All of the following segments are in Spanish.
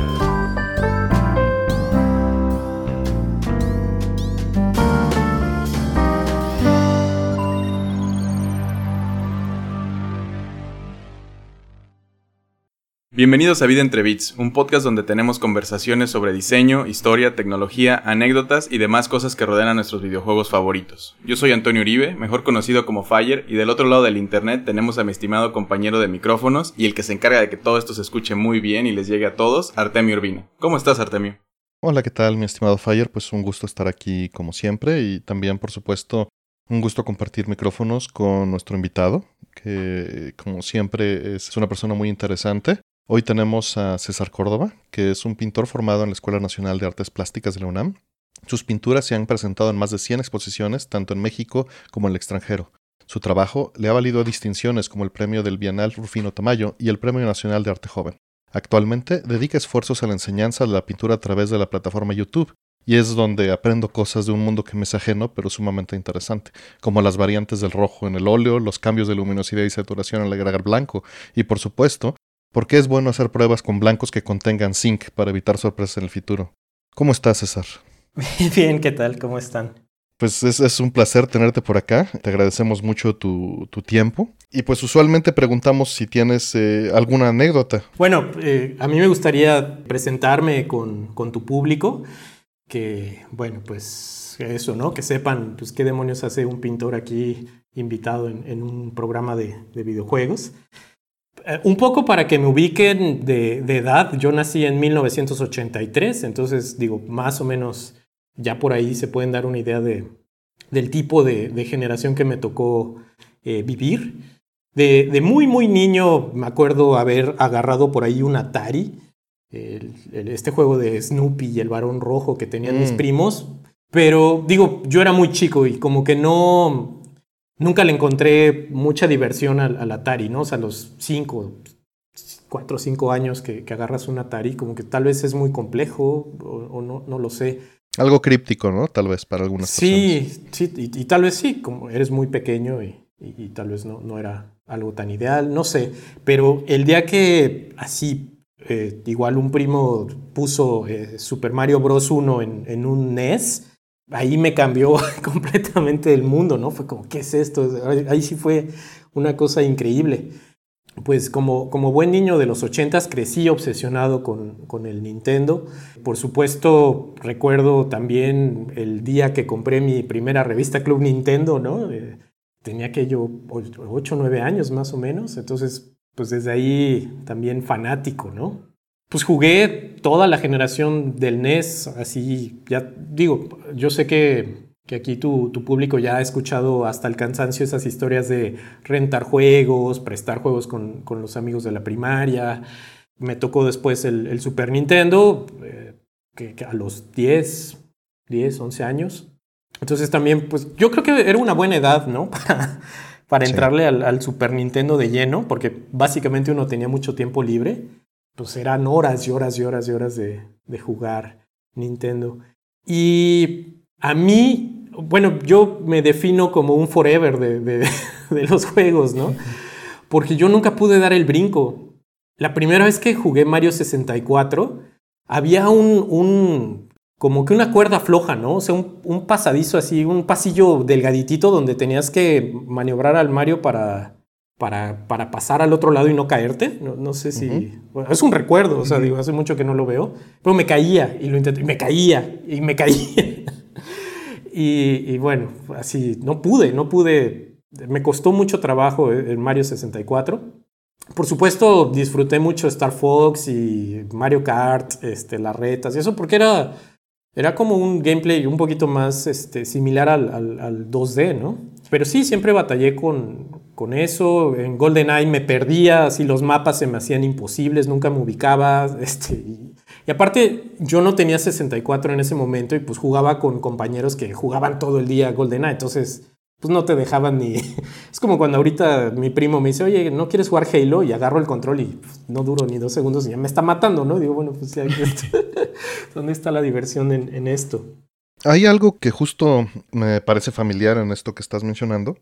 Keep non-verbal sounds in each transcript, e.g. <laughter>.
Bye. Bienvenidos a Vida entre Bits, un podcast donde tenemos conversaciones sobre diseño, historia, tecnología, anécdotas y demás cosas que rodean a nuestros videojuegos favoritos. Yo soy Antonio Uribe, mejor conocido como Fire, y del otro lado del internet tenemos a mi estimado compañero de micrófonos y el que se encarga de que todo esto se escuche muy bien y les llegue a todos, Artemio Urbino. ¿Cómo estás, Artemio? Hola, ¿qué tal, mi estimado Fire? Pues un gusto estar aquí como siempre y también, por supuesto, un gusto compartir micrófonos con nuestro invitado, que como siempre es una persona muy interesante Hoy tenemos a César Córdoba, que es un pintor formado en la Escuela Nacional de Artes Plásticas de la UNAM. Sus pinturas se han presentado en más de 100 exposiciones, tanto en México como en el extranjero. Su trabajo le ha valido distinciones como el Premio del Bienal Rufino Tamayo y el Premio Nacional de Arte Joven. Actualmente dedica esfuerzos a la enseñanza de la pintura a través de la plataforma YouTube, y es donde aprendo cosas de un mundo que me es ajeno, pero sumamente interesante, como las variantes del rojo en el óleo, los cambios de luminosidad y saturación en el agregar blanco, y por supuesto, ¿Por qué es bueno hacer pruebas con blancos que contengan zinc para evitar sorpresas en el futuro? ¿Cómo estás, César? <laughs> Bien, ¿qué tal? ¿Cómo están? Pues es, un placer tenerte por acá. Te agradecemos mucho tu, tiempo. Y pues usualmente preguntamos si tienes eh, alguna anécdota. Bueno, eh, a mí me gustaría presentarme con, tu público. Que, bueno, pues eso, ¿no? Que sepan, pues, qué demonios hace un pintor aquí invitado en, un programa de, de videojuegos. Eh, un poco para que me ubiquen de, edad, yo nací en 1983, entonces digo, más o menos ya por ahí se pueden dar una idea de, del tipo de, generación que me tocó eh, vivir. De, muy, muy niño me acuerdo haber agarrado por ahí un Atari, este juego de Snoopy y el varón rojo que tenían mis mm. primos, pero digo, yo era muy chico y como que no, nunca le encontré mucha diversión al, Atari, ¿no? O sea, los cinco, cuatro o cinco años que, agarras un Atari, como que tal vez es muy complejo o, no, no lo sé. Algo críptico, ¿no? Tal vez para algunas sí, Sí, y, tal vez sí, como eres muy pequeño y, tal vez no, no, era algo tan ideal, no sé. Pero el día que así, eh, igual un primo puso eh, Super Mario Bros. 1 en, en un NES, ahí me cambió <laughs> completamente el mundo, ¿no? Fue como, ¿qué es esto? Ahí sí fue una cosa increíble. Pues como, como buen niño de los ochentas crecí obsesionado con, con, el Nintendo. Por supuesto, recuerdo también el día que compré mi primera revista Club Nintendo, ¿no? Eh, tenía que yo 8 o 9 años más o menos. Entonces, pues desde ahí también fanático, ¿no? Pues jugué toda la generación del NES, así, ya digo, yo sé que, aquí tu, público ya ha escuchado hasta el cansancio esas historias de rentar juegos, prestar juegos con, los amigos de la primaria. Me tocó después el, Super Nintendo, eh, que, a los 10, 10, 11 años. Entonces también, pues yo creo que era una buena edad, ¿no? <laughs> Para, entrarle al, al Super Nintendo de lleno, porque básicamente uno tenía mucho tiempo libre pues eran horas y horas y horas y horas de, jugar Nintendo. Y a mí, bueno, yo me defino como un forever <laughs> de, los juegos, ¿no? Porque yo nunca pude dar el brinco. La primera vez que jugué Mario 64, había un, un como que una cuerda floja, ¿no? O sea, un, un pasadizo así, un pasillo delgaditito donde tenías que maniobrar al Mario para, para, para, pasar al otro lado y no caerte. No, sé si... es un recuerdo, o sea, digo, hace mucho que no lo veo. Pero me caía y lo intenté, y me caía y me caía. <laughs> y, bueno, así, no pude, no pude. Me costó mucho trabajo el Mario 64. Por supuesto, disfruté mucho Star Fox y Mario Kart, este, las retas y eso, porque era, era como un gameplay un poquito más este, similar al, al, al 2D, ¿no? Pero sí, siempre batallé con, con eso. En GoldenEye me perdía, así los mapas se me hacían imposibles, nunca me ubicaba. <laughs> Este, y, aparte, yo no tenía 64 en ese momento y pues jugaba con compañeros que jugaban todo el día GoldenEye, entonces pues no te dejaban ni... <laughs> Es como cuando ahorita mi primo me dice, oye, ¿no quieres jugar Halo? Y agarro el control y pues, no duro ni dos segundos y ya me está matando, ¿no? digo, bueno, pues ya, <laughs> ¿dónde está la diversión en, en esto? Hay algo que justo me parece familiar en esto que estás mencionando,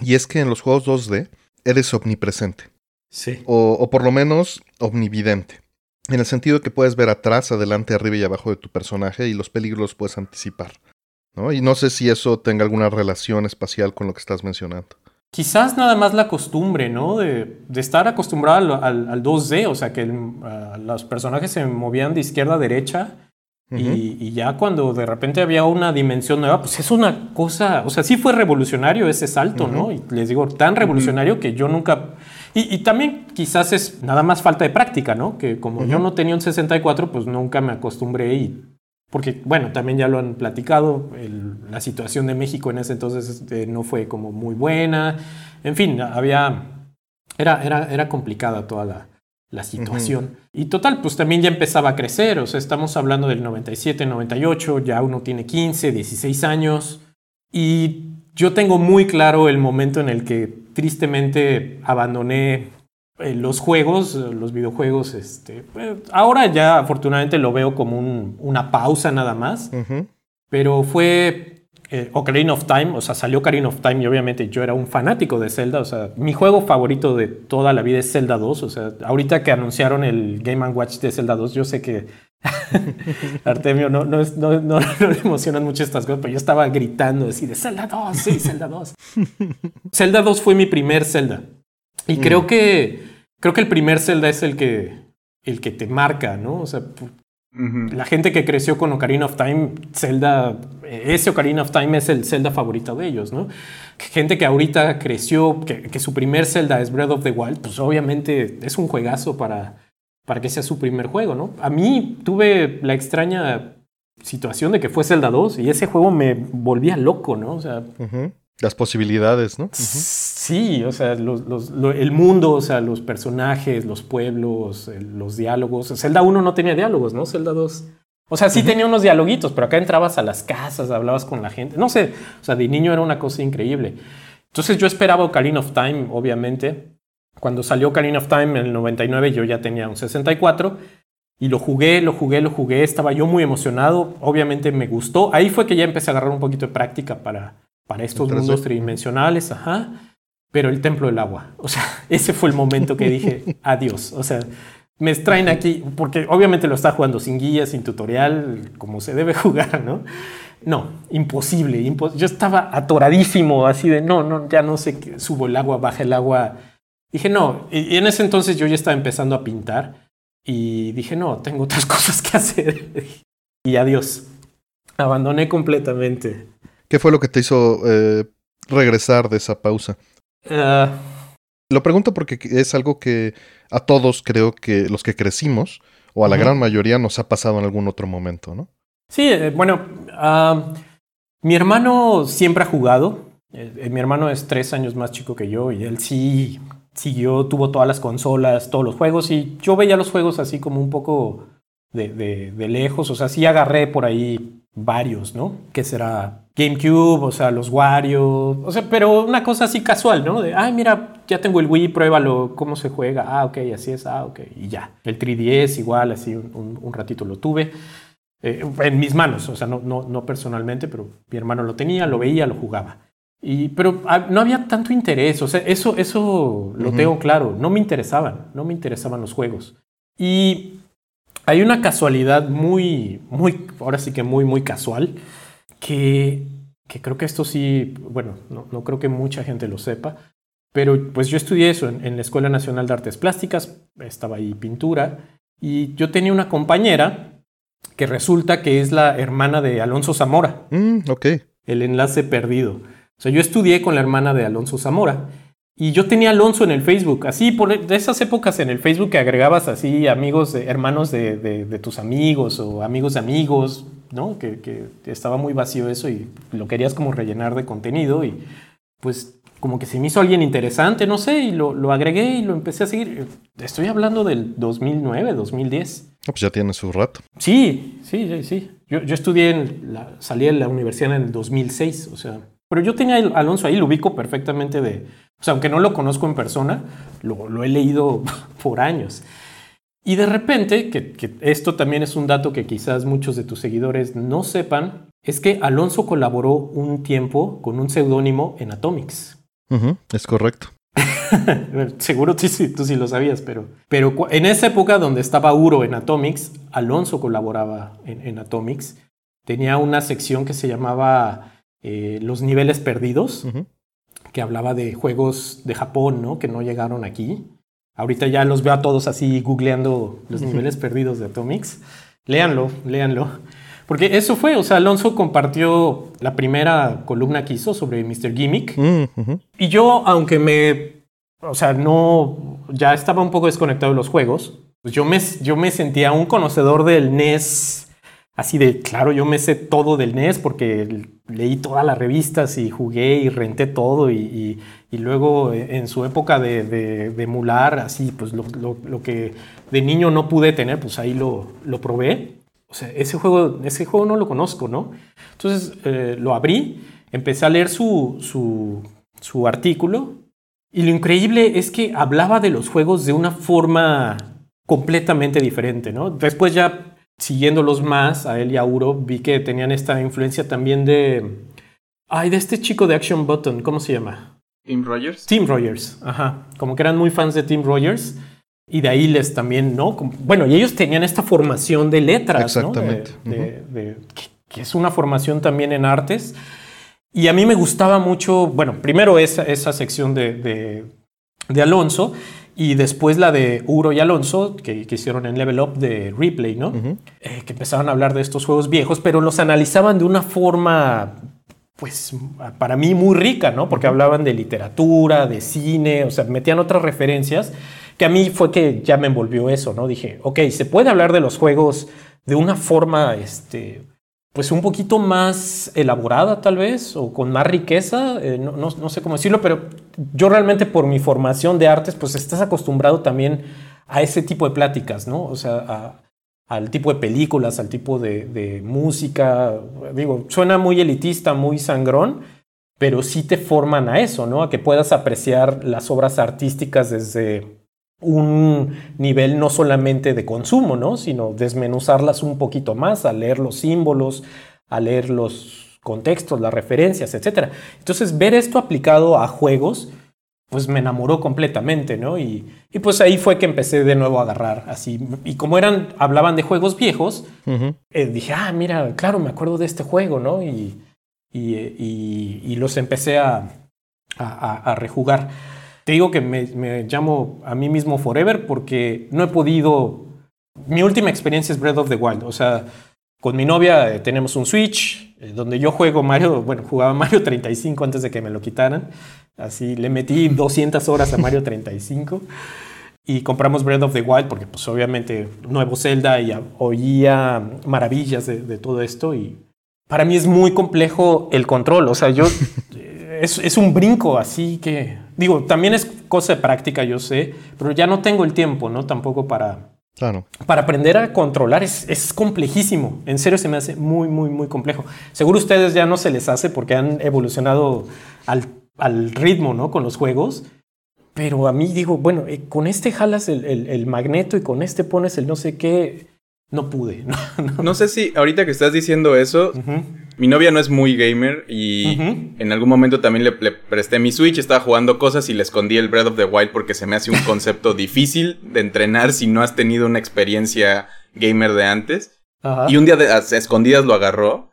y es que en los juegos 2D eres omnipresente. Sí. O, por lo menos omnividente. en el sentido que puedes ver atrás, adelante, arriba y abajo de tu personaje y los peligros los puedes anticipar. ¿no? Y no sé si eso tenga alguna relación espacial con lo que estás mencionando. Quizás nada más la costumbre, ¿no? De, estar acostumbrado al, 2D, o sea, que los personajes se movían de izquierda a derecha y, ya cuando de repente había una dimensión nueva, pues es una cosa, o sea, sí fue revolucionario ese salto, ¿no? Y les digo, tan revolucionario que yo nunca... Y, también quizás es nada más falta de práctica, ¿no? Que como yo no tenía un 64, pues nunca me acostumbré y... Porque, bueno, también ya lo han platicado, la situación de México en ese entonces este, no fue como muy buena. En fin, había... Era, era, era complicada toda la, la situación. Y total, pues también ya empezaba a crecer, o sea, estamos hablando del 97, 98, ya uno tiene 15, 16 años. Y yo tengo muy claro el momento en el que tristemente abandoné eh, los juegos, los videojuegos. Este, pues, ahora ya afortunadamente lo veo como una pausa nada más. Pero fue eh, Ocarina of Time, o sea, salió Ocarina of Time y obviamente yo era un fanático de Zelda, o sea, mi juego favorito de toda la vida es Zelda 2, o sea, ahorita que anunciaron el Game Watch de Zelda 2, yo sé que <laughs> Artemio no, no, no, <laughs> no, le emocionan mucho estas cosas, pero yo estaba gritando así de Zelda 2, sí, Zelda 2. <laughs> Zelda 2 fue mi primer Zelda y creo mm. que creo que el primer Zelda es el que el que te marca, ¿no? O sea, la gente que creció con Ocarina of Time, Zelda, ese Ocarina of Time es el Zelda favorito de ellos, ¿no? Gente que ahorita creció, que, su primer Zelda es Breath of the Wild, pues obviamente es un juegazo para, para que sea su primer juego, ¿no? A mí tuve la extraña situación de que fue Zelda 2 y ese juego me volvía loco, ¿no? O sea, las posibilidades, ¿no? Sí, o sea, el mundo, o sea, los personajes, los pueblos, los diálogos. Zelda 1 no tenía diálogos, ¿no? Zelda 2. O sea, sí tenía unos dialoguitos, pero acá entrabas a las casas, hablabas con la gente. No sé, o sea, de niño era una cosa increíble. Entonces yo esperaba Ocarina of Time, obviamente. Cuando salió Ocarina of Time en el 99 yo ya tenía un 64 y lo jugué, lo jugué, lo jugué. Estaba yo muy emocionado. Obviamente me gustó. Ahí fue que ya empecé a agarrar un poquito de práctica para, para estos mundos tridimensionales, ajá. Pero el templo del agua, o sea, <laughs> ese fue el momento que dije, <laughs> adiós, o sea, me extraen aquí, porque obviamente lo está jugando sin guía, sin tutorial, como se debe <laughs> jugar, ¿no? No, imposible, yo estaba atoradísimo, así de, no, no, ya no sé, qué, subo el agua, baja el agua. Dije, no, y en ese entonces yo ya estaba empezando a pintar y dije, no, tengo otras cosas que hacer. y adiós, abandoné completamente. ¿Qué fue lo que te hizo eh, regresar de esa pausa? Ah. Lo pregunto porque es algo que a todos creo que los que crecimos, o a la gran mayoría, nos ha pasado en algún otro momento, ¿no? Sí, eh, bueno, mi hermano siempre ha jugado. Eh, mi hermano es tres años más chico que yo y él sí siguió, tuvo todas las consolas, todos los juegos y yo veía los juegos así como un poco de, de lejos, o sea, sí agarré por ahí varios, ¿no? Que será GameCube, o sea, los Wario, o sea, pero una cosa así casual, ¿no? De, ay, mira, ya tengo el Wii, pruébalo, cómo se juega, ah, ok, así es, ah, ok, y ya. El 3DS igual, así un, ratito lo tuve. Eh, en mis manos, o sea, no, no, no personalmente, pero mi hermano lo tenía, lo veía, lo jugaba. Y, pero ah, no había tanto interés, o sea, eso, eso lo tengo claro, no me interesaban, no me interesaban los juegos. Y hay una casualidad muy, muy, ahora sí que muy, muy casual, que, que creo que esto sí, bueno, no, no, creo que mucha gente lo sepa, pero pues yo estudié eso en, la Escuela Nacional de Artes Plásticas, estaba ahí pintura, y yo tenía una compañera que resulta que es la hermana de Alonso Zamora. Mm, ok. El enlace perdido. O sea, yo estudié con la hermana de Alonso Zamora. Y yo tenía Alonso en el Facebook, así por de esas épocas en el Facebook que agregabas así amigos, hermanos de, de, tus amigos o amigos de amigos, ¿no? Que, que, estaba muy vacío eso y lo querías como rellenar de contenido y pues como que se me hizo alguien interesante, no sé, y lo, lo agregué y lo empecé a seguir. Estoy hablando del 2009, 2010. pues ya tiene su rato. Sí, sí, sí, sí. Yo, yo estudié, en la, salí de la universidad en el 2006, o sea, pero yo tenía a Alonso ahí, lo ubico perfectamente de o sea, aunque no lo conozco en persona, lo, he leído <laughs> por años. Y de repente, que, esto también es un dato que quizás muchos de tus seguidores no sepan, es que Alonso colaboró un tiempo con un seudónimo en Atomics. es correcto. <laughs> Seguro tú sí, tú sí lo sabías, pero, pero en esa época donde estaba Uro en Atomics, Alonso colaboraba en, Atomics. Tenía una sección que se llamaba eh, Los niveles perdidos, que hablaba de juegos de Japón, ¿no? Que no llegaron aquí. Ahorita ya los veo a todos así googleando los niveles perdidos de Atomics. Léanlo, léanlo. Porque eso fue, o sea, Alonso compartió la primera columna que hizo sobre Mr. Gimmick. Mm, y yo, aunque me, o sea, no, ya estaba un poco desconectado de los juegos, pues yo me, yo me sentía un conocedor del NES, así de, claro, yo me sé todo del NES porque leí todas las revistas y jugué y renté todo y, y, luego en su época de, de, emular, así, pues lo, lo, lo, que de niño no pude tener, pues ahí lo, lo probé. O sea, ese juego, ese juego no lo conozco, ¿no? Entonces eh, lo abrí, empecé a leer su, su, su artículo y lo increíble es que hablaba de los juegos de una forma completamente diferente, ¿no? Después ya siguiéndolos más, a él y a Uro, vi que tenían esta influencia también de... Ay, de este chico de Action Button, ¿cómo se llama? Tim Rogers. Tim Rogers, ajá. Como que eran muy fans de Tim Rogers. Y de ahí les también, ¿no? Bueno, y ellos tenían esta formación de letras, Exactamente. ¿no? que, es una formación también en artes. Y a mí me gustaba mucho, bueno, primero esa, esa sección de, de, Alonso y después la de Uro y Alonso, que, que hicieron en Level Up de Replay, ¿no? Eh, que empezaron a hablar de estos juegos viejos, pero los analizaban de una forma pues para mí muy rica, ¿no? Porque hablaban de literatura, de cine, o sea, metían otras referencias que a mí fue que ya me envolvió eso, ¿no? Dije, ok, se puede hablar de los juegos de una forma, este, pues un poquito más elaborada tal vez, o con más riqueza, eh, no, no, sé cómo decirlo, pero yo realmente por mi formación de artes, pues estás acostumbrado también a ese tipo de pláticas, ¿no? O sea, al tipo de películas, al tipo de, de música, digo, suena muy elitista, muy sangrón, pero sí te forman a eso, ¿no? A que puedas apreciar las obras artísticas desde un nivel no solamente de consumo, ¿no? sino desmenuzarlas un poquito más, a leer los símbolos, a leer los contextos, las referencias, etc. Entonces, ver esto aplicado a juegos, pues me enamoró completamente, ¿no? Y, pues ahí fue que empecé de nuevo a agarrar así. Y como eran, hablaban de juegos viejos, eh, dije, ah, mira, claro, me acuerdo de este juego, ¿no? Y, y, los empecé a, a, a rejugar. Te digo que me, llamo a mí mismo Forever porque no he podido... Mi última experiencia es Breath of the Wild. O sea, con mi novia eh, tenemos un Switch eh, donde yo juego Mario, bueno, jugaba <laughs> Mario 35 antes de que me lo quitaran. Así le metí 200 horas a Mario 35 y compramos Breath of the Wild porque pues obviamente nuevo Zelda y oía maravillas de, de todo esto y para mí es muy complejo el control. O sea, yo <laughs> es, un brinco así que, digo, también es cosa de práctica, yo sé, pero ya no tengo el tiempo, ¿no? Tampoco para, Claro. Para aprender a controlar es, es, complejísimo. En serio se me hace muy, muy, muy complejo. Seguro ustedes ya no se les hace porque han evolucionado al, al ritmo, ¿no? Con los juegos. Pero a mí digo, bueno, eh, con este jalas el, el, magneto y con este pones el no sé qué. No pude. <laughs> No, sé si ahorita que estás diciendo eso, mi novia no es muy gamer y en algún momento también le, presté mi Switch, estaba jugando cosas y le escondí el Breath of the Wild porque se me hace un <laughs> concepto difícil de entrenar si no has tenido una experiencia gamer de antes. Y un día de, a escondidas lo agarró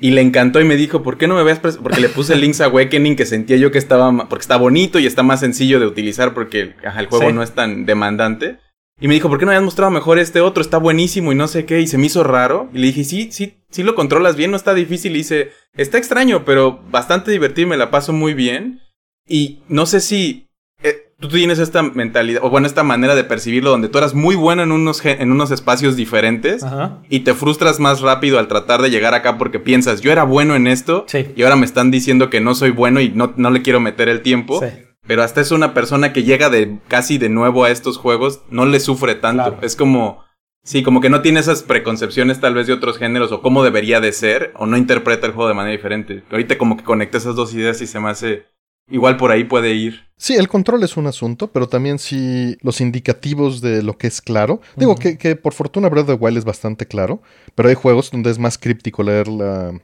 y le encantó y me dijo, ¿por qué no me ves? Porque le puse Link's Awakening que sentía yo que estaba, porque está bonito y está más sencillo de utilizar porque el juego no es tan demandante. Y me dijo, ¿por qué no me has mostrado mejor este otro? Está buenísimo y no sé qué. Y se me hizo raro. Y le dije, sí, sí, sí lo controlas bien, no está difícil. Y dice, está extraño, pero bastante divertido, me la paso muy bien. Y no sé si eh, tú tienes esta mentalidad, o bueno, esta manera de percibirlo, donde tú eras muy bueno en unos, en unos espacios diferentes y te frustras más rápido al tratar de llegar acá porque piensas, yo era bueno en esto y ahora me están diciendo que no soy bueno y no, no le quiero meter el tiempo. Sí. Pero hasta es una persona que llega de casi de nuevo a estos juegos, no le sufre tanto. Es como, sí, como que no tiene esas preconcepciones tal vez de otros géneros o cómo debería de ser, o no interpreta el juego de manera diferente. Ahorita como que conecta esas dos ideas y se me hace, igual por ahí puede ir. Sí, el control es un asunto, pero también sí los indicativos de lo que es claro. Digo que, que, por fortuna Breath of the Wild es bastante claro, pero hay juegos donde es más críptico leer la,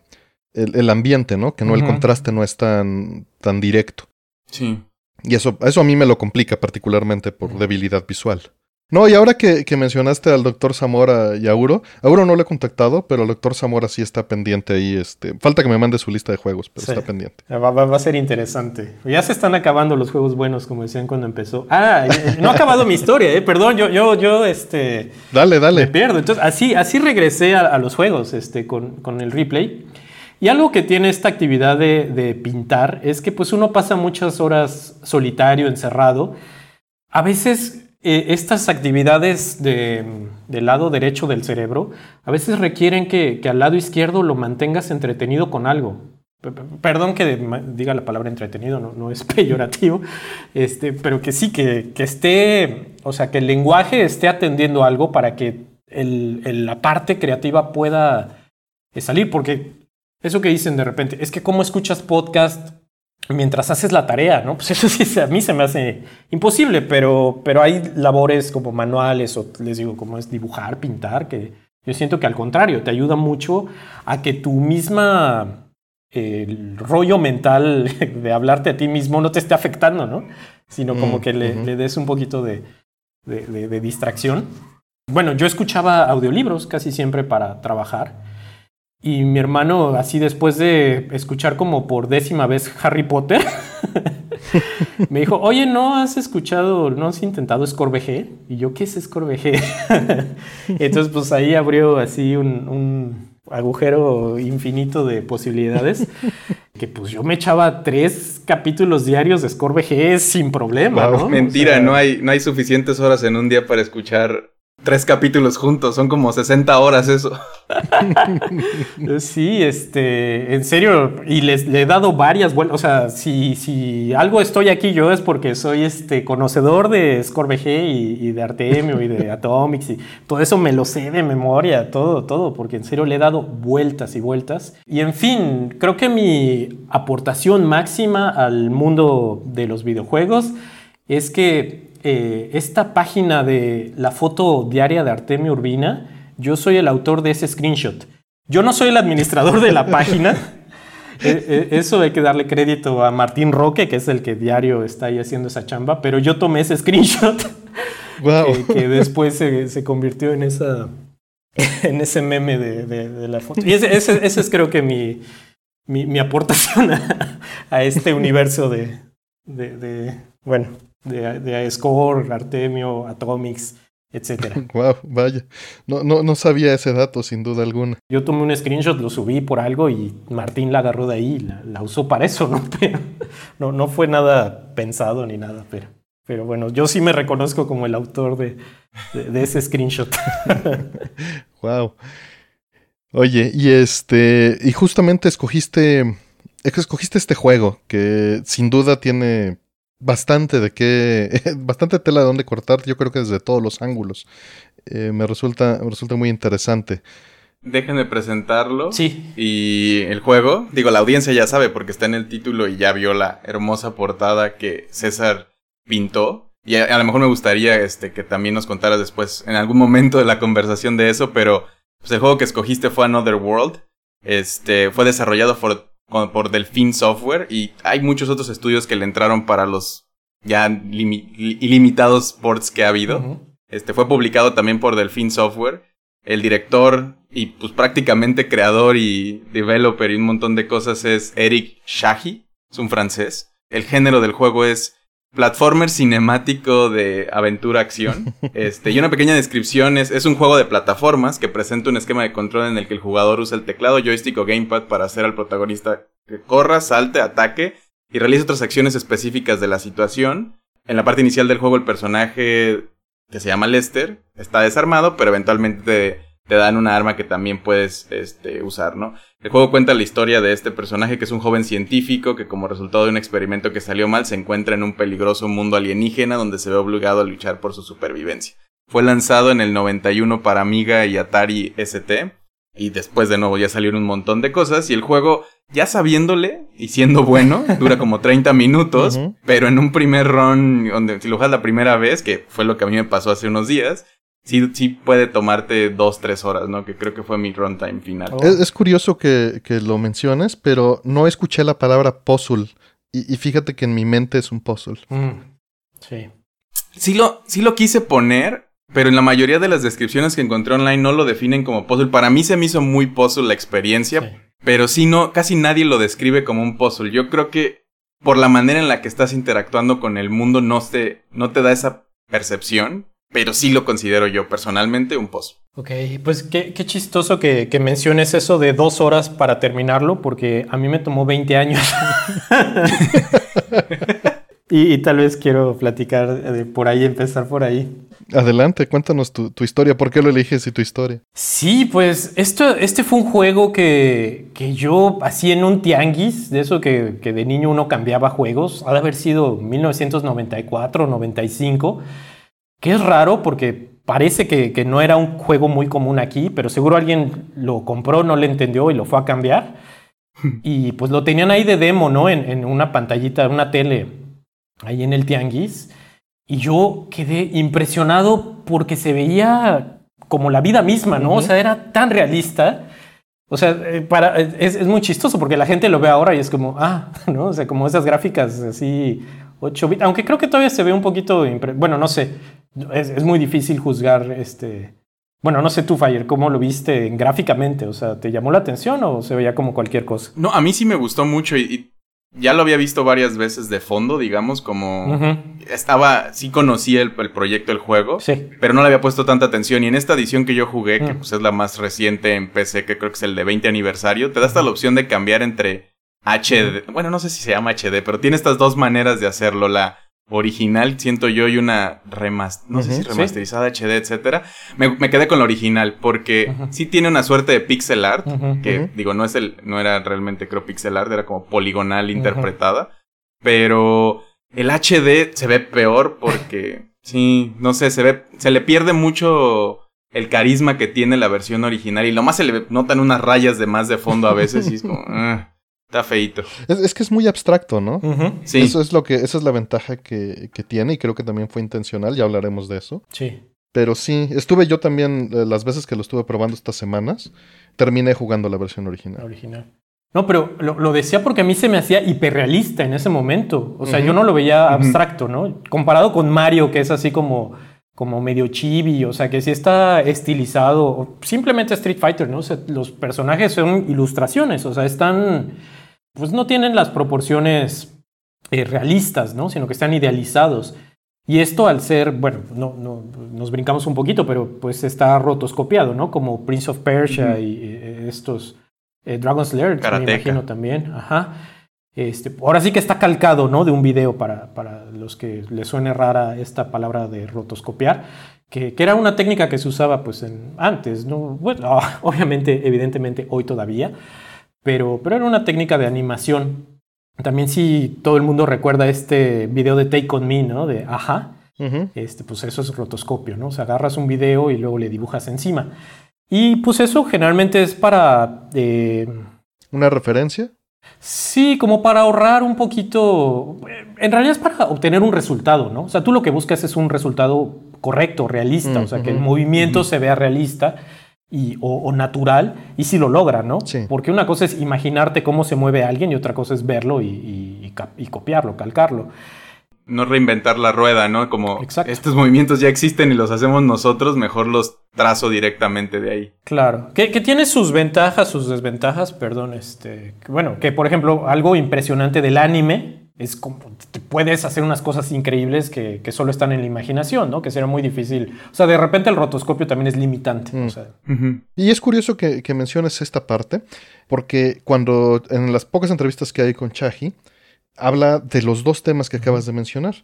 el, ambiente, ¿no? Que no el contraste no es tan, tan directo. Sí. Y eso, eso a mí me lo complica particularmente por debilidad visual. No, y ahora que, mencionaste al doctor Zamora y a Auro, Auro no lo he contactado, pero el doctor Zamora sí está pendiente ahí. Este, falta que me mande su lista de juegos, pero está pendiente. Va, va, a ser interesante. Ya se están acabando los juegos buenos, como decían cuando empezó. Ah, no ha acabado mi historia, eh. Perdón, yo, yo, yo, este. Dale, dale. Me pierdo. Entonces, así, así regresé a, los juegos, este, con, con, el replay. Y algo que tiene esta actividad de, de pintar es que pues uno pasa muchas horas solitario, encerrado. A veces eh, estas actividades del lado derecho del cerebro a veces requieren que, al lado izquierdo lo mantengas entretenido con algo. Perdón que diga la palabra entretenido, no, es <laughs> peyorativo, este, pero que sí, que, esté, o sea, que el lenguaje esté atendiendo algo para que la parte creativa pueda eh, salir, porque eso que dicen de repente, es que cómo escuchas podcast mientras haces la tarea, ¿no? Pues eso <laughs> sí a mí se me hace imposible, pero, pero hay labores como manuales o les digo como es dibujar, pintar, que yo siento que al contrario, te ayuda mucho a que tu misma el rollo mental <laughs> de hablarte a ti mismo no te esté afectando, ¿no? Sino como mm, que le, des un poquito de, de distracción. Bueno, yo escuchaba audiolibros casi siempre para trabajar y mi hermano, así después de escuchar como por décima vez Harry Potter, <laughs> me dijo, oye, ¿no has escuchado, no has intentado Scorbg? Y yo, ¿qué es Scorbg? <laughs> Entonces, pues ahí abrió así un, agujero infinito de posibilidades. que pues yo me echaba tres capítulos diarios de Scorbg sin problema. ¿no? Mentira, no, hay, no hay suficientes horas en un día para escuchar tres capítulos juntos, son como 60 horas eso. <laughs> sí, este, en serio, y les le he dado varias vueltas, o sea, si, si algo estoy aquí yo es porque soy este conocedor de ScoreBG y, y de Artemio y de <laughs> Atomics y todo eso me lo sé de memoria, todo, todo, porque en serio le he dado vueltas y vueltas. Y en fin, creo que mi aportación máxima al mundo de los videojuegos es que eh, esta página de la foto diaria de Artemio Urbina, yo soy el autor de ese screenshot. Yo no soy el administrador de la <laughs> página. Eh, eso hay que darle crédito a Martín Roque, que es el que diario está ahí haciendo esa chamba, pero yo tomé ese screenshot <laughs> que, después se, convirtió en, esa, <laughs> en ese meme de, la foto. Y ese, es creo que mi, mi, aportación a, este universo de, de, bueno, de, de Score, Artemio, Atomics, etc. <laughs> Wow, vaya. No, no, no sabía ese dato, sin duda alguna. Yo tomé un screenshot, lo subí por algo y Martín la agarró de ahí, la, la usó para eso, ¿no? <laughs> Pero no, no fue nada pensado ni nada, pero, pero bueno, yo sí me reconozco como el autor de, de, ese screenshot. <laughs> wow. Oye, y este, y justamente escogiste, escogiste este juego que sin duda tiene bastante de qué, <laughs> bastante tela de dónde cortar, yo creo que desde todos los ángulos. Eh, me, resulta, me resulta muy interesante. Déjenme presentarlo. Sí. Y el juego, digo, la audiencia ya sabe porque está en el título y ya vio la hermosa portada que César pintó. Y a, lo mejor me gustaría este, que también nos contaras después, en algún momento de la conversación de eso, pero pues, el juego que escogiste fue Another World. Este, fue desarrollado por por Delfin Software y hay muchos otros estudios que le entraron para los ya ilimitados ports que ha habido. Este fue publicado también por Delfin Software. El director y pues prácticamente creador y developer y un montón de cosas es Eric Shahi, es un francés. El género del juego es platformer cinemático de aventura-acción. <laughs> Este, y una pequeña descripción es, es un juego de plataformas que presenta un esquema de control en el que el jugador usa el teclado, joystick o gamepad para hacer al protagonista que corra, salte, ataque y realice otras acciones específicas de la situación. En la parte inicial del juego el personaje que se llama Lester está desarmado, pero eventualmente te dan una arma que también puedes este, usar, ¿no? El juego cuenta la historia de este personaje que es un joven científico que como resultado de un experimento que salió mal se encuentra en un peligroso mundo alienígena donde se ve obligado a luchar por su supervivencia. Fue lanzado en el 91 para Amiga y Atari ST y después de nuevo ya salieron un montón de cosas y el juego ya sabiéndole y siendo bueno, <laughs> dura como 30 minutos, pero en un primer run, donde si lo juegas la primera vez, que fue lo que a mí me pasó hace unos días, sí, sí puede tomarte dos, tres horas, ¿no? Que creo que fue mi runtime final. Es, curioso que, que, lo menciones, pero no escuché la palabra puzzle Y, fíjate que en mi mente es un puzzle. Mm, sí. Sí lo, sí lo quise poner, pero en la mayoría de las descripciones que encontré online no lo definen como puzzle. Para mí se me hizo muy puzzle la experiencia, pero sí no, casi nadie lo describe como un puzzle. Yo creo que por la manera en la que estás interactuando con el mundo no te, no te da esa percepción, pero sí lo considero yo personalmente un puzzle. Ok, pues qué, chistoso que, menciones eso de dos horas para terminarlo, porque a mí me tomó 20 años. <laughs> y, tal vez quiero platicar por ahí, empezar por ahí. Adelante, cuéntanos tu, historia, ¿por qué lo eliges y tu historia? Sí, pues esto, este fue un juego que, que yo hacía en un tianguis, de eso que, que de niño uno cambiaba juegos, ha de haber sido 1994 95, que es raro porque parece que, no era un juego muy común aquí, pero seguro alguien lo compró, no le entendió y lo fue a cambiar. <laughs> Y pues lo tenían ahí de demo, ¿no? En, una pantallita, una tele, ahí en el tianguis. Y yo quedé impresionado porque se veía como la vida misma, ¿no? O sea, era tan realista. O sea, eh, para, es, es, muy chistoso porque la gente lo ve ahora y es como, ah, <laughs> ¿no? O sea, como esas gráficas así 8 bits, aunque creo que todavía se ve un poquito, bueno, no sé, es, muy difícil juzgar este... Bueno, no sé tú, Fire, ¿cómo lo viste gráficamente? O sea, ¿te llamó la atención o se veía como cualquier cosa? No, a mí sí me gustó mucho y, ya lo había visto varias veces de fondo, digamos, como estaba, sí conocía el, proyecto, el juego, sí. pero no le había puesto tanta atención. Y en esta edición que yo jugué, que mm. pues es la más reciente en PC, que creo que es el de 20 aniversario, te da hasta la opción de cambiar entre HD, bueno, no sé si se llama HD, pero tiene estas dos maneras de hacerlo, la original, siento yo, y una remaster, no sé si remasterizada HD, etcétera. Me, quedé con la original porque sí tiene una suerte de pixel art, que digo, no es el, no era realmente creo pixel art, era como poligonal interpretada, pero el HD se ve peor porque <laughs> sí, no sé, se ve, se le pierde mucho el carisma que tiene la versión original y lo más se le notan unas rayas de más de fondo a veces y es como... <laughs> Ah. Está feito. Es, que es muy abstracto, ¿no? Sí. Eso es lo que, esa es la ventaja que, tiene y creo que también fue intencional, ya hablaremos de eso. Sí. Pero sí, estuve yo también, eh, las veces que lo estuve probando estas semanas, terminé jugando la versión original. original. No, pero lo, decía porque a mí se me hacía hiperrealista en ese momento. O sea, yo no lo veía abstracto, ¿no? Comparado con Mario, que es así como, como medio chibi, o sea, que sí está estilizado. Simplemente Street Fighter, ¿no? O sea, los personajes son ilustraciones, o sea, están pues no tienen las proporciones eh, realistas, ¿no? Sino que están idealizados. Y esto al ser, bueno, no, no, nos brincamos un poquito, pero pues está rotoscopiado, ¿no? Como Prince of Persia y eh, estos eh, Dragon's Lair, me imagino también. Ajá. Este, ahora sí que está calcado, ¿no? De un video para, para los que les suene rara esta palabra de rotoscopiar, que, que era una técnica que se usaba pues en, antes, ¿no? Bueno, <laughs> obviamente, evidentemente, hoy todavía. Pero, pero era una técnica de animación. También si todo el mundo recuerda este video de Take On Me, ¿no? De Ajá. este, pues eso es rotoscopio, ¿no? O sea, agarras un video y luego le dibujas encima. Y pues eso generalmente es para... Eh, ¿Una referencia? Sí, como para ahorrar un poquito. En realidad es para obtener un resultado, ¿no? O sea, tú lo que buscas es un resultado correcto, realista, o sea, que el movimiento se vea realista o, natural y si lo logra, ¿no? Porque una cosa es imaginarte cómo se mueve alguien y otra cosa es verlo y, copiarlo, calcarlo. No reinventar la rueda, ¿no? Como estos movimientos ya existen y los hacemos nosotros, mejor los trazo directamente de ahí. Claro, que, que tiene sus ventajas, sus desventajas, perdón, este, bueno, que por ejemplo algo impresionante del anime es como, puedes hacer unas cosas increíbles que, que, solo están en la imaginación, ¿no? Que será muy difícil. O sea, de repente el rotoscopio también es limitante. Mm. Y es curioso que, que, menciones esta parte, porque cuando en las pocas entrevistas que hay con Chahi, habla de los dos temas que acabas de mencionar.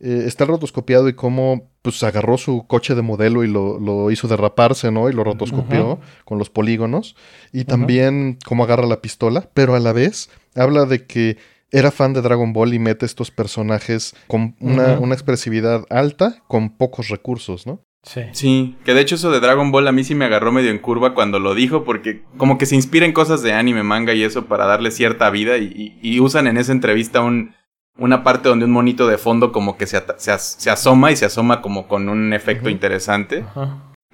Eh, está el rotoscopiado y cómo pues agarró su coche de modelo y lo, lo hizo derraparse, ¿no? Y lo rotoscopió con los polígonos. Y también cómo agarra la pistola, pero a la vez habla de que era fan de Dragon Ball y mete estos personajes con una, expresividad alta con pocos recursos, ¿no? Sí. Sí, que de hecho eso de Dragon Ball a mí sí me agarró medio en curva cuando lo dijo, porque como que se inspira en cosas de anime, manga y eso para darle cierta vida y, usan en esa entrevista un, una parte donde un monito de fondo como que se, se, asoma y se asoma como con un efecto interesante.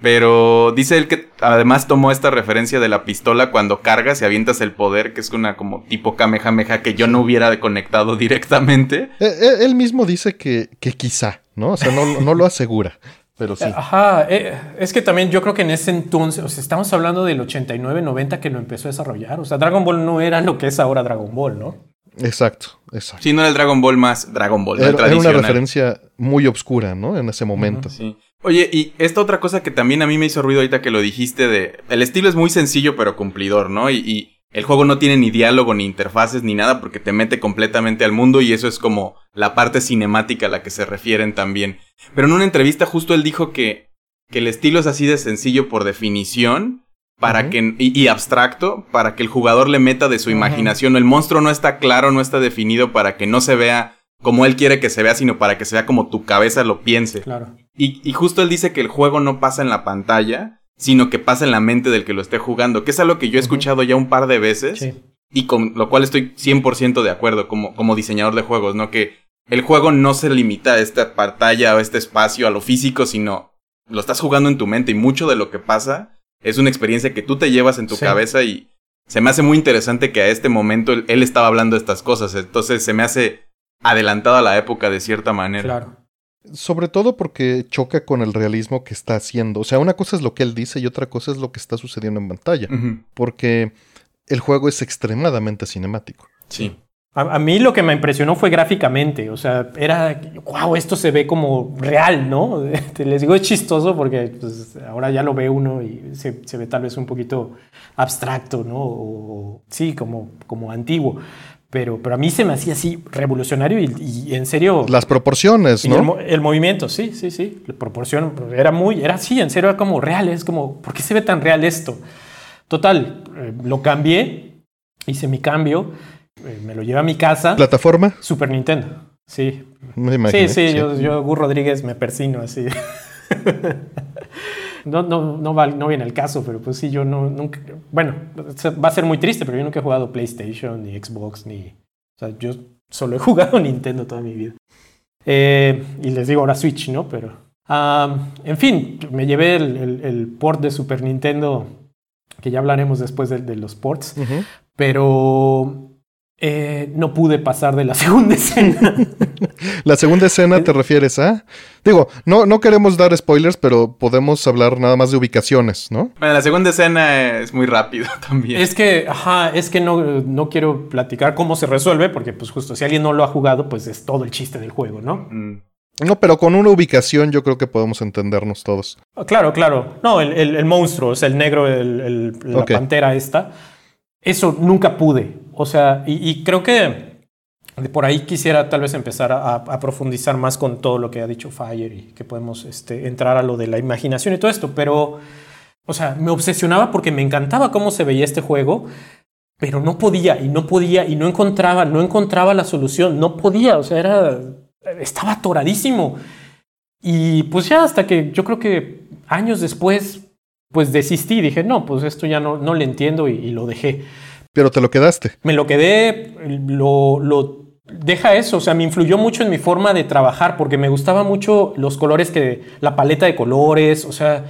Pero dice él que además tomó esta referencia de la pistola cuando cargas y avientas el poder, que es una como tipo Kamehameha que yo no hubiera conectado directamente. Eh, eh, él mismo dice que, que quizá, ¿no? O sea, no, no lo asegura. Pero sí. Ajá, eh, es que también yo creo que en ese entonces, o sea, estamos hablando del 89, 90 que lo empezó a desarrollar. O sea, Dragon Ball no era lo que es ahora Dragon Ball, ¿no? Exacto, exacto. Sí, no era el Dragon Ball más Dragon Ball, era, era una referencia muy obscura, ¿no? En ese momento. sí. Oye, y esta otra cosa que también a mí me hizo ruido ahorita que lo dijiste de... El estilo es muy sencillo pero cumplidor, ¿no? Y, y el juego no tiene ni diálogo, ni interfaces, ni nada, porque te mete completamente al mundo y eso es como la parte cinemática a la que se refieren también. Pero en una entrevista justo él dijo que, que el estilo es así de sencillo por definición, para que, y, abstracto, para que el jugador le meta de su imaginación. El monstruo no está claro, no está definido para que no se vea como él quiere que se vea, sino para que se vea como tu cabeza lo piense. Claro. Y, y justo él dice que el juego no pasa en la pantalla, sino que pasa en la mente del que lo esté jugando, que es algo que yo he escuchado ya un par de veces y con lo cual estoy 100% de acuerdo como, como diseñador de juegos, ¿no? Que el juego no se limita a esta pantalla o este espacio, a lo físico, sino lo estás jugando en tu mente y mucho de lo que pasa es una experiencia que tú te llevas en tu cabeza y se me hace muy interesante que a este momento él, él, estaba hablando de estas cosas, entonces se me hace adelantado a la época de cierta manera. Claro. Sobre todo porque choca con el realismo que está haciendo. O sea, una cosa es lo que él dice y otra cosa es lo que está sucediendo en pantalla. Porque el juego es extremadamente cinemático. Sí. A, mí lo que me impresionó fue gráficamente. O sea, era, wow, esto se ve como real, ¿no? <laughs> Les digo, es chistoso porque pues, ahora ya lo ve uno y se, se, ve tal vez un poquito abstracto, ¿no? O, sí, como, como antiguo. Pero, pero a mí se me hacía así revolucionario y, en serio. Las proporciones, ¿no? El, movimiento, sí, sí, sí. La proporción era muy, era así, en serio, era como real. Es como, ¿por qué se ve tan real esto? Total, eh, lo cambié, hice mi cambio, eh, me lo llevé a mi casa. ¿Plataforma? Super Nintendo, sí. Me imagino, sí, sí, sí, Yo, yo, Gur Rodríguez, me persino así. <laughs> no, no, no, va, no viene el caso, pero pues sí, yo no, nunca, bueno, va a ser muy triste, pero yo nunca he jugado PlayStation, ni Xbox, ni, o sea, yo solo he <laughs> jugado Nintendo toda mi vida. Eh, y les digo ahora Switch, ¿no? Pero, en fin, me llevé el, el, port de Super Nintendo, que ya hablaremos después de, de los ports, pero eh, no pude pasar de la <laughs> segunda escena. ¿La segunda escena te refieres a? Digo, no, no queremos dar spoilers, pero podemos hablar nada más de ubicaciones, ¿no? Bueno, la segunda escena es muy rápido <laughs> también. Es que, ajá, es que no, no quiero platicar cómo se resuelve, porque pues justo si alguien no lo ha jugado, pues es todo el chiste del juego, ¿no? Mm. No, pero con una ubicación yo creo que podemos entendernos todos. Ah, claro, claro. No, el, el, monstruo, es el negro, el, la pantera esta. Eso nunca pude. O sea, y, creo que por ahí quisiera tal vez empezar a, profundizar más con todo lo que ha dicho Fire y que podemos este, entrar a lo de la imaginación y todo esto, pero, o sea, me obsesionaba porque me encantaba cómo se veía este juego, pero no podía y no podía y no encontraba, no encontraba la solución, no podía, o sea, era, estaba atoradísimo. Y pues ya hasta que yo creo que años después, pues desistí, dije, no, pues esto ya no, no le entiendo y lo dejé. Pero te lo quedaste. Me lo quedé, lo, lo deja eso, o sea, me influyó mucho en mi forma de trabajar porque me gustaba mucho los colores que, la paleta de colores, o sea,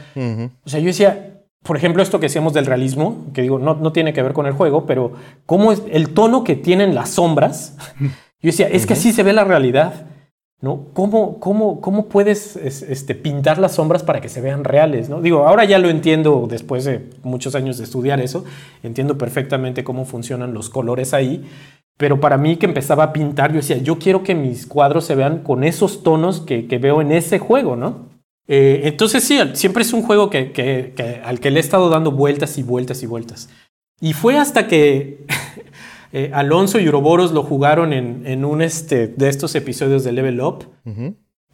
o sea, yo decía, por ejemplo, esto que decíamos del realismo, que digo, no, no tiene que ver con el juego, pero cómo es el tono que tienen las sombras, <laughs> yo decía, es que así se ve la realidad. ¿No? ¿Cómo, cómo, cómo puedes este, pintar las sombras para que se vean reales? ¿no? Digo, ahora ya lo entiendo después de muchos años de estudiar eso, entiendo perfectamente cómo funcionan los colores ahí, pero para mí que empezaba a pintar, yo decía, yo quiero que mis cuadros se vean con esos tonos que, veo en ese juego, ¿no? Eh, entonces sí, siempre es un juego que, que, al que le he estado dando vueltas y vueltas y vueltas. Y fue hasta que <laughs> Eh, Alonso y Uroboros lo jugaron en, un este, de estos episodios de Level Up.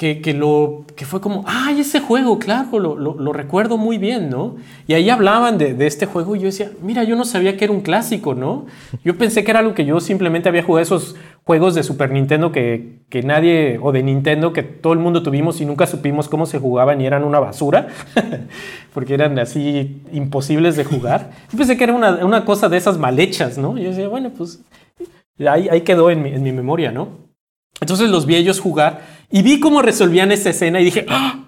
Que, lo, que fue como, ay, ese juego, claro, lo, recuerdo muy bien, ¿no? Y ahí hablaban de, este juego y yo decía, mira, yo no sabía que era un clásico, ¿no? Yo pensé que era algo que yo simplemente había jugado esos juegos de Super Nintendo que, que nadie, o de Nintendo, que todo el mundo tuvimos y nunca supimos cómo se jugaban y eran una basura, <laughs> porque eran así imposibles de jugar. Yo pensé que era una, cosa de esas mal hechas, ¿no? Yo decía, bueno, pues ahí, ahí quedó en mi, en mi memoria, ¿no? Entonces los vi ellos jugar y vi cómo resolvían esa escena y dije, ¡Ah!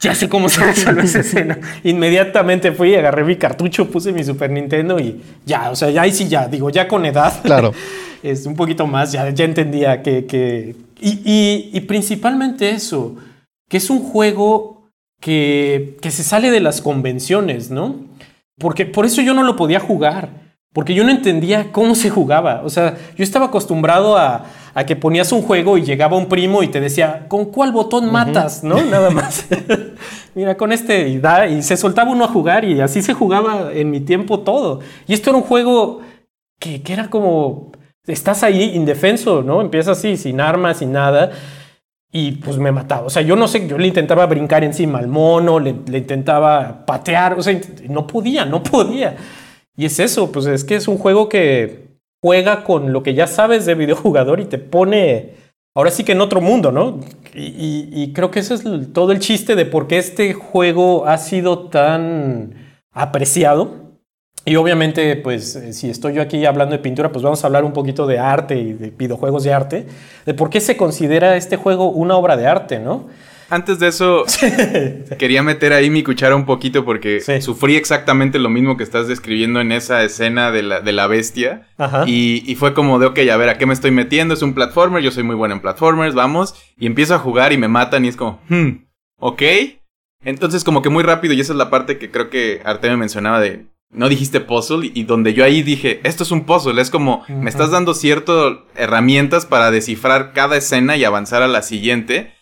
ya sé cómo se <laughs> resuelve esa escena. Inmediatamente fui, agarré mi cartucho, puse mi Super Nintendo y ya, o sea, ya ahí sí ya, digo, ya con edad. Claro. <laughs> es un poquito más, ya, ya entendía que... que y, y, principalmente eso, que es un juego que, que se sale de las convenciones, ¿no? Porque por eso yo no lo podía jugar porque yo no entendía cómo se jugaba. O sea, yo estaba acostumbrado a, que ponías un juego y llegaba un primo y te decía, ¿con cuál botón matas? ¿No? <laughs> Nada más. Mira, con este y da, y se soltaba uno a jugar y así se jugaba en mi tiempo todo. Y esto era un juego que, era como, estás ahí indefenso, ¿no? Empiezas así, sin armas, sin nada. Y pues me mataba. O sea, yo no sé, yo le intentaba brincar encima al mono, le, le intentaba patear, o sea, no podía, no podía. Y es eso, pues es que es un juego que juega con lo que ya sabes de videojugador y te pone ahora sí que en otro mundo, ¿no? Y, creo que ese es todo el chiste de por qué este juego ha sido tan apreciado. Y obviamente, pues eh, si estoy yo aquí hablando de pintura, pues vamos a hablar un poquito de arte y de videojuegos de arte, de por qué se considera este juego una obra de arte, ¿no? Antes de eso, <laughs> quería meter ahí mi cuchara un poquito porque sufrí exactamente lo mismo que estás describiendo en esa escena de la, de la bestia. Y, fue como de, ok, a ver, ¿a qué me estoy metiendo? Es un platformer, yo soy muy bueno en platformers, vamos. Y empiezo a jugar y me matan y es como, hmm, ok. Entonces como que muy rápido, y esa es la parte que creo que Arte me mencionaba de, no dijiste puzzle, y donde yo ahí dije, esto es un puzzle, es como, me estás dando ciertas herramientas para descifrar cada escena y avanzar a la siguiente.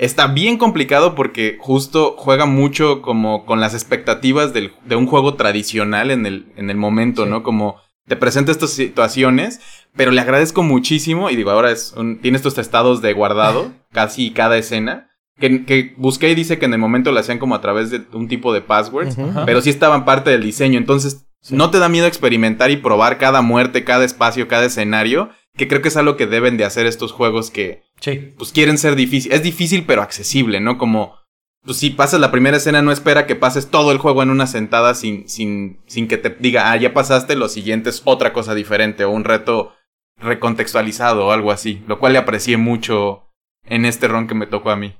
Está bien complicado porque justo juega mucho como con las expectativas del, de un juego tradicional en el, en el momento, ¿no? Como te presenta estas situaciones, pero le agradezco muchísimo y digo, ahora es un, tiene estos estados de guardado, <laughs> casi cada escena. Que, que, busqué y dice que en el momento lo hacían como a través de un tipo de passwords, pero sí estaban parte del diseño. Entonces, no te da miedo experimentar y probar cada muerte, cada espacio, cada escenario que creo que es algo que deben de hacer estos juegos que pues quieren ser difícil. Es difícil pero accesible, ¿no? Como pues si pasas la primera escena no espera que pases todo el juego en una sentada sin, sin, sin que te diga, ah, ya pasaste, lo siguiente es otra cosa diferente o un reto recontextualizado o algo así, lo cual le aprecié mucho en este ron que me tocó a mí.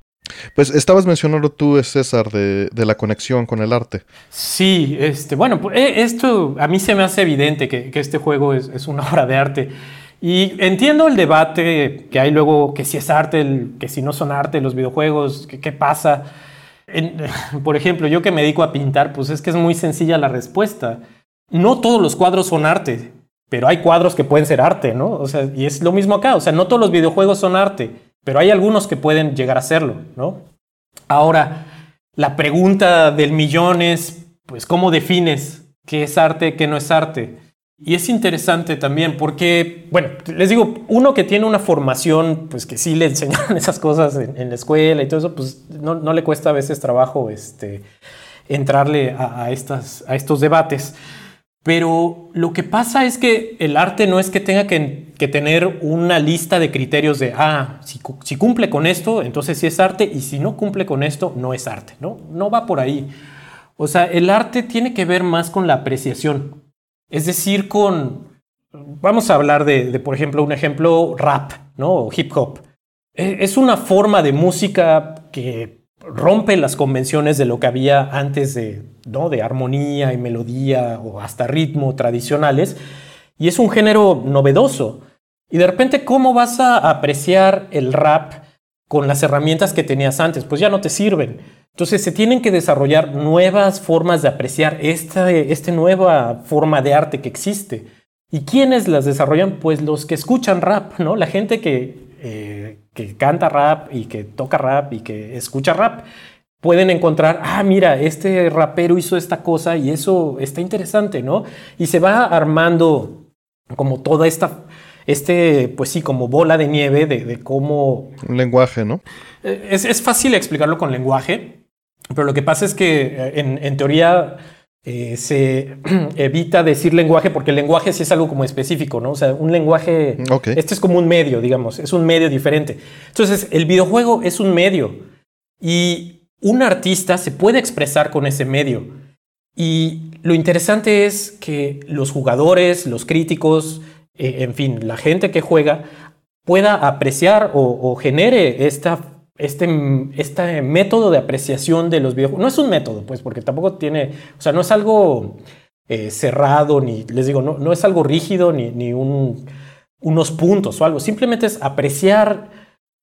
Pues estabas mencionando tú, César, de, de, la conexión con el arte. Sí, este, bueno, pues, eh, esto a mí se me hace evidente que, que este juego es, es, una obra de arte. Y entiendo el debate que hay luego, que si es arte, que si no son arte los videojuegos, qué pasa. <laughs> por ejemplo, yo que me dedico a pintar, pues es que es muy sencilla la respuesta. No todos los cuadros son arte, pero hay cuadros que pueden ser arte, ¿no? O sea, y es lo mismo acá, o sea, no todos los videojuegos son arte, pero hay algunos que pueden llegar a serlo, ¿no? Ahora, la pregunta del millón es, pues, ¿cómo defines qué es arte, qué no es arte? Y es interesante también porque, bueno, les digo, uno que tiene una formación, pues que sí le <laughs> enseñaron esas cosas en, la escuela y todo eso, pues no, no, le cuesta a veces trabajo este, entrarle a, estas, a estos debates. Pero lo que pasa es que el arte no es que tenga que, que tener una lista de criterios de, ah, si, si, cumple con esto, entonces sí es arte, y si no cumple con esto, no es arte, ¿no? No va por ahí. O sea, el arte tiene que ver más con la apreciación. Es decir, con, vamos a hablar de, por ejemplo, un ejemplo rap, ¿no? O hip hop. E, es una forma de música que rompe las convenciones de lo que había antes de, ¿no? de armonía y melodía o hasta ritmo tradicionales. Y es un género novedoso. Y de repente, ¿cómo vas a apreciar el rap con las herramientas que tenías antes? Pues ya no te sirven. Entonces se tienen que desarrollar nuevas formas de apreciar esta, esta nueva forma de arte que existe. ¿Y quiénes las desarrollan? Pues los que escuchan rap, ¿no? La gente que, eh, que canta rap y que toca rap y que escucha rap pueden encontrar, ah, mira, este rapero hizo esta cosa y eso está interesante, ¿no? Y se va armando como toda esta, este, pues sí, como bola de nieve de, de cómo... Un lenguaje, ¿no? Eh, es, es, fácil explicarlo con lenguaje, pero lo que pasa es que eh, en, teoría eh, se <clears throat> evita decir lenguaje porque el lenguaje sí es algo como específico, ¿no? O sea, un lenguaje, este es como un medio, digamos, es un medio diferente. Entonces, el videojuego es un medio y un artista se puede expresar con ese medio. Y lo interesante es que los jugadores, los críticos, eh, en fin, la gente que juega pueda apreciar o genere esta este, este método de apreciación de los videojuegos. No es un método, pues, porque tampoco tiene, o sea, no es algo eh, cerrado, ni, les digo, no, no es algo rígido, ni, ni un, unos puntos o algo. Simplemente es apreciar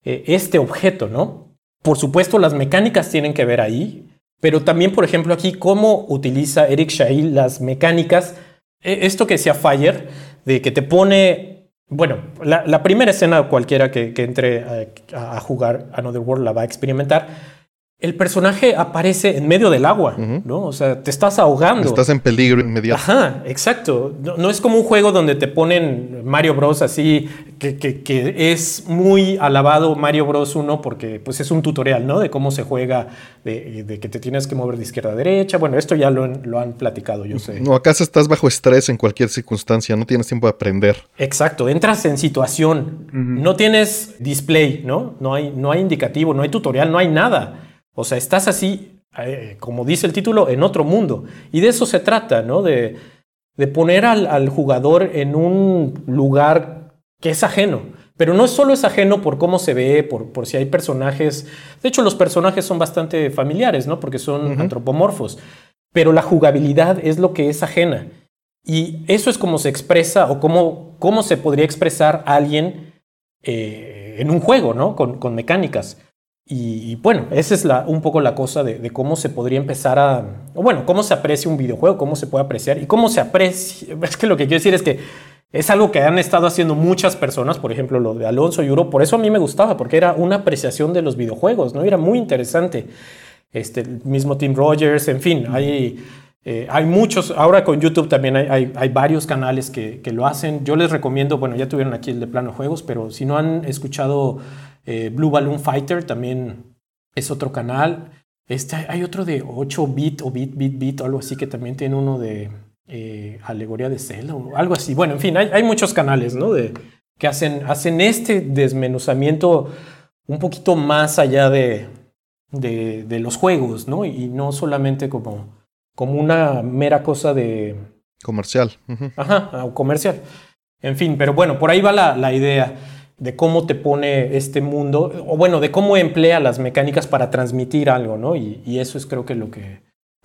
eh, este objeto, ¿no? Por supuesto, las mecánicas tienen que ver ahí, pero también, por ejemplo, aquí, cómo utiliza Eric Shail las mecánicas. E, esto que decía Fire, de que te pone. Bueno, la, primera escena cualquiera que, entre a, a, jugar Another World la va a experimentar el personaje aparece en medio del agua, ¿no? O sea, te estás ahogando. Estás en peligro inmediato. Ajá, exacto. No, es como un juego donde te ponen Mario Bros. así, que, es muy alabado Mario Bros. 1 porque pues, es un tutorial, ¿no? De cómo se juega, de, que te tienes que mover de izquierda a derecha. Bueno, esto ya lo, lo han platicado, yo sé. No, acá estás bajo estrés en cualquier circunstancia, no tienes tiempo de aprender. Exacto, entras en situación, no tienes display, ¿no? No hay, no hay indicativo, no hay tutorial, no hay nada. O sea, estás así, eh, como dice el título, en otro mundo. Y de eso se trata, ¿no? De, poner al, jugador en un lugar que es ajeno. Pero no solo es ajeno por cómo se ve, por, si hay personajes. De hecho, los personajes son bastante familiares, ¿no? Porque son antropomorfos. Pero la jugabilidad es lo que es ajena. Y eso es como se expresa o cómo, cómo se podría expresar a alguien eh, en un juego, ¿no? con mecánicas. Y, bueno, esa es la, un poco la cosa de, cómo se podría empezar a, bueno, cómo se aprecia un videojuego, cómo se puede apreciar y cómo se aprecia. <laughs> Es que lo que quiero decir es que es algo que han estado haciendo muchas personas, por ejemplo, lo de Alonso y Uro, por eso a mí me gustaba, porque era una apreciación de los videojuegos, ¿no? Era muy interesante. Este, el mismo Tim Rogers, en fin, hay, eh, hay muchos, ahora con YouTube también hay, hay, varios canales que, que, lo hacen. Yo les recomiendo, bueno, ya tuvieron aquí el de plano juegos, pero si no han escuchado eh, Blue Balloon Fighter también es otro canal. Este, hay otro de 8 bit o bit, bit, bit, o algo así, que también tiene uno de eh, alegoría de Zelda o algo así. Bueno, en fin, hay, muchos canales, ¿no? De, que hacen, hacen este desmenuzamiento un poquito más allá de, de, los juegos, ¿no? Y no solamente como, como una mera cosa de... Comercial. Ajá, o comercial. En fin, pero bueno, por ahí va la, la idea de cómo te pone este mundo, o bueno, de cómo emplea las mecánicas para transmitir algo, ¿no? Y, eso es creo que lo que,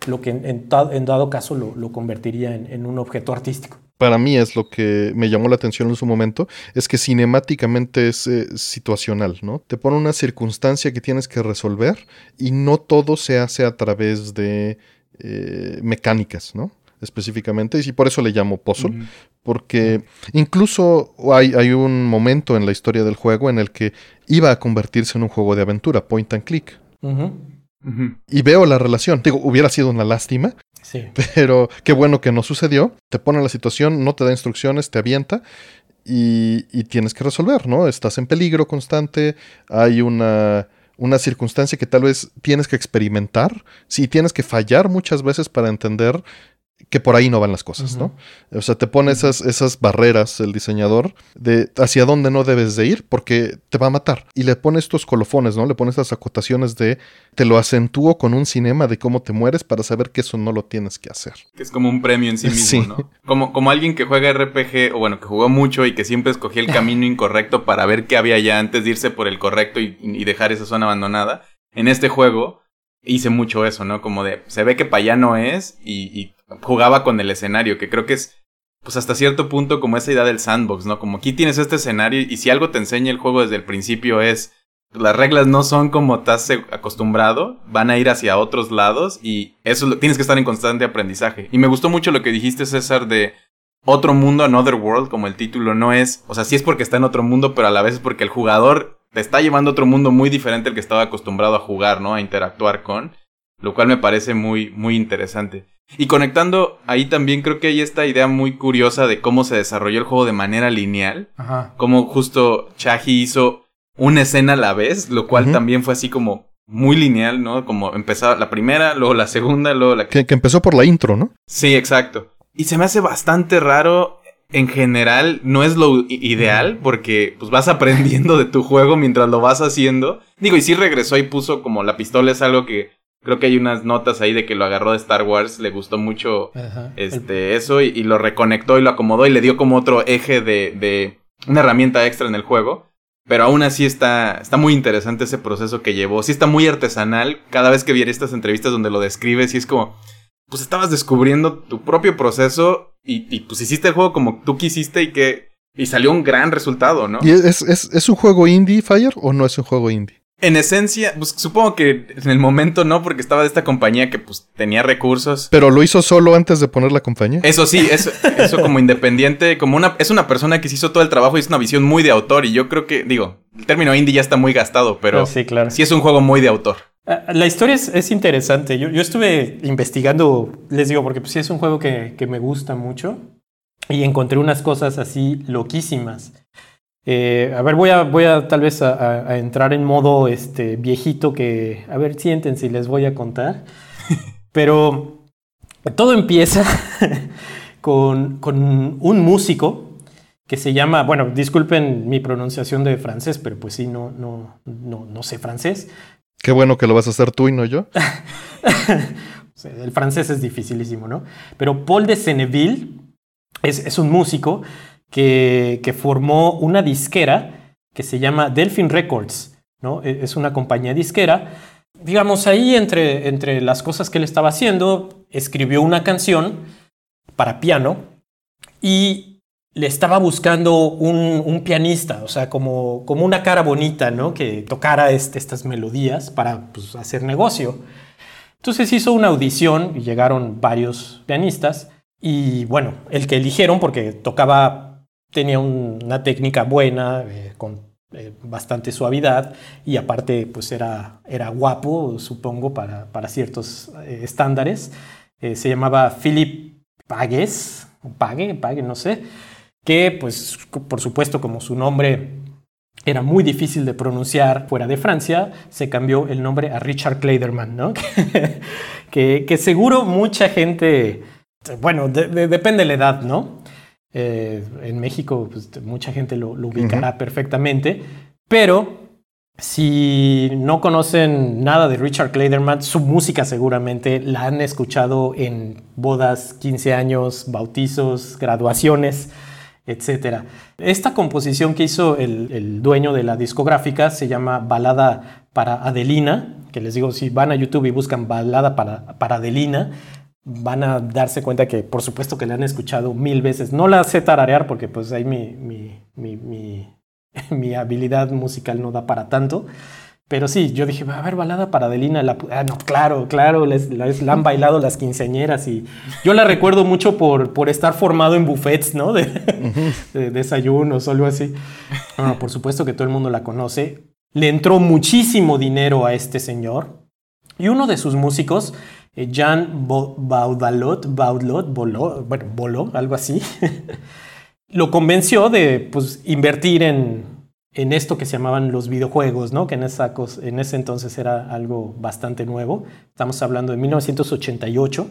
lo que en, dado caso lo, convertiría en, un objeto artístico. Para mí es lo que me llamó la atención en su momento, es que cinemáticamente es eh, situacional, ¿no? Te pone una circunstancia que tienes que resolver y no todo se hace a través de eh, mecánicas, ¿no? Específicamente, y por eso le llamo puzzle, porque incluso hay, hay, un momento en la historia del juego en el que iba a convertirse en un juego de aventura, point and click. Y veo la relación. Digo, hubiera sido una lástima, sí. <laughs> pero qué bueno que no sucedió. Te pone en la situación, no te da instrucciones, te avienta y, y tienes que resolver, ¿no? Estás en peligro constante, hay una una circunstancia que tal vez tienes que experimentar, sí, tienes que fallar muchas veces para entender que por ahí no van las cosas, ¿no? O sea, te pone esas, esas barreras el diseñador de hacia dónde no debes de ir porque te va a matar. Y le pone estos colofones, ¿no? Le pone estas acotaciones de te lo acentúo con un cinema de cómo te mueres para saber que eso no lo tienes que hacer. Que es como un premio en sí mismo, ¿no? Como, como alguien que juega RPG, o bueno, que jugó mucho y que siempre escogía el <laughs> camino incorrecto para ver qué había ya antes de irse por el correcto y, y dejar esa zona abandonada. En este juego hice mucho eso, ¿no? Como de, se ve que para allá no es y, jugaba con el escenario, que creo que es, pues hasta cierto punto como esa idea del sandbox, ¿no? Como aquí tienes este escenario y si algo te enseña el juego desde el principio es, las reglas no son como estás acostumbrado, van a ir hacia otros lados y eso tienes que estar en constante aprendizaje. Y me gustó mucho lo que dijiste, César, de otro mundo, Another World, como el título no es, o sea, sí es porque está en otro mundo, pero a la vez es porque el jugador te está llevando a otro mundo muy diferente al que estaba acostumbrado a jugar, ¿no? A interactuar con, lo cual me parece muy, muy interesante. Y conectando ahí también creo que hay esta idea muy curiosa de cómo se desarrolló el juego de manera lineal. Ajá. Como justo Chahi hizo una escena a la vez, lo cual también fue así como muy lineal, ¿no? Como empezaba la primera, luego la segunda, luego la... Que, que empezó por la intro, ¿no? Sí, exacto. Y se me hace bastante raro en general no es lo ideal porque pues vas <laughs> aprendiendo de tu juego mientras lo vas haciendo. Digo, y sí regresó y puso como la pistola es algo que creo que hay unas notas ahí de que lo agarró de Star Wars, le gustó mucho este eso y, lo reconectó y lo acomodó y le dio como otro eje de, de una herramienta extra en el juego. Pero aún así está, está muy interesante ese proceso que llevó. Sí está muy artesanal. Cada vez que viera estas entrevistas donde lo describes, y es como, pues estabas descubriendo tu propio proceso y, y pues hiciste el juego como tú quisiste y que y salió un gran resultado, ¿no? ¿Y es, es, es un juego indie, Fire, o no es un juego indie? En esencia, pues supongo que en el momento no, porque estaba de esta compañía que pues tenía recursos. Pero lo hizo solo antes de poner la compañía. Eso sí, eso, eso como independiente, como una, es una persona que se hizo todo el trabajo y es una visión muy de autor. Y yo creo que, digo, el término indie ya está muy gastado, pero sí, claro. sí es un juego muy de autor. Ah, La historia es, es interesante. Yo, yo, estuve investigando, les digo, porque pues, sí es un juego que, que me gusta mucho y encontré unas cosas así loquísimas. Eh, a ver, voy a, voy a tal vez a, a, entrar en modo este, viejito que, a ver, siéntense y les voy a contar. <laughs> Pero todo empieza <laughs> con, con, un músico que se llama, bueno, disculpen mi pronunciación de francés, pero pues sí, no, no, no, no sé francés. Qué bueno que lo vas a hacer tú y no yo. <laughs> El francés es dificilísimo, ¿no? Pero Paul de Senneville es, es un músico que, formó una disquera que se llama Delphin Records, ¿no? Es una compañía disquera. Digamos, ahí entre, entre las cosas que él estaba haciendo, escribió una canción para piano y le estaba buscando un, un pianista, o sea, como, como, una cara bonita, ¿no? Que tocara este, estas melodías para pues, hacer negocio. Entonces hizo una audición y llegaron varios pianistas. Y bueno, el que eligieron, porque tocaba, tenía un, una técnica buena, eh, con eh, bastante suavidad, y aparte, pues era, era guapo, supongo, para, para ciertos eh, estándares. se llamaba Philip Pagues, Pague, Pague, no sé que pues por supuesto como su nombre era muy difícil de pronunciar fuera de Francia, se cambió el nombre a Richard Kleiderman, ¿no? <laughs> que, que, seguro mucha gente, bueno, de, de, depende de la edad, ¿no? Eh, en México pues, mucha gente lo, lo ubicará uh -huh. perfectamente, pero si no conocen nada de Richard Kleiderman, su música seguramente la han escuchado en bodas, 15 años, bautizos, graduaciones etcétera. Esta composición que hizo el, el, dueño de la discográfica se llama Balada para Adelina, que les digo, si van a YouTube y buscan Balada para, para Adelina, van a darse cuenta que por supuesto que la han escuchado mil veces. No la sé tararear porque pues ahí mi, mi, mi, mi, <laughs> habilidad musical no da para tanto. Pero sí, yo dije, a ver, balada para Adelina. La, ah, no, claro, claro, les, les, la han bailado las quinceañeras y yo la recuerdo mucho por, por estar formado en buffets, ¿no? De, <laughs> de desayunos o algo así. Bueno, por supuesto que todo el mundo la conoce. Le entró muchísimo dinero a este señor y uno de sus músicos, Jean Baudalot, Baudalot, Boló, bueno, Boló, algo así, <laughs> lo convenció de pues, invertir en en esto que se llamaban los videojuegos, ¿no? que en, esa en ese entonces era algo bastante nuevo. Estamos hablando de 1988.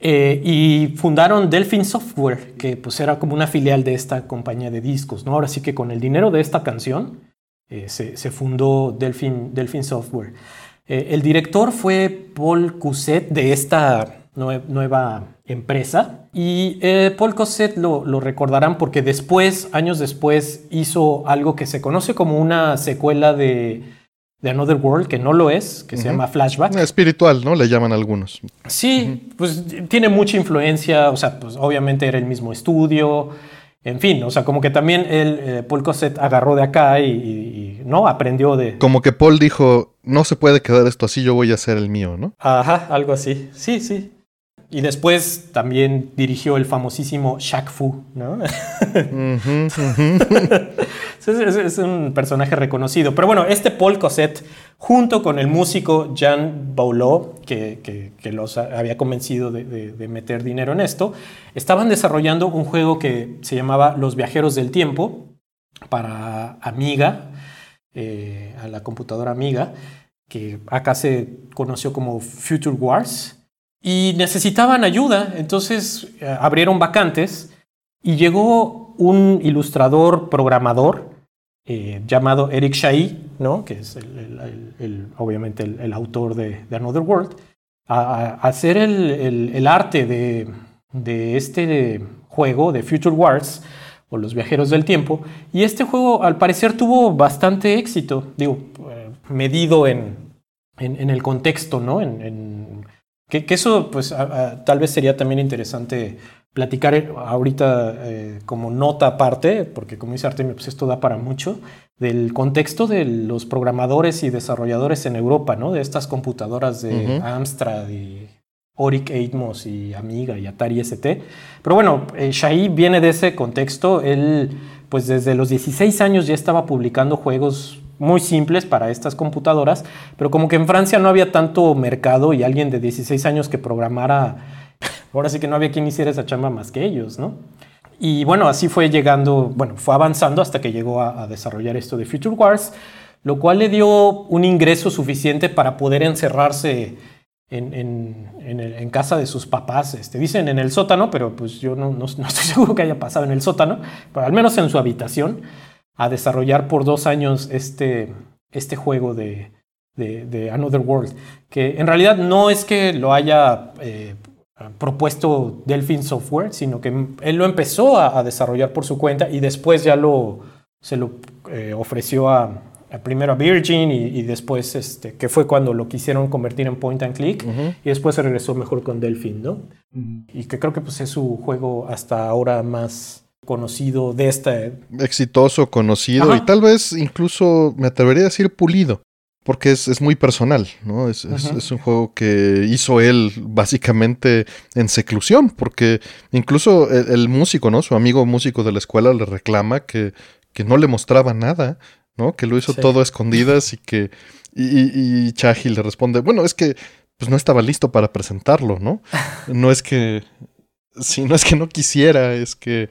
Eh, y fundaron Delphin Software, que pues era como una filial de esta compañía de discos. ¿no? Ahora sí que con el dinero de esta canción eh, se, se, fundó Delphin, Delphin Software. Eh, el director fue Paul Cuset de esta nue nueva empresa. Y eh, Paul Cosset lo, lo, recordarán porque después, años después, hizo algo que se conoce como una secuela de, de Another World, que no lo es, que uh -huh. se llama Flashback. Espiritual, ¿no? Le llaman algunos. Sí, uh -huh. pues tiene mucha influencia, o sea, pues obviamente era el mismo estudio. En fin, o sea, como que también él, eh, Paul Cosset agarró de acá y, y, y, no aprendió de. Como que Paul dijo: No se puede quedar esto así, yo voy a hacer el mío, ¿no? Ajá, algo así. Sí, sí. Y después también dirigió el famosísimo Shaq Fu, ¿no? <laughs> Es, un personaje reconocido. Pero bueno, este Paul Cosette, junto con el músico Jean Boulot, que, los había convencido de, meter dinero en esto, estaban desarrollando un juego que se llamaba Los Viajeros del Tiempo para Amiga, eh, a la computadora Amiga, que acá se conoció como Future Wars y necesitaban ayuda, entonces eh, abrieron vacantes y llegó un ilustrador programador eh, llamado Eric Shai, ¿no? que es el, el, el, obviamente el, autor de, de, Another World, a, a hacer el, arte de, de, este juego de Future Wars o Los Viajeros del Tiempo. Y este juego al parecer tuvo bastante éxito, digo, eh, medido en, en, el contexto, ¿no? En, que, eso pues tal vez sería también interesante platicar ahorita eh, como nota aparte, porque como dice Artemio, pues esto da para mucho, del contexto de los programadores y desarrolladores en Europa, ¿no? De estas computadoras de Amstrad y Oric Atmos y Amiga y Atari ST. Pero bueno, eh, Shai viene de ese contexto. Él, pues desde los 16 años ya estaba publicando juegos muy simples para estas computadoras, pero como que en Francia no había tanto mercado y alguien de 16 años que programara, ahora sí que no había quien hiciera esa chamba más que ellos, ¿no? Y bueno, así fue llegando, bueno, fue avanzando hasta que llegó a, desarrollar esto de Future Wars, lo cual le dio un ingreso suficiente para poder encerrarse en, casa de sus papás. Este, dicen en el sótano, pero pues yo no, no, estoy <laughs> seguro que haya pasado en el sótano, pero al menos en su habitación, a desarrollar por dos años este, este juego de, de, Another World, que en realidad no es que lo haya eh, propuesto Delphin Software, sino que él lo empezó a, desarrollar por su cuenta y después ya lo, se lo eh, ofreció a, primero a Virgin y, después, este, que fue cuando lo quisieron convertir en point and click y después se regresó mejor con Delphin, ¿no? Y que creo que pues, es su juego hasta ahora más conocido de este... Exitoso, conocido y tal vez incluso me atrevería a decir pulido porque es, muy personal, ¿no? Es, un juego que hizo él básicamente en seclusión, porque incluso el, músico, ¿no? Su amigo músico de la escuela le reclama que, que no le mostraba nada, ¿no? Que lo hizo todo a escondidas y que... Y, y, Chahi le responde, bueno, es que pues no estaba listo para presentarlo, ¿no? <laughs> No es que... Sí, no es que no quisiera, es que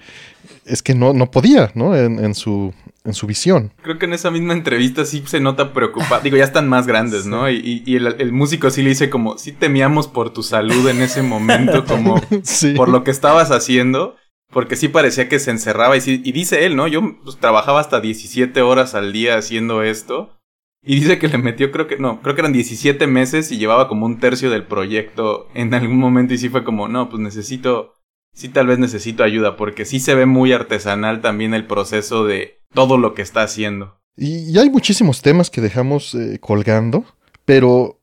es que no, no podía, ¿no? En, su, en su visión. Creo que en esa misma entrevista sí se nota preocupado. Digo, ya están más grandes, ¿no? Y, el, músico sí le dice como, sí temíamos por tu salud en ese momento, como <laughs> por lo que estabas haciendo. Porque sí parecía que se encerraba y, y dice él, ¿no? Yo pues, trabajaba hasta 17 horas al día haciendo esto. Y dice que le metió, creo que, no, creo que eran 17 meses y llevaba como un tercio del proyecto en algún momento y sí fue como, no, pues necesito sí tal vez necesito ayuda, porque sí se ve muy artesanal también el proceso de todo lo que está haciendo. Y, hay muchísimos temas que dejamos eh, colgando, pero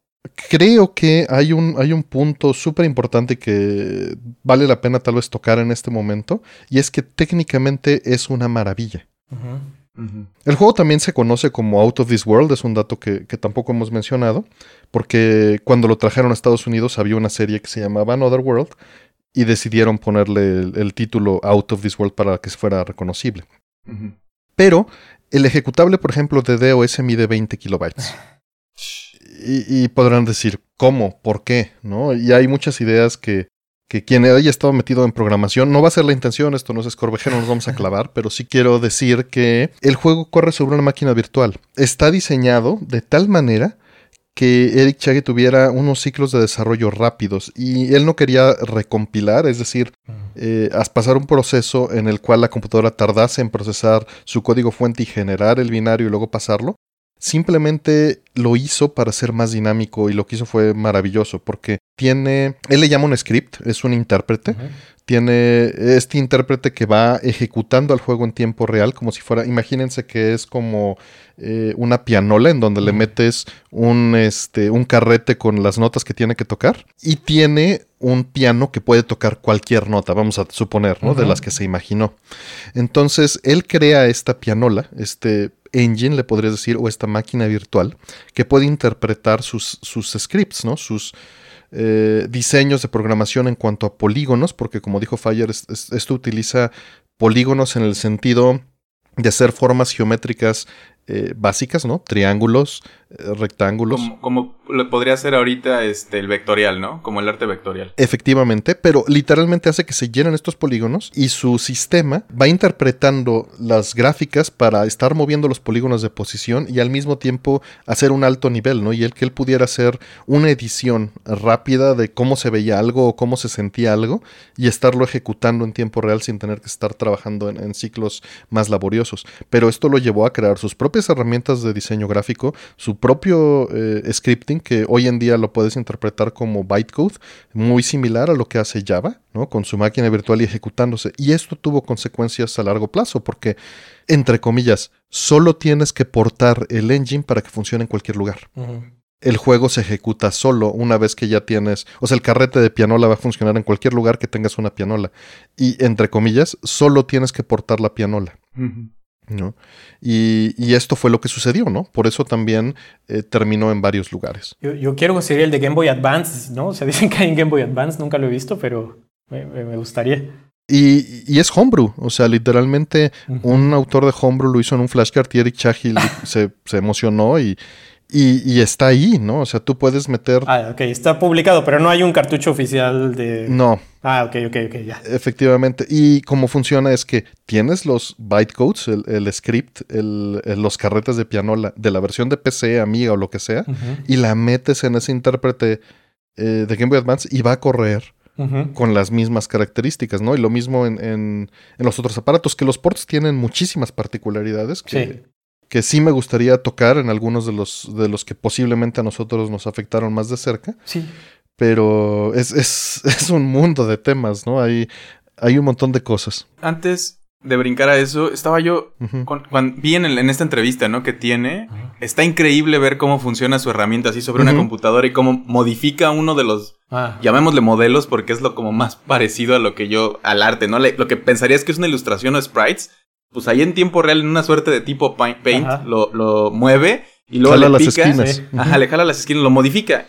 creo que hay un, hay un punto súper importante que vale la pena tal vez tocar en este momento, y es que técnicamente es una maravilla. El juego también se conoce como Out of This World, es un dato que, que, tampoco hemos mencionado, porque cuando lo trajeron a Estados Unidos había una serie que se llamaba Another World, y decidieron ponerle el, título Out of This World para que fuera reconocible. Pero el ejecutable, por ejemplo, de DOS mide 20 kilobytes. <sighs> Y, podrán decir, ¿cómo? ¿Por qué? ¿No? Y hay muchas ideas que, que quien haya estado metido en programación, no va a ser la intención, esto no es escorvejero, nos vamos a <laughs> clavar, pero sí quiero decir que el juego corre sobre una máquina virtual. Está diseñado de tal manera que Eric Chage tuviera unos ciclos de desarrollo rápidos y él no quería recompilar, es decir, eh, pasar un proceso en el cual la computadora tardase en procesar su código fuente y generar el binario y luego pasarlo. Simplemente lo hizo para ser más dinámico y lo que hizo fue maravilloso porque tiene, él le llama un script, es un intérprete, tiene este intérprete que va ejecutando al juego en tiempo real, como si fuera, imagínense que es como eh, una pianola en donde le metes un, este, un carrete con las notas que tiene que tocar y tiene un piano que puede tocar cualquier nota, vamos a suponer, ¿no? De las que se imaginó. Entonces, él crea esta pianola, este engine, le podrías decir, o esta máquina virtual, que puede interpretar sus, sus scripts, ¿no? Sus eh, diseños de programación en cuanto a polígonos, porque como dijo Fire, esto utiliza polígonos en el sentido de hacer formas geométricas eh, básicas, ¿no? Triángulos, rectángulos. Como, lo podría ser ahorita este, el vectorial, ¿no? Como el arte vectorial. Efectivamente, pero literalmente hace que se llenen estos polígonos y su sistema va interpretando las gráficas para estar moviendo los polígonos de posición y al mismo tiempo hacer un alto nivel, ¿no? Y el que él pudiera hacer una edición rápida de cómo se veía algo o cómo se sentía algo y estarlo ejecutando en tiempo real sin tener que estar trabajando en, en ciclos más laboriosos. Pero esto lo llevó a crear sus propias herramientas de diseño gráfico, su propio eh, scripting, que hoy en día lo puedes interpretar como bytecode, muy similar a lo que hace Java, ¿no? con su máquina virtual y ejecutándose. Y esto tuvo consecuencias a largo plazo, porque, entre comillas, solo tienes que portar el engine para que funcione en cualquier lugar el juego se ejecuta solo una vez que ya tienes, o sea, el carrete de pianola va a funcionar en cualquier lugar que tengas una pianola. Y entre comillas, solo tienes que portar la pianola. ¿No? Y, esto fue lo que sucedió, ¿no? Por eso también eh, terminó en varios lugares. Yo, quiero conseguir el de Game Boy Advance, ¿no? <laughs> O sea, dicen que hay en Game Boy Advance, nunca lo he visto, pero me, gustaría. Y, es homebrew, o sea, literalmente un autor de homebrew lo hizo en un flashcard y Eric Chahi <laughs> se, se emocionó y, y, está ahí, ¿no? O sea, tú puedes meter. Ah, ok, está publicado, pero no hay un cartucho oficial de. No. Ah, ok, ok, ok, ya. Efectivamente. Y cómo funciona es que tienes los bytecodes, el, el script, el, los carretes de pianola de la versión de PC, Amiga o lo que sea, y la metes en ese intérprete eh, de Game Boy Advance y va a correr. con las mismas características, ¿no? Y lo mismo en, en, los otros aparatos, que los ports tienen muchísimas particularidades que, que sí me gustaría tocar en algunos de los, de los que posiblemente a nosotros nos afectaron más de cerca. Sí. Pero es, es, <laughs> un mundo de temas, ¿no? Hay, hay un montón de cosas. Antes de brincar a eso, estaba yo, cuando vi en, en, esta entrevista, ¿no? Que tiene, está increíble ver cómo funciona su herramienta así sobre una computadora y cómo modifica uno de los, ah. llamémosle modelos, porque es lo como más parecido a lo que yo, al arte, ¿no? lo que pensaría es que es una ilustración o sprites, pues ahí en tiempo real, en una suerte de tipo paint, lo, lo, mueve y luego jala le las esquinas. Ajá, le jala las esquinas, lo modifica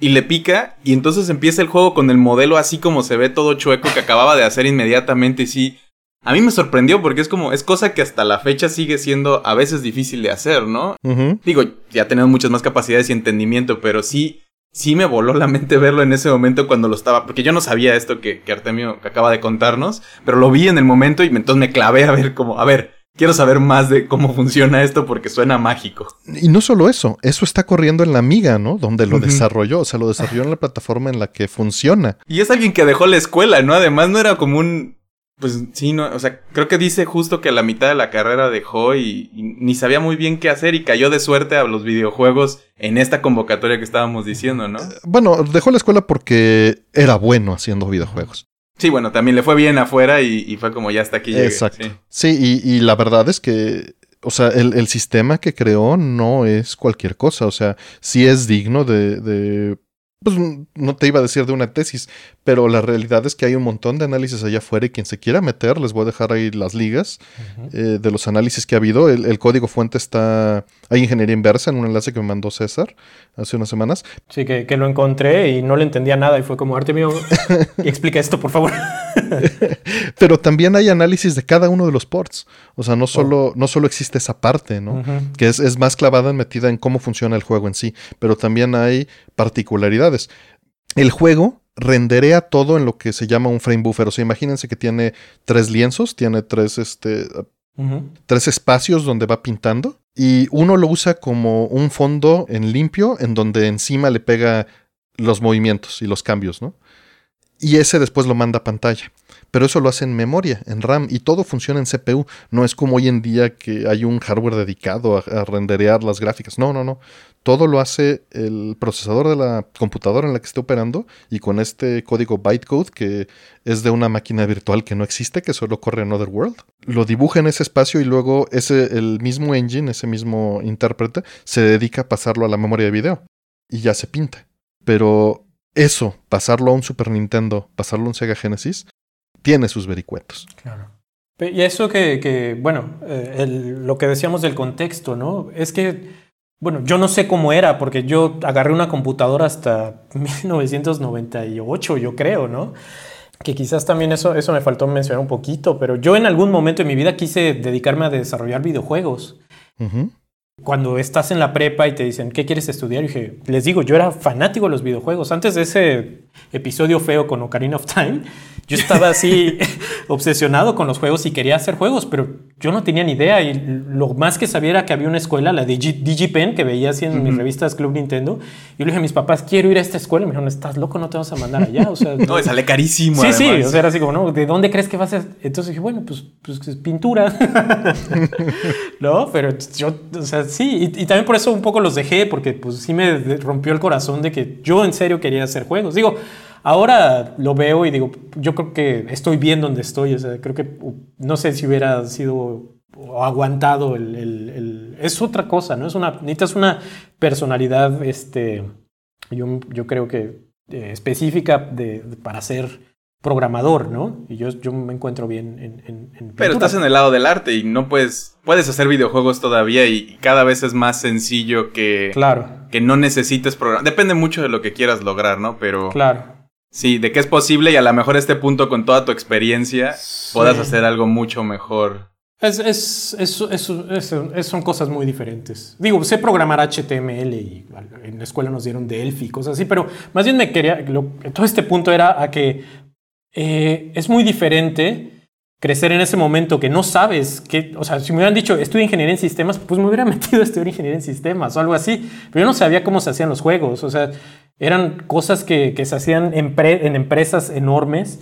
y le pica y entonces empieza el juego con el modelo así como se ve todo chueco que acababa de hacer inmediatamente y sí. A mí me sorprendió porque es como, es cosa que hasta la fecha sigue siendo a veces difícil de hacer, ¿no? Digo, ya tenemos muchas más capacidades y entendimiento, pero sí, sí me voló la mente verlo en ese momento cuando lo estaba, porque yo no sabía esto que, que Artemio acaba de contarnos, pero lo vi en el momento y entonces me clavé a ver como, a ver, quiero saber más de cómo funciona esto porque suena mágico. Y no solo eso, eso está corriendo en la Amiga, ¿no? Donde lo desarrolló, o sea, lo desarrolló en la plataforma en la que funciona. Y es alguien que dejó la escuela, ¿no? Además no era como un pues sí, no, o sea, creo que dice justo que a la mitad de la carrera dejó y, ni sabía muy bien qué hacer y cayó de suerte a los videojuegos en esta convocatoria que estábamos diciendo, ¿no? Eh, bueno, dejó la escuela porque era bueno haciendo videojuegos. Sí, bueno, también le fue bien afuera y, fue como ya hasta aquí llegué. Exacto. Sí, y, la verdad es que, o sea, el, sistema que creó no es cualquier cosa, o sea, sí es digno de pues no te iba a decir de una tesis, pero la realidad es que hay un montón de análisis allá afuera y quien se quiera meter, les voy a dejar ahí las ligas eh, de los análisis que ha habido. El, código fuente está, hay ingeniería inversa en un enlace que me mandó César hace unas semanas. Sí, que, que lo encontré y no le entendía nada y fue como, arte mío, <laughs> explica esto, por favor. <laughs> pero también hay análisis de cada uno de los ports. O sea, no oh. solo, no solo existe esa parte, ¿no? Que es, es más clavada, metida en cómo funciona el juego en sí, pero también hay particularidades. El juego renderea todo en lo que se llama un frame buffer. O sea, imagínense que tiene tres lienzos, tiene tres, este, tres espacios donde va pintando. Y uno lo usa como un fondo en limpio, en donde encima le pega los movimientos y los cambios, ¿no? Y ese después lo manda a pantalla pero eso lo hace en memoria, en RAM, y todo funciona en CPU. No es como hoy en día que hay un hardware dedicado a, renderear las gráficas. No, no, no. Todo lo hace el procesador de la computadora en la que esté operando y con este código bytecode que es de una máquina virtual que no existe, que solo corre en Otherworld. Lo dibuja en ese espacio y luego ese, el mismo engine, ese mismo intérprete, se dedica a pasarlo a la memoria de video y ya se pinta. Pero eso, pasarlo a un Super Nintendo, pasarlo a un Sega Genesis, tiene sus vericuetos. Claro. Y eso que, bueno, eh, lo que decíamos del contexto, ¿no? Es que, bueno, yo no sé cómo era, porque yo agarré una computadora hasta <laughs> 1998, yo creo, ¿no? Que quizás también eso, eso me faltó mencionar un poquito, pero yo en algún momento de mi vida quise dedicarme a desarrollar videojuegos. Cuando estás en la prepa y te dicen, ¿qué quieres estudiar? Y dije, les digo, yo era fanático de los videojuegos. Antes de ese episodio feo con Ocarina of Time, yo estaba así <laughs> obsesionado con los juegos y quería hacer juegos, pero yo no tenía ni idea y lo más que sabía era que había una escuela, la de DigiPen, que veía así en mis revistas Club Nintendo. Y yo le dije a mis papás, quiero ir a esta escuela. Y me dijeron, estás loco, no te vas a mandar allá. O sea, <laughs> no, sale carísimo. Sí, sí, o sea, era así como, ¿no? ¿De dónde crees que vas a...? Entonces dije, bueno, pues, pues pintura. <laughs> no, pero yo, o sea, sí. Y, y, también por eso un poco los dejé, porque pues sí me rompió el corazón de que yo en serio quería hacer juegos. Digo, Ahora lo veo y digo, yo creo que estoy bien donde estoy. O sea, creo que no sé si hubiera sido aguantado el, es otra cosa, ¿no? Es una, necesitas una personalidad, este, yo, yo creo que eh, específica de, para ser programador, ¿no? Y yo, yo me encuentro bien en, en, Pero estás en el lado del arte y no puedes, puedes hacer videojuegos todavía y cada vez es más sencillo que, claro. que no necesites programar. Depende mucho de lo que quieras lograr, ¿no? Pero... Claro. Sí, de que es posible y a lo mejor este punto con toda tu experiencia puedas hacer algo mucho mejor. Es, es, es, son cosas muy diferentes. Digo, sé programar HTML y en la escuela nos dieron Delphi y cosas así, pero más bien me quería, todo este punto era a que eh, es muy diferente crecer en ese momento que no sabes que, o sea, si me hubieran dicho estudia ingeniería en sistemas, pues me hubiera <laughs> metido a estudiar ingeniería en sistemas o algo así, pero yo no sabía cómo se hacían los juegos, o sea, eran cosas que, que se hacían en, en, empresas enormes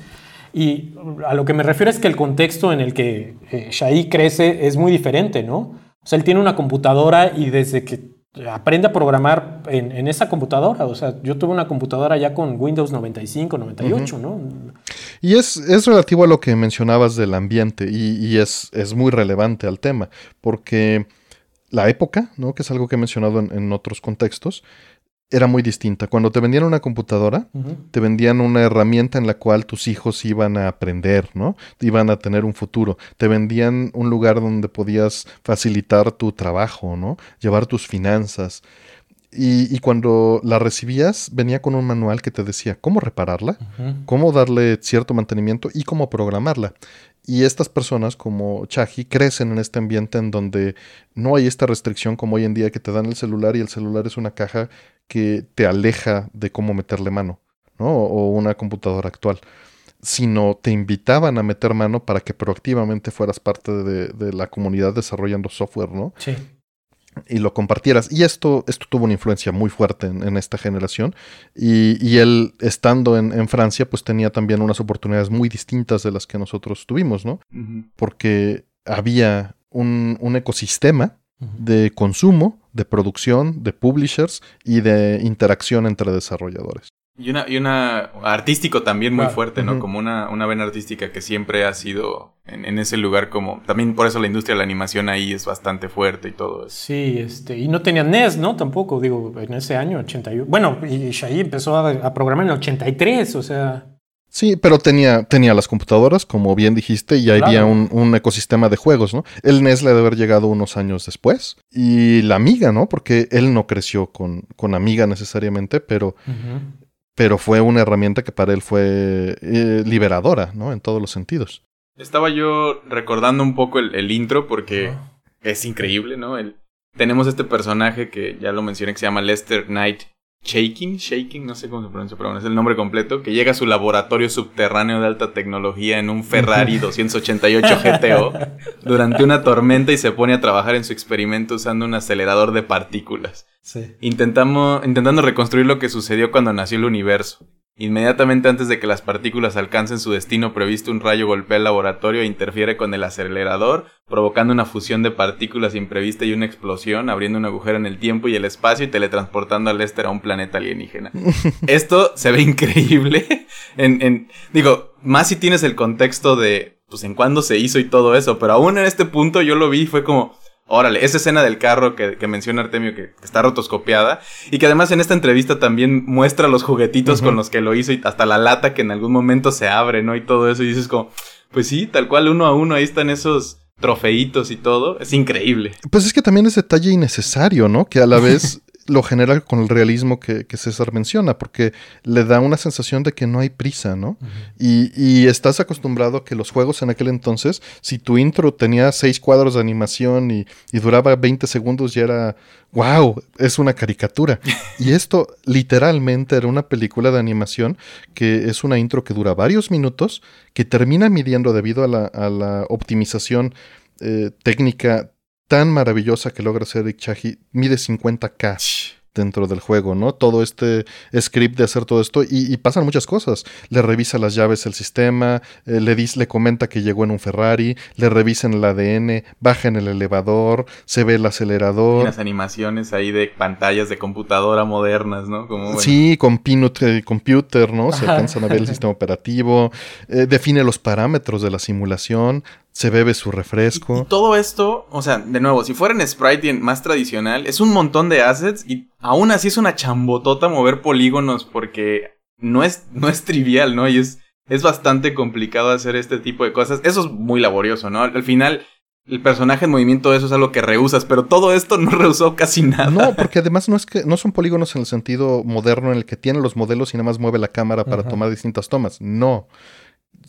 y a lo que me refiero es que el contexto en el que eh, Shai crece es muy diferente, ¿no? O sea, él tiene una computadora y desde que aprende a programar en, esa computadora. O sea, yo tuve una computadora ya con Windows 95, 98, ¿no? Y es, es, relativo a lo que mencionabas del ambiente y, es, es, muy relevante al tema, porque la época, ¿no? Que es algo que he mencionado en, en otros contextos, era muy distinta. Cuando te vendían una computadora, te vendían una herramienta en la cual tus hijos iban a aprender, ¿no? Iban a tener un futuro. Te vendían un lugar donde podías facilitar tu trabajo, ¿no? Llevar tus finanzas. Y, cuando la recibías, venía con un manual que te decía cómo repararla, cómo darle cierto mantenimiento y cómo programarla. Y estas personas como Chaji crecen en este ambiente en donde no hay esta restricción como hoy en día que te dan el celular y el celular es una caja que te aleja de cómo meterle mano, ¿no? O una computadora actual sino te invitaban a meter mano para que proactivamente fueras parte de, de la comunidad desarrollando software, ¿no? Sí y lo compartieras. Y esto, esto tuvo una influencia muy fuerte en, esta generación. Y, él, estando en, Francia, pues tenía también unas oportunidades muy distintas de las que nosotros tuvimos, ¿no? Porque había un, ecosistema de consumo, de producción, de publishers y de interacción entre desarrolladores. Y una, y una artístico también muy fuerte, ¿no? Como una, una vena artística que siempre ha sido en, ese lugar como... También por eso la industria de la animación ahí es bastante fuerte y todo eso. Sí, este, y no tenía NES, ¿no? Tampoco, digo, en ese año, 81. Bueno, y Shai empezó a, programar en el 83, o sea... Sí, pero tenía, tenía las computadoras, como bien dijiste, y había un, un, ecosistema de juegos, ¿no? El NES le debe haber llegado unos años después. Y la Amiga, ¿no? Porque él no creció con, con Amiga necesariamente, pero pero fue una herramienta que para él fue eh, liberadora, ¿no? En todos los sentidos. Estaba yo recordando un poco el, intro porque es increíble, ¿no? El, tenemos este personaje que ya lo mencioné que se llama Lester Knight Shaking, Shaking, no sé cómo se pronuncia, pero es el nombre completo, que llega a su laboratorio subterráneo de alta tecnología en un Ferrari <laughs> 288 GTO durante una tormenta y se pone a trabajar en su experimento usando un acelerador de partículas. Sí. Intentamos, intentando reconstruir lo que sucedió cuando nació el universo. Inmediatamente antes de que las partículas alcancen su destino previsto, un rayo golpea el laboratorio e interfiere con el acelerador, provocando una fusión de partículas imprevista y una explosión, abriendo un agujero en el tiempo y el espacio y teletransportando al Lester a un planeta alienígena. <laughs> Esto se ve increíble. en, en, digo, más si tienes el contexto de, pues, en cuándo se hizo y todo eso, pero aún en este punto yo lo vi y fue como, Órale, esa escena del carro que, menciona Artemio que, está rotoscopiada y que además en esta entrevista también muestra los juguetitos con los que lo hizo y hasta la lata que en algún momento se abre, ¿no? Y todo eso y dices como, pues sí, tal cual uno a uno ahí están esos trofeitos y todo, es increíble. Pues es que también es detalle innecesario, ¿no? Que a la <laughs> vez lo general con el realismo que, César menciona, porque le da una sensación de que no hay prisa, ¿no? y, estás acostumbrado a que los juegos en aquel entonces, si tu intro tenía seis cuadros de animación y, y duraba 20 segundos, ya era, wow, es una caricatura. <laughs> y esto literalmente era una película de animación que es una intro que dura varios minutos, que termina midiendo debido a la, optimización eh, técnica tan maravillosa que logra hacer Chahi, mide 50K dentro del juego, ¿no? Todo este script de hacer todo esto y, pasan muchas cosas. Le revisa las llaves del sistema, eh, le, dice, le comenta que llegó en un Ferrari, le revisan el ADN, baja en el elevador, se ve el acelerador. las animaciones ahí de pantallas de computadora modernas, ¿no? Como, Sí, con eh, Computer, ¿no? Se alcanzan a ver el <laughs> sistema operativo, eh, define los parámetros de la simulación, se bebe su refresco. Y, todo esto, o sea, de nuevo, si fuera en Sprite más tradicional, es un montón de assets y aún así es una chambotota mover polígonos porque no es, no es trivial, ¿no? Y es, es bastante complicado hacer este tipo de cosas. Eso es muy laborioso, ¿no? Al final, el personaje en movimiento, eso es algo que rehusas, pero todo esto no <laughs> rehusó casi nada. No, porque además no es que no son polígonos en el sentido moderno en el que tiene los modelos y nada más mueve la cámara para tomar distintas tomas. No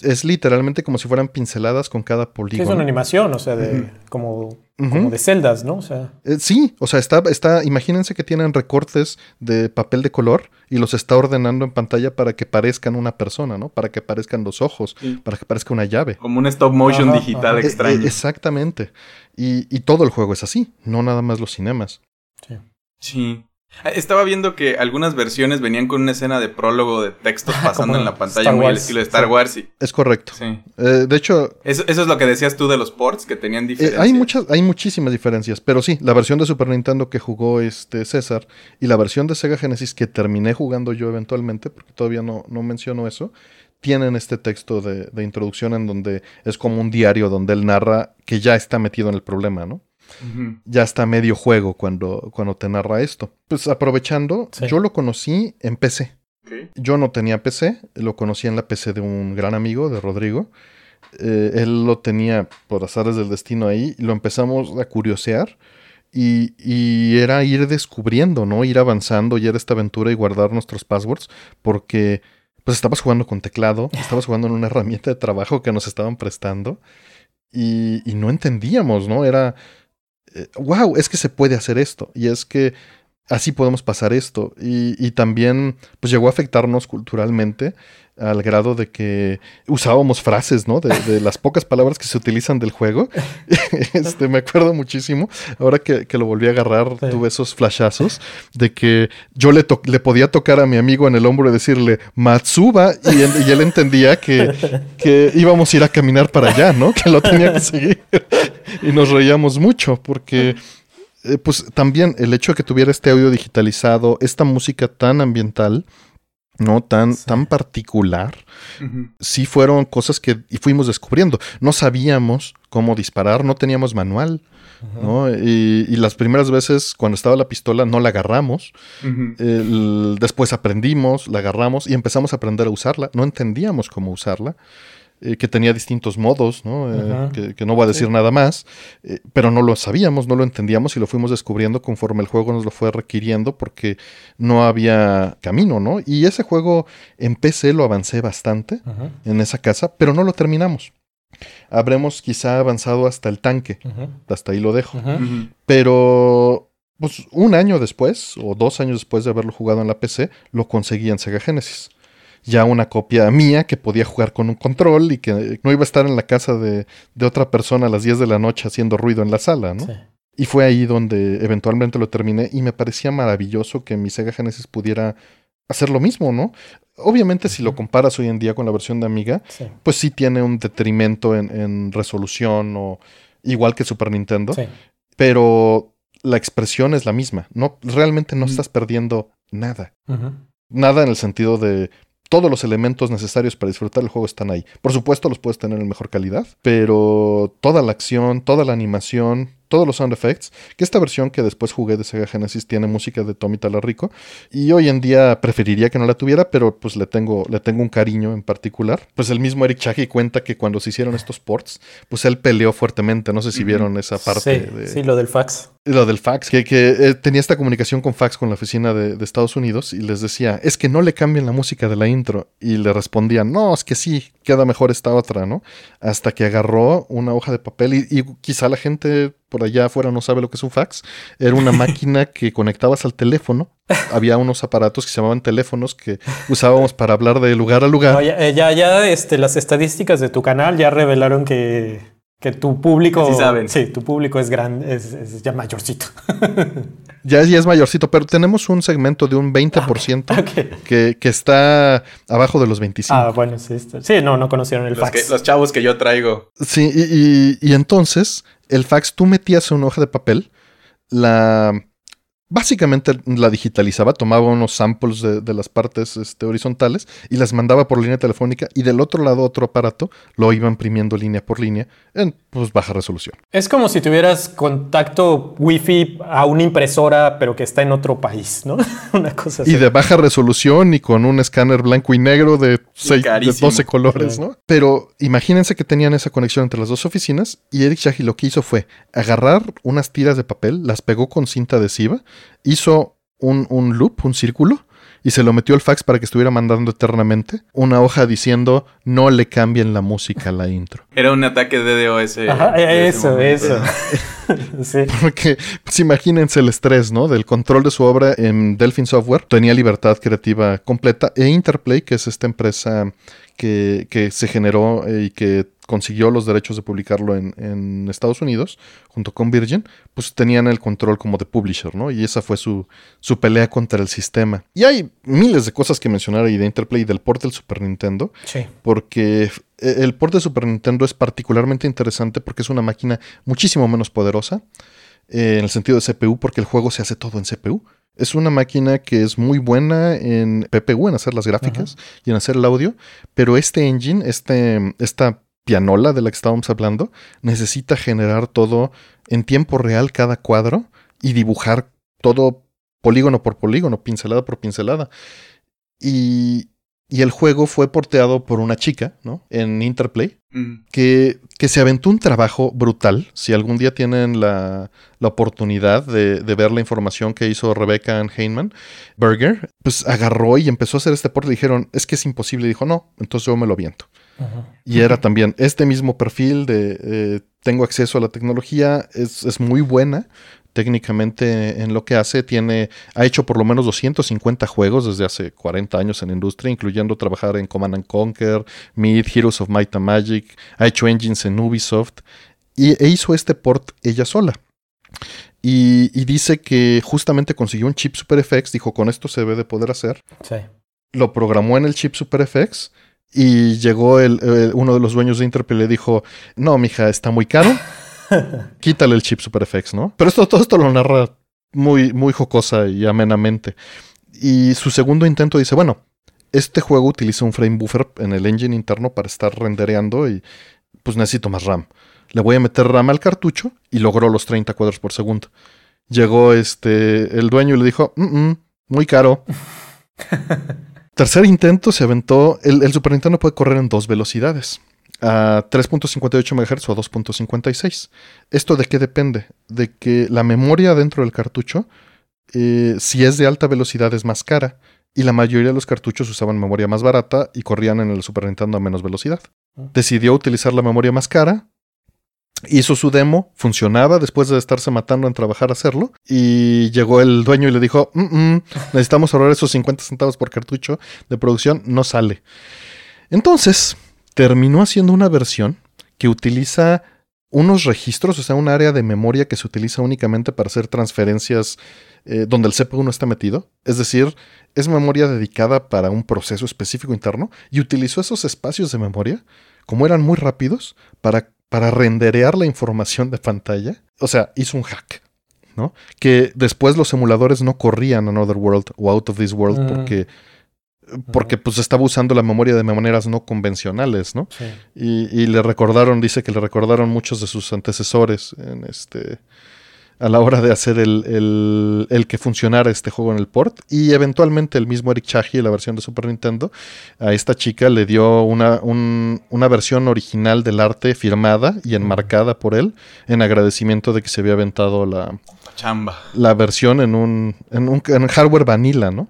es literalmente como si fueran pinceladas con cada polígono. Sí, es una animación, o sea, de, como, de celdas, ¿no? O sea. Eh, sí, o sea, está, está, imagínense que tienen recortes de papel de color y los está ordenando en pantalla para que parezcan una persona, ¿no? Para que parezcan los ojos, para que parezca una llave. Como un stop motion digital extraño. Eh, exactamente. Y, y todo el juego es así, no nada más los cinemas. Sí. Sí. Ah, estaba viendo que algunas versiones venían con una escena de prólogo de textos pasando en la pantalla muy al estilo de Star Wars. Es correcto. Sí. Eh, de hecho... Eso, es lo que decías tú de los ports, que tenían eh, diferencias. hay, muchas, hay muchísimas diferencias, pero sí, la versión de Super Nintendo que jugó este César y la versión de Sega Genesis que terminé jugando yo eventualmente, porque todavía no, no menciono eso, tienen este texto de, de introducción en donde es como un diario donde él narra que ya está metido en el problema, ¿no? Ya está medio juego cuando, cuando te narra esto. Pues aprovechando, yo lo conocí en PC. Yo no tenía PC, lo conocí en la PC de un gran amigo, de Rodrigo. Eh, él lo tenía por azares del destino ahí, lo empezamos a curiosear y, y, era ir descubriendo, ¿no? Ir avanzando y era esta aventura y guardar nuestros passwords porque pues estabas jugando con teclado, <laughs> estabas jugando en una herramienta de trabajo que nos estaban prestando y, y no entendíamos, ¿no? Era wow, es que se puede hacer esto. Y es que así podemos pasar esto. Y, también, pues llegó a afectarnos culturalmente al grado de que usábamos frases, ¿no? De, las pocas palabras que se utilizan del juego. <laughs> este, me acuerdo muchísimo, ahora que, lo volví a agarrar, tuve esos flashazos de que yo le, le podía tocar a mi amigo en el hombro y decirle Matsuba, y, él entendía que, que íbamos a ir a caminar para allá, ¿no? Que lo tenía que seguir. y nos reíamos mucho porque eh, pues también el hecho de que tuviera este audio digitalizado, esta música tan ambiental, ¿no? Tan, tan particular. Sí fueron cosas que fuimos descubriendo. No sabíamos cómo disparar, no teníamos manual. ¿no? Y, las primeras veces cuando estaba la pistola no la agarramos. después aprendimos, la agarramos y empezamos a aprender a usarla. No entendíamos cómo usarla. Eh, que tenía distintos modos, ¿no? Eh, que, no voy a decir nada más, eh, pero no lo sabíamos, no lo entendíamos y lo fuimos descubriendo conforme el juego nos lo fue requiriendo porque no había camino, ¿no? Y ese juego en PC lo avancé bastante en esa casa, pero no lo terminamos. Habremos quizá avanzado hasta el tanque, hasta ahí lo dejo. Pero pues un año después, o dos años después de haberlo jugado en la PC, lo conseguí en Sega Genesis ya una copia mía que podía jugar con un control y que no iba a estar en la casa de, otra persona a las 10 de la noche haciendo ruido en la sala, ¿no? Y fue ahí donde eventualmente lo terminé y me parecía maravilloso que mi Sega Genesis pudiera hacer lo mismo, ¿no? Obviamente si lo comparas hoy en día con la versión de Amiga, pues sí tiene un detrimento en, resolución o igual que Super Nintendo, pero la expresión es la misma, no realmente no estás perdiendo nada. Nada en el sentido de todos los elementos necesarios para disfrutar el juego están ahí. Por supuesto, los puedes tener en mejor calidad, pero toda la acción, toda la animación, todos los sound effects, que esta versión que después jugué de Sega Genesis tiene música de Tommy Talarico y hoy en día preferiría que no la tuviera, pero pues le tengo, le tengo un cariño en particular. Pues el mismo Eric Chahi cuenta que cuando se hicieron estos ports, pues él peleó fuertemente, no sé si vieron esa parte. Sí, de, sí, lo del fax. Lo del fax, que, que eh, tenía esta comunicación con fax con la oficina de, de, Estados Unidos y les decía, es que no le cambien la música de la intro. Y le respondían, no, es que sí, queda mejor esta otra, ¿no? Hasta que agarró una hoja de papel y, y quizá la gente por allá afuera no sabe lo que es un fax. Era una <laughs> máquina que conectabas al teléfono. Había unos aparatos que se llamaban teléfonos que usábamos para hablar de lugar a lugar. No, ya, ya, ya este, las estadísticas de tu canal ya revelaron que, que tu público. Sí, saben. Sí, tu público es grande, es, es ya mayorcito. <laughs> Ya, ya, es mayorcito, pero tenemos un segmento de un 20% okay. que, que, está abajo de los 25. Ah, bueno, sí. Está. Sí, no, no conocieron el los fax. Que, los chavos que yo traigo. Sí, y, y, y entonces el fax tú metías en una hoja de papel, la básicamente la digitalizaba, tomaba unos samples de, de las partes este, horizontales y las mandaba por línea telefónica y del otro lado otro aparato lo iba imprimiendo línea por línea en pues, baja resolución. Es como si tuvieras contacto wifi a una impresora pero que está en otro país, ¿no? <laughs> una cosa así. Y de baja resolución y con un escáner blanco y negro de, seis, de 12 colores, ¿no? Pero imagínense que tenían esa conexión entre las dos oficinas y Eric Shahi lo que hizo fue agarrar unas tiras de papel, las pegó con cinta adhesiva hizo un, un, loop, un círculo, y se lo metió al fax para que estuviera mandando eternamente una hoja diciendo no le cambien la música a la intro. Era un ataque de DOS. Ajá, eso, eso. <laughs> sí. Porque, pues imagínense el estrés, ¿no? Del control de su obra en Delphin Software. Tenía libertad creativa completa. E Interplay, que es esta empresa que, que se generó y que consiguió los derechos de publicarlo en, en, Estados Unidos, junto con Virgin, pues tenían el control como de publisher, ¿no? Y esa fue su, su pelea contra el sistema. Y hay miles de cosas que mencionar ahí de Interplay y del port del Super Nintendo, sí. porque el port de Super Nintendo es particularmente interesante porque es una máquina muchísimo menos poderosa, eh, en el sentido de CPU, porque el juego se hace todo en CPU. Es una máquina que es muy buena en PPU, en hacer las gráficas y en hacer el audio, pero este engine, este, esta pianola de la que estábamos hablando, necesita generar todo en tiempo real cada cuadro y dibujar todo polígono por polígono, pincelada por pincelada. Y, y el juego fue porteado por una chica, ¿no? En Interplay, mm. que, que, se aventó un trabajo brutal. Si algún día tienen la, la oportunidad de, de, ver la información que hizo Rebecca Heyman Berger, pues agarró y empezó a hacer este porte. Dijeron, es que es imposible. Y dijo, no, entonces yo me lo aviento. Y era también este mismo perfil de eh, tengo acceso a la tecnología, es, es, muy buena técnicamente en lo que hace, tiene, ha hecho por lo menos 250 juegos desde hace 40 años en la industria, incluyendo trabajar en Command and Conquer, Meet, Heroes of Might and Magic, ha hecho engines en Ubisoft y, e hizo este port ella sola. Y, y, dice que justamente consiguió un chip Super FX, dijo con esto se debe de poder hacer. Sí. Lo programó en el chip Super FX y llegó el, el, uno de los dueños de Interplay y le dijo, no, mija, está muy caro. <laughs> Quítale el chip Super FX, ¿no? Pero esto, todo esto lo narra muy, muy jocosa y amenamente. Y su segundo intento dice, bueno, este juego utiliza un frame buffer en el engine interno para estar rendereando y pues necesito más RAM. Le voy a meter RAM al cartucho y logró los 30 cuadros por segundo. Llegó este el dueño y le dijo, mm -mm, muy caro. <laughs> Tercer intento se aventó. El, el, Super Nintendo puede correr en dos velocidades: a 3.58 MHz o a 2.56. ¿Esto de qué depende? De que la memoria dentro del cartucho, eh, si es de alta velocidad, es más cara. Y la mayoría de los cartuchos usaban memoria más barata y corrían en el Super Nintendo a menos velocidad. Decidió utilizar la memoria más cara, Hizo su demo, funcionaba después de estarse matando en trabajar a hacerlo. Y llegó el dueño y le dijo: mm -mm, Necesitamos ahorrar esos 50 centavos por cartucho de producción, no sale. Entonces, terminó haciendo una versión que utiliza unos registros, o sea, un área de memoria que se utiliza únicamente para hacer transferencias eh, donde el CPU no está metido. Es decir, es memoria dedicada para un proceso específico interno y utilizó esos espacios de memoria, como eran muy rápidos, para para renderear la información de pantalla. O sea, hizo un hack, ¿no? Que después los emuladores no corrían Another World o Out of This World mm. porque porque pues estaba usando la memoria de maneras no convencionales, ¿no? Sí. Y, y le recordaron, dice que le recordaron muchos de sus antecesores en este a la hora de hacer el, el, el, que funcionara este juego en el port. Y eventualmente el mismo Eric Chahi, la versión de Super Nintendo, a esta chica le dio una, un, una versión original del arte firmada y enmarcada por él en agradecimiento de que se había aventado la, Chamba. la versión en un, en un en hardware vanilla, ¿no?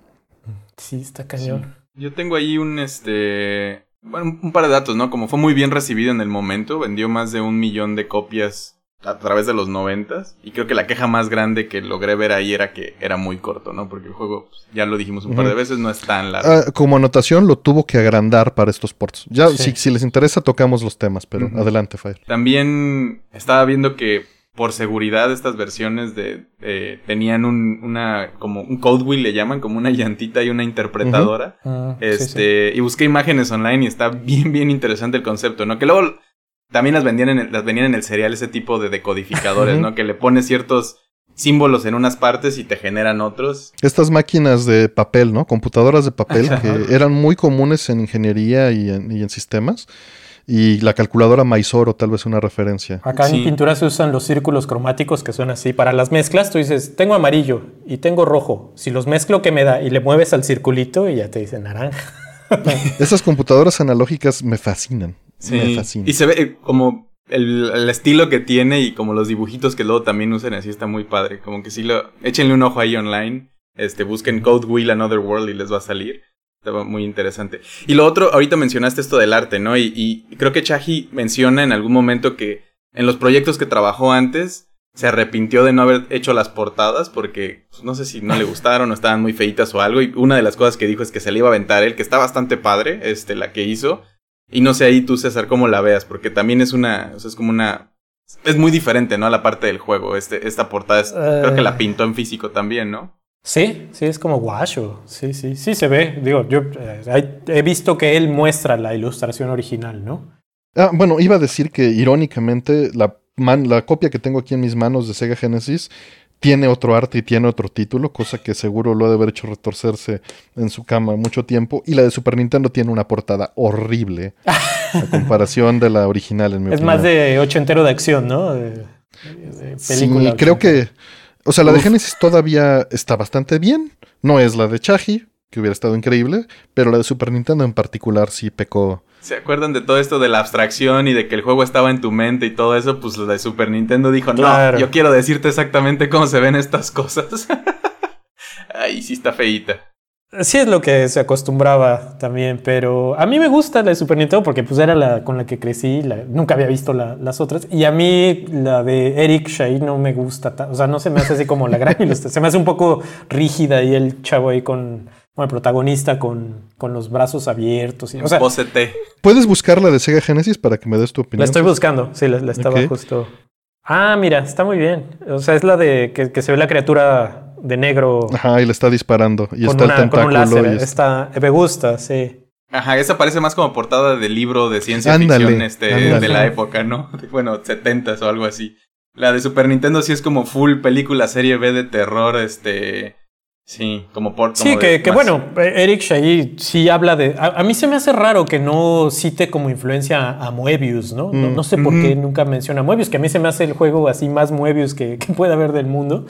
Sí, está cañón. Yo tengo ahí un este. Bueno, un par de datos, ¿no? Como fue muy bien recibido en el momento, vendió más de un millón de copias a través de los noventas. Y creo que la queja más grande que logré ver ahí era que era muy corto, ¿no? Porque el juego, pues, ya lo dijimos un par de veces, no es tan largo. Ah, como anotación, lo tuvo que agrandar para estos ports. Ya, sí. si, si, les interesa, tocamos los temas, pero uh -huh. adelante, Fire. También estaba viendo que por seguridad estas versiones de eh, tenían un, una como un code wheel le llaman como una llantita y una interpretadora uh -huh. uh, este sí, sí. y busqué imágenes online y está bien bien interesante el concepto no que luego también las vendían en el, las vendían en el serial ese tipo de decodificadores no que le pones ciertos símbolos en unas partes y te generan otros. Estas máquinas de papel, ¿no? Computadoras de papel que eran muy comunes en ingeniería y en, y en sistemas. Y la calculadora Mysore, tal vez una referencia. Acá sí. en pintura se usan los círculos cromáticos que son así. Para las mezclas, tú dices, tengo amarillo y tengo rojo. Si los mezclo, ¿qué me da? Y le mueves al circulito y ya te dice naranja. <laughs> Esas computadoras analógicas me fascinan. Sí. Me fascinan. Y se ve eh, como el, el, estilo que tiene y como los dibujitos que luego también usan así está muy padre. Como que sí lo... Échenle un ojo ahí online. Este, busquen Code Wheel Another World y les va a salir. Estaba muy interesante. Y lo otro, ahorita mencionaste esto del arte, ¿no? Y, y creo que Chahi menciona en algún momento que en los proyectos que trabajó antes se arrepintió de no haber hecho las portadas porque pues, no sé si no le <laughs> gustaron o estaban muy feitas o algo. Y una de las cosas que dijo es que se le iba a aventar él, que está bastante padre, este, la que hizo. Y no sé ahí tú, César, cómo la veas, porque también es una, o sea, es como una... Es muy diferente, ¿no? A la parte del juego. Este, esta portada es, uh... creo que la pintó en físico también, ¿no? Sí, sí, es como guacho. Sí, sí, sí se ve. Digo, yo eh, he visto que él muestra la ilustración original, ¿no? Ah, bueno, iba a decir que irónicamente la, man, la copia que tengo aquí en mis manos de Sega Genesis tiene otro arte y tiene otro título, cosa que seguro lo ha de haber hecho retorcerse en su cama mucho tiempo. Y la de Super Nintendo tiene una portada horrible a <laughs> comparación de la original, en mi Es opinión. más de ochentero de acción, ¿no? De, de sí, creo que o sea, la Uf. de Genesis todavía está bastante bien. No es la de Chahi, que hubiera estado increíble, pero la de Super Nintendo en particular sí pecó. ¿Se acuerdan de todo esto de la abstracción y de que el juego estaba en tu mente y todo eso? Pues la de Super Nintendo dijo, claro. no, yo quiero decirte exactamente cómo se ven estas cosas. <laughs> Ay, sí está feíta. Sí es lo que se acostumbraba también, pero a mí me gusta la de Super Nintendo porque pues era la con la que crecí, la, nunca había visto la, las otras y a mí la de Eric Shea no me gusta, o sea, no se me hace así como la gran <laughs> ilustración, se me hace un poco rígida y el chavo ahí con, con el protagonista con, con, los brazos abiertos. Y, o sea, ¿Puedes buscar la de Sega Genesis para que me des tu opinión? La estoy buscando, sí, la, la estaba okay. justo... Ah, mira, está muy bien. O sea, es la de que, que se ve la criatura de negro. Ajá, y le está disparando. Y está una, el tentáculo. Con un láser. Y está... Me gusta, sí. Ajá, esa parece más como portada de libro de ciencia ándale, ficción este, ándale. de la época, ¿no? <laughs> Bueno, 70s o algo así. La de Super Nintendo sí es como full película serie B de terror, este... Sí, como por... Como sí, que, que bueno, Eric Shahee sí habla de... A, a, mí se me hace raro que no cite como influencia a Moebius, ¿no? Mm. No, no, sé por mm -hmm. qué nunca menciona a Moebius, que a mí se me hace el juego así más Moebius que, que puede haber del mundo.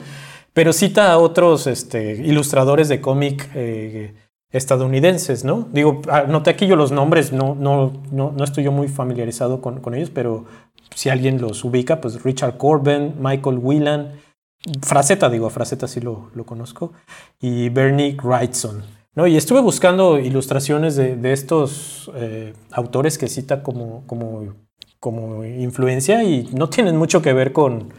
Pero cita a otros este, ilustradores de cómic eh, estadounidenses, ¿no? Digo, anoté aquí yo los nombres, no, no, no, no estoy yo muy familiarizado con, con, ellos, pero si alguien los ubica, pues Richard Corbin, Michael Whelan, Fraceta, digo, Fraceta sí lo, conozco, y Bernie Wrightson. ¿no? Y estuve buscando ilustraciones de, de estos eh, autores que cita como, como, como influencia y no tienen mucho que ver con,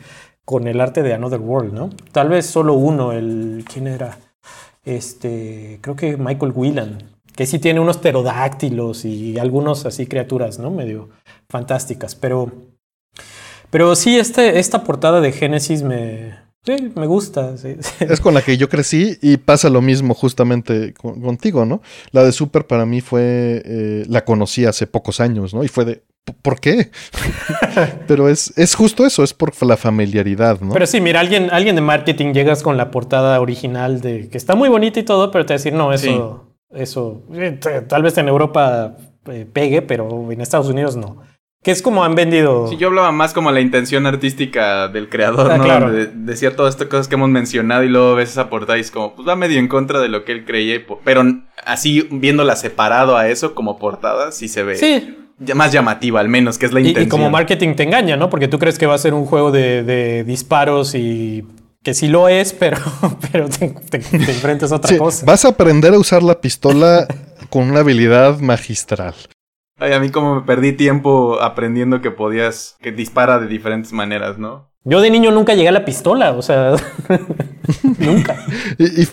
con el arte de Another World, ¿no? Tal vez solo uno, el. ¿Quién era? Este. Creo que Michael Whelan. Que sí tiene unos pterodáctilos y algunos así criaturas, ¿no? Medio fantásticas. Pero. Pero sí, este, esta portada de Génesis me. Sí, me gusta. Sí. Es con la que yo crecí y pasa lo mismo justamente con, contigo, ¿no? La de Super para mí fue. Eh, la conocí hace pocos años, ¿no? Y fue de. ¿Por qué? <laughs> Pero es, es justo eso, es por la familiaridad, ¿no? Pero sí, mira, alguien, alguien de marketing llegas con la portada original de que está muy bonita y todo, pero te va a decir, no, eso, Eso, eh, tal vez en Europa eh, pegue, pero en Estados Unidos no. Que es como han vendido. Sí, yo hablaba más como la intención artística del creador, Ah, ¿no? claro. De, decía todas estas cosas que hemos mencionado y luego ves esa portada y es como, pues va medio en contra de lo que él creía, pero así viéndola separado a eso como portada, sí se ve Sí, más llamativa al menos, que es la y, intención. y como marketing te engaña, ¿no? Porque tú crees que va a ser un juego de, de disparos y que sí lo es, pero, <laughs> pero te, te- te enfrentas a otra Sí, cosa. vas a aprender a usar la pistola con una habilidad magistral. Ay, a mí como me perdí tiempo aprendiendo que podías, que dispara de diferentes maneras, ¿no? Yo de niño nunca llegué a la pistola, o sea, <laughs> nunca. Y, y,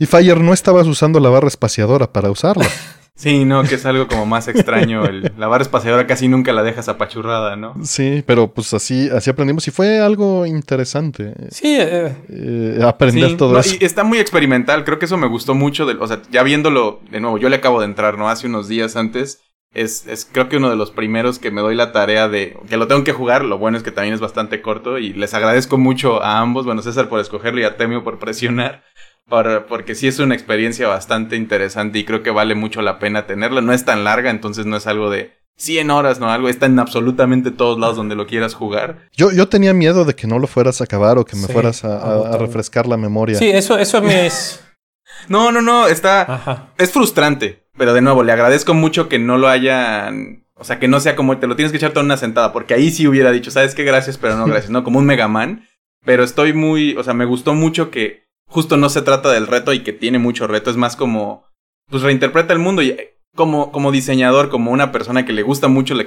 y Fire no estabas usando la barra espaciadora para usarla. <laughs> Sí, no, que es algo como más extraño. El, la barra espaciadora casi nunca la dejas apachurrada, ¿no? Sí, pero pues así, así aprendimos y fue algo interesante Sí, eh, eh, aprender Sí, todo no, eso. y está muy experimental, creo que eso me gustó mucho, del- o sea, ya viéndolo de nuevo, yo le acabo de entrar, ¿no? Hace unos días antes, es, es creo que uno de los primeros que me doy la tarea de, que lo tengo que jugar, lo bueno es que también es bastante corto y les agradezco mucho a ambos, bueno, César por escogerlo y a Temio por presionar, para- porque sí es una experiencia bastante interesante y creo que vale mucho la pena tenerla, no es tan larga, entonces no es algo de 100 horas, ¿no? Algo está en absolutamente todos lados donde lo quieras jugar. Yo, yo tenía miedo de que no lo fueras a acabar o que me Sí, fueras a, a- a agotado. refrescar la memoria. sí, eso, eso me es. <laughs> No, no, no, está... Ajá. Es frustrante, pero de nuevo, le agradezco mucho que no lo hayan. O sea, que no sea como te lo tienes que echar toda una sentada, porque ahí sí hubiera dicho, ¿sabes qué? Gracias, pero no gracias, ¿no? Como un Mega Man. Pero estoy muy. O sea, me gustó mucho que justo no se trata del reto y que tiene mucho reto, es más como. Pues reinterpreta el mundo y. eh, Como, como diseñador, como una persona que le gusta mucho la,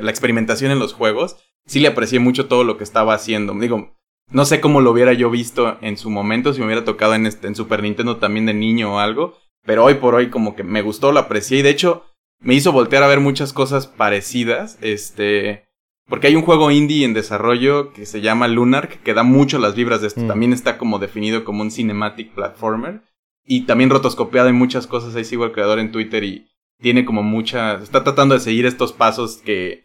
la experimentación en los juegos, sí le aprecié mucho todo lo que estaba haciendo. Digo, no sé cómo lo hubiera yo visto en su momento, si me hubiera tocado en, este, en Super Nintendo también de niño o algo. Pero hoy por hoy como que me gustó, lo aprecié y de hecho me hizo voltear a ver muchas cosas parecidas. Este... Porque hay un juego indie en desarrollo que se llama Lunark, que da mucho las vibras de esto. Mm. También está como definido como un cinematic platformer. Y también rotoscopiado en muchas cosas. Ahí sigo al creador en Twitter y tiene como muchas... Está tratando de seguir estos pasos que...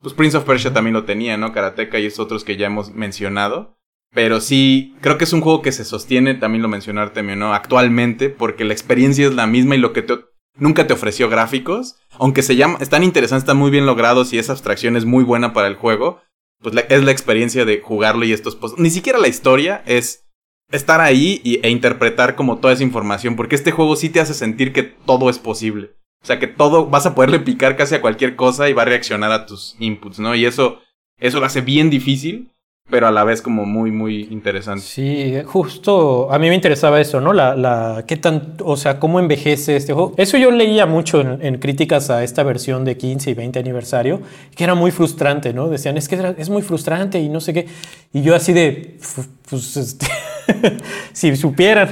Pues Prince of Persia también lo tenía, ¿no? Karateka y esos otros que ya hemos mencionado. Pero sí, creo que es un juego que se sostiene, también lo mencionó Artemio, ¿no? Actualmente, porque la experiencia es la misma y lo que te, nunca te ofreció gráficos, aunque se llama, están interesantes, están muy bien logrados y esa abstracción es muy buena para el juego, pues es la experiencia de jugarlo y estos. Ni siquiera la historia es estar ahí y- e interpretar como toda esa información, porque este juego sí te hace sentir que todo es posible. O sea, que todo, vas a poderle picar casi a cualquier cosa y va a reaccionar a tus inputs, ¿no? Y eso, eso lo hace bien difícil, pero a la vez como muy, muy interesante. Sí, justo a mí me interesaba eso, ¿no? La, la, qué tan, o sea, cómo envejece este juego. Eso yo leía mucho en, en críticas a esta versión de 15 y 20 aniversario, que era muy frustrante, ¿no? Decían, es que era- es muy frustrante y no sé qué. Y yo así de, "Fu- pues, este, <laughs> si supieran.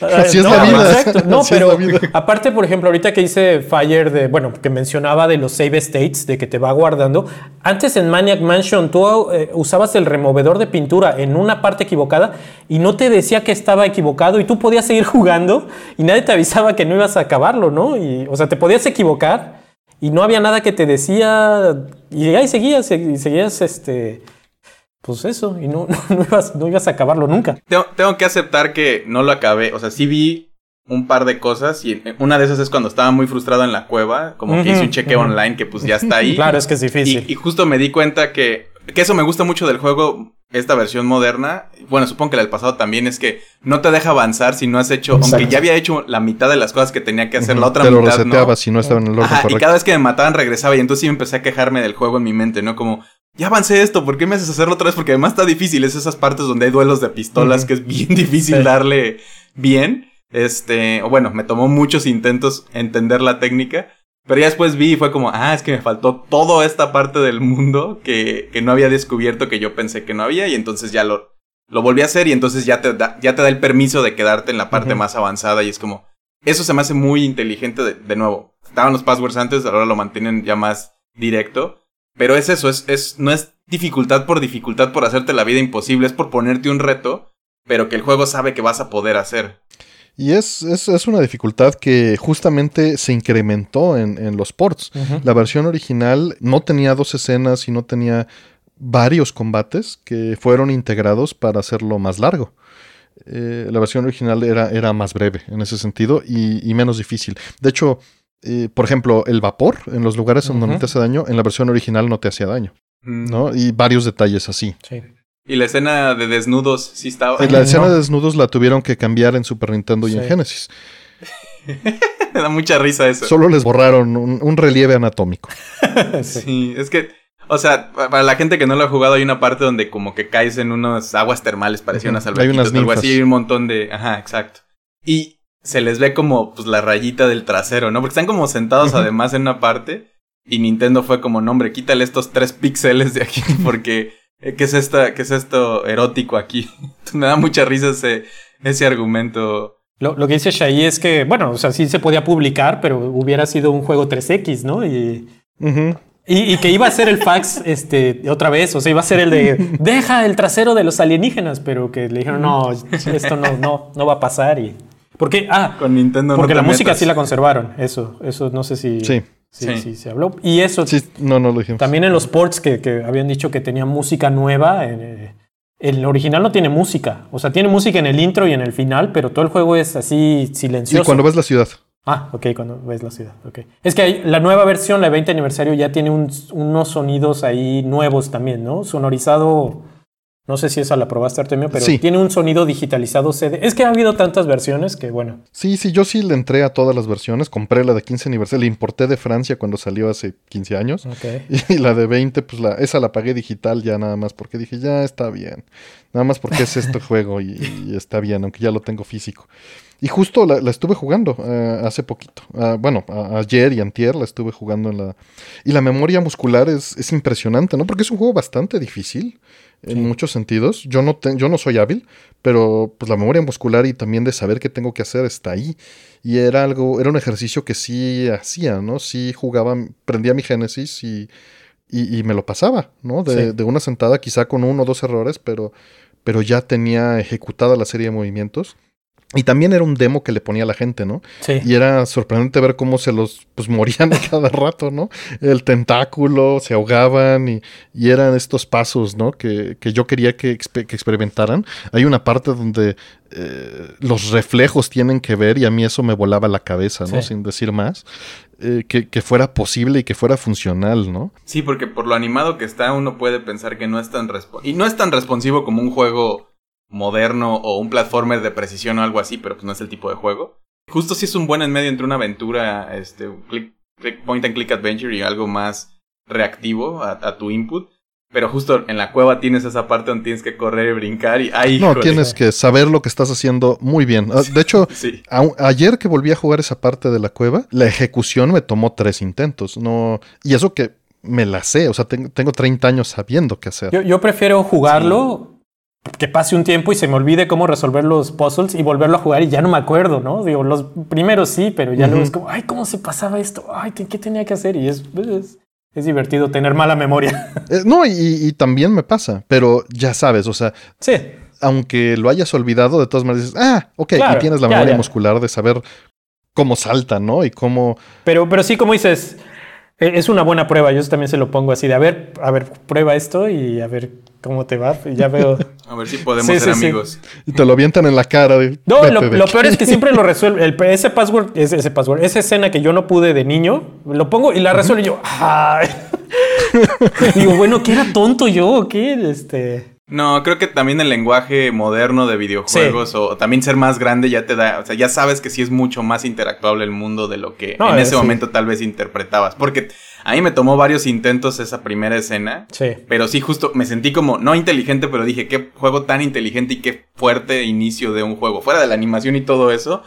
<laughs> Así es no, la vida. Exacto, no, Así pero <laughs> aparte, por ejemplo, ahorita que dice Fire de, bueno, que mencionaba de los save states, de que te va guardando. Antes en Maniac Mansion tú eh, usabas el removedor de pintura en una parte equivocada y no te decía que estaba equivocado y tú podías seguir <laughs> jugando y nadie te avisaba que no ibas a acabarlo, ¿no? Y, o sea, te podías equivocar y no había nada que te decía y ahí seguías y seguías, este, pues eso, y <laughs> no, no, ibas, no ibas a acabarlo nunca. Tengo, tengo que aceptar que no lo acabé. O sea, sí vi un par de cosas y una de esas es cuando estaba muy frustrado en la cueva, como que hice un chequeo online que pues ya está ahí. <laughs> Claro, es que es difícil. Y, y justo me di cuenta que, que eso me gusta mucho del juego, esta versión moderna. Bueno, supongo que la del pasado también es que no te deja avanzar si no has hecho, aunque ya había hecho la mitad de las cosas que tenía que hacer, la otra Te lo mitad reseteaba no. si no estaba en el orden Ajá, y cada vez que me mataban regresaba y entonces sí me empecé a quejarme del juego en mi mente, ¿no? Como, ya avancé esto, ¿por qué me haces hacerlo otra vez? Porque además está difícil, es esas partes donde hay duelos de pistolas que es bien difícil Sí. darle bien. Este, o bueno, me tomó muchos intentos entender la técnica. Pero ya después vi y fue como, ah, es que me faltó toda esta parte del mundo que, que no había descubierto que yo pensé que no había. Y entonces ya lo, lo volví a hacer y entonces ya te da, ya te da el permiso de quedarte en la parte más avanzada. Y es como, eso se me hace muy inteligente de, de nuevo. Estaban los passwords antes, ahora lo mantienen ya más directo. Pero es eso, es, es, no es dificultad por dificultad por hacerte la vida imposible, es por ponerte un reto, pero que el juego sabe que vas a poder hacer. Y es, es, es una dificultad que justamente se incrementó en, en los ports. La versión original no tenía dos escenas y no tenía varios combates que fueron integrados para hacerlo más largo. eh, la versión original era, era más breve en ese sentido y, y menos difícil. De hecho, eh, por ejemplo, el vapor en los lugares donde Ujú. te hace daño, en la versión original no te hacía daño, Mm. ¿no? Y varios detalles así. Sí. Y la escena de desnudos sí estaba. Eh, La no. escena de desnudos la tuvieron que cambiar en Super Nintendo y en. Genesis. <laughs> Me da mucha risa eso. Solo les borraron un, un relieve anatómico. <laughs> Sí. Es que, o sea, pa- para la gente que no lo ha jugado, hay una parte donde como que caes en unas aguas termales, parecía Ujú. unas Hay unas algo así, y un montón de, ajá, exacto. Y se les ve como, pues, la rayita del trasero, ¿no? Porque están como sentados además en una parte, y Nintendo fue como, no, hombre, quítale estos tres píxeles de aquí, <laughs> porque, ¿qué es esta, qué es esto erótico aquí? <laughs> Me da mucha risa ese, ese argumento. Lo, lo que dice Shai es que, bueno, o sea, sí se podía publicar, pero hubiera sido un juego 3X, ¿no? Y, y, y que iba a ser el fax <laughs> este, otra vez, o sea, iba a ser el de deja el trasero de los alienígenas, pero que le dijeron, no, esto no, no, no va a pasar. Y, porque, ah, Con Nintendo porque la música sí la conservaron, eso, eso no sé si, Sí. Sí. si se habló. Y eso, Sí, no, no lo dijimos. también en los ports que, que habían dicho que tenía música nueva, eh, el original no tiene música. O sea, tiene música en el intro y en el final, pero todo el juego es así Y silencioso. cuando ves la ciudad. Ah, ok, cuando ves la ciudad. ok. Es que hay- la nueva versión, la 20 aniversario, ya tiene un- unos sonidos ahí nuevos también, ¿no? Sonorizado. No sé si esa la probaste, Artemio, pero Sí. tiene un sonido digitalizado CD. Es que ha habido tantas versiones que, bueno. Sí, sí, yo sí le entré a todas las versiones. Compré la de 15 aniversario, la importé de Francia cuando salió hace 15 años. <laughs> Y la de 20, pues la, esa la pagué digital ya nada más porque dije, ya está bien. Nada más porque es este <laughs> juego y, y está bien, aunque ya lo tengo físico. Y justo la, la estuve jugando eh, hace poquito. Ah, bueno, a- ayer y antier la estuve jugando en la... Y la memoria muscular es, es impresionante, ¿no? Porque es un juego bastante difícil en muchos sentidos. Yo no, te- yo no soy hábil, pero pues la memoria muscular y también de saber qué tengo que hacer está ahí. Y era algo, era un ejercicio que sí hacía, ¿no? Sí jugaba, prendía mi Génesis y, y, y me lo pasaba, ¿no? De, Sí. de una sentada, quizá con uno o dos errores, pero, pero ya tenía ejecutada la serie de movimientos. Y también era un demo que le ponía a la gente, ¿no? Sí. Y era sorprendente ver cómo se los pues morían a <laughs> cada rato, ¿no? El tentáculo, se ahogaban y, y eran estos pasos, ¿no? Que, que yo quería que, que experimentaran. Hay una parte donde eh, los reflejos tienen que ver y a mí eso me volaba la cabeza, ¿no? Sí. Sin decir más. Eh, que, que fuera posible y que fuera funcional, ¿no? Sí, porque por lo animado que está, uno puede pensar que no es tan y no es tan responsivo como un juego moderno o un platformer de precisión o algo así, pero pues no es el tipo de juego. Justo si es un buen en medio entre una aventura, este, un click, click- point and click adventure y algo más reactivo a, a tu input. Pero justo en la cueva tienes esa parte donde tienes que correr y brincar y ¡ay! No, tienes que saber lo que estás haciendo muy bien. Ah, De hecho, <laughs> Sí. a- ayer que volví a jugar esa parte de la cueva, la ejecución me tomó tres intentos. No, y eso que me la sé, o sea, tengo, tengo 30 años sabiendo qué hacer. Yo, yo prefiero jugarlo, que pase un tiempo y se me olvide cómo resolver los puzzles y volverlo a jugar y ya no me acuerdo, ¿no? Digo, los primeros sí, pero ya luego Ujú. es como, ay, ¿cómo se pasaba esto? Ay, ¿qué, qué tenía que hacer? Y es, es, es divertido tener mala memoria. <laughs> Eh, no, y, y también me pasa, pero ya sabes, o sea, sí, aunque lo hayas olvidado, de todas maneras dices, ah, ok, Claro, y tienes la ya, memoria ya. muscular de saber cómo salta, ¿no? Y cómo... pero, pero sí, como dices, es una buena prueba. Yo también se lo pongo así de, a ver, a ver, prueba esto y a ver cómo te va. Y ya veo. <laughs> A ver si podemos Sí, ser sí, sí. amigos. Y te lo avientan en la cara. De, No, "Vete lo, de lo aquí". peor es que <laughs> siempre lo resuelve. El- ese password, ese, ese password, esa escena que yo no pude de niño, lo pongo y la resuelvo y yo. ¡ay! <laughs> Digo, bueno, ¿qué era tonto yo o qué? Este. No, creo que también el lenguaje moderno de videojuegos o también ser más grande ya te da, o sea, ya sabes que sí es mucho más interactuable el mundo de lo que No, en eh, ese sí. momento tal vez interpretabas. Porque a mí me tomó varios intentos esa primera escena, Sí. pero sí justo me sentí como, no inteligente, pero dije, qué juego tan inteligente y qué fuerte inicio de un juego. Fuera de la animación y todo eso,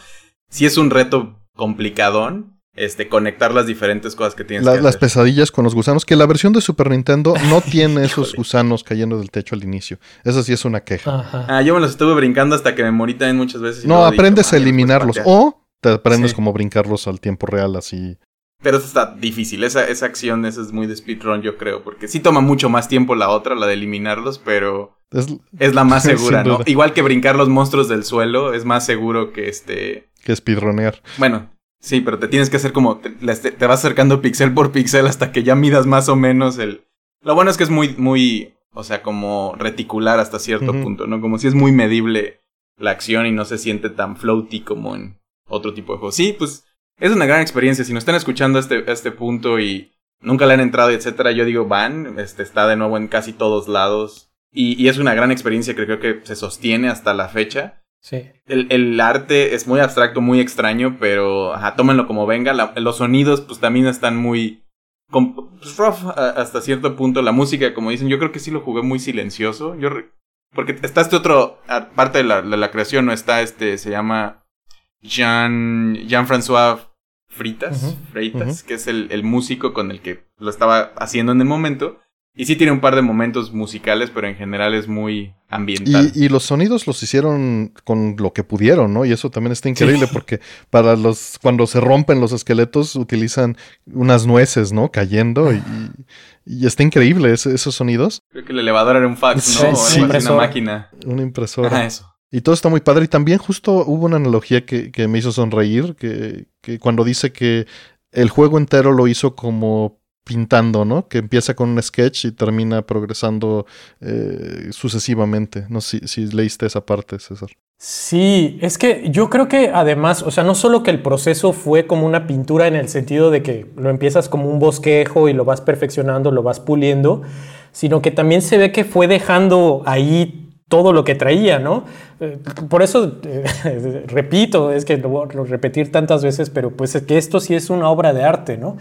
sí es un reto complicadón. Este, conectar las diferentes cosas que tienes La- que las hacer. pesadillas con los gusanos, que la versión de Super Nintendo no <laughs> tiene esos gusanos cayendo del techo al inicio. Eso sí es una queja. Ajá. Ah, yo me los estuve brincando hasta que me morí también muchas veces. y no, aprendes a "Ay, pues, eliminarlos. ¿para qué?". O te aprendes Sí. como brincarlos al tiempo real, así. Pero eso está difícil, esa, esa acción esa es muy de speedrun yo creo, porque sí toma mucho más tiempo la otra, la de eliminarlos, pero Es es la más <laughs> segura, ¿no? Igual que brincar los monstruos del suelo, es más seguro que este... que speedronear. Bueno, sí, pero te tienes que hacer como... Te, las- te vas acercando pixel por pixel hasta que ya midas más o menos el... Lo bueno es que es muy, muy... O sea, como reticular hasta cierto punto, ¿no? Como si es muy medible la acción y no se siente tan floaty como en otro tipo de juegos. Sí, pues es una gran experiencia. Si nos están escuchando a este, este punto y nunca le han entrado, etcétera, yo digo, van, este, está de nuevo en casi todos lados. Y, y es una gran experiencia que creo que se sostiene hasta la fecha. Sí. El, el arte es muy abstracto, muy extraño, pero ajá, tómenlo como venga. La- los sonidos, pues también están muy. pues, rough a- hasta cierto punto. La música, como dicen, yo creo que sí lo jugué muy silencioso. Yo porque está este otro, parte de la, de la creación, no está este, se llama Jean, Jean-François Fritas. Freitas, que es el, el músico con el que lo estaba haciendo en el momento. Y sí tiene un par de momentos musicales, pero en general es muy ambiental. Y, y los sonidos los hicieron con lo que pudieron, ¿no? Y eso también está increíble porque para los cuando se rompen los esqueletos utilizan unas nueces, ¿no? Cayendo y, y está increíble ese- esos sonidos. Creo que el elevador era un fax, ¿no? Sí. una Impresora. máquina. Una impresora. Ajá, eso. Y todo está muy padre. Y también justo hubo una analogía que, que me hizo sonreír, que, que cuando dice que el juego entero lo hizo como pintando, ¿no? Que empieza con un sketch y termina progresando eh, sucesivamente. No sé si, leíste esa parte, César. Sí, es que yo creo que además, o sea, no solo que el proceso fue como una pintura en el sentido de que lo empiezas como un bosquejo y lo vas perfeccionando, lo vas puliendo, sino que también se ve que fue dejando ahí todo lo que traía, ¿no? Eh, Por eso, eh, <laughs> repito, es que lo voy a repetir tantas veces, pero pues es que esto sí es una obra de arte, ¿no?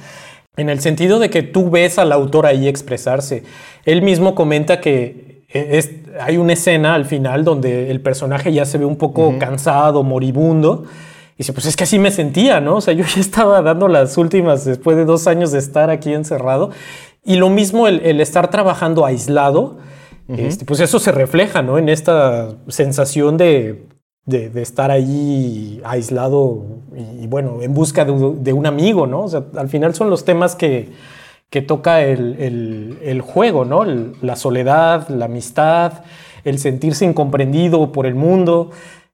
En el sentido de que tú ves al autor ahí expresarse. Él mismo comenta que eh, es- hay una escena al final donde el personaje ya se ve un poco cansado, moribundo. Y dice, pues es que así me sentía, ¿no? O sea, yo ya estaba dando las últimas después de dos años de estar aquí encerrado. Y lo mismo el, el estar trabajando aislado, este, pues eso se refleja, ¿no? En esta sensación de, de, estar ahí aislado y, bueno, en busca de, un- amigo, ¿no? O sea, al final son los temas que, que toca el, el- juego, ¿no? La soledad, la amistad, el sentirse incomprendido por el mundo.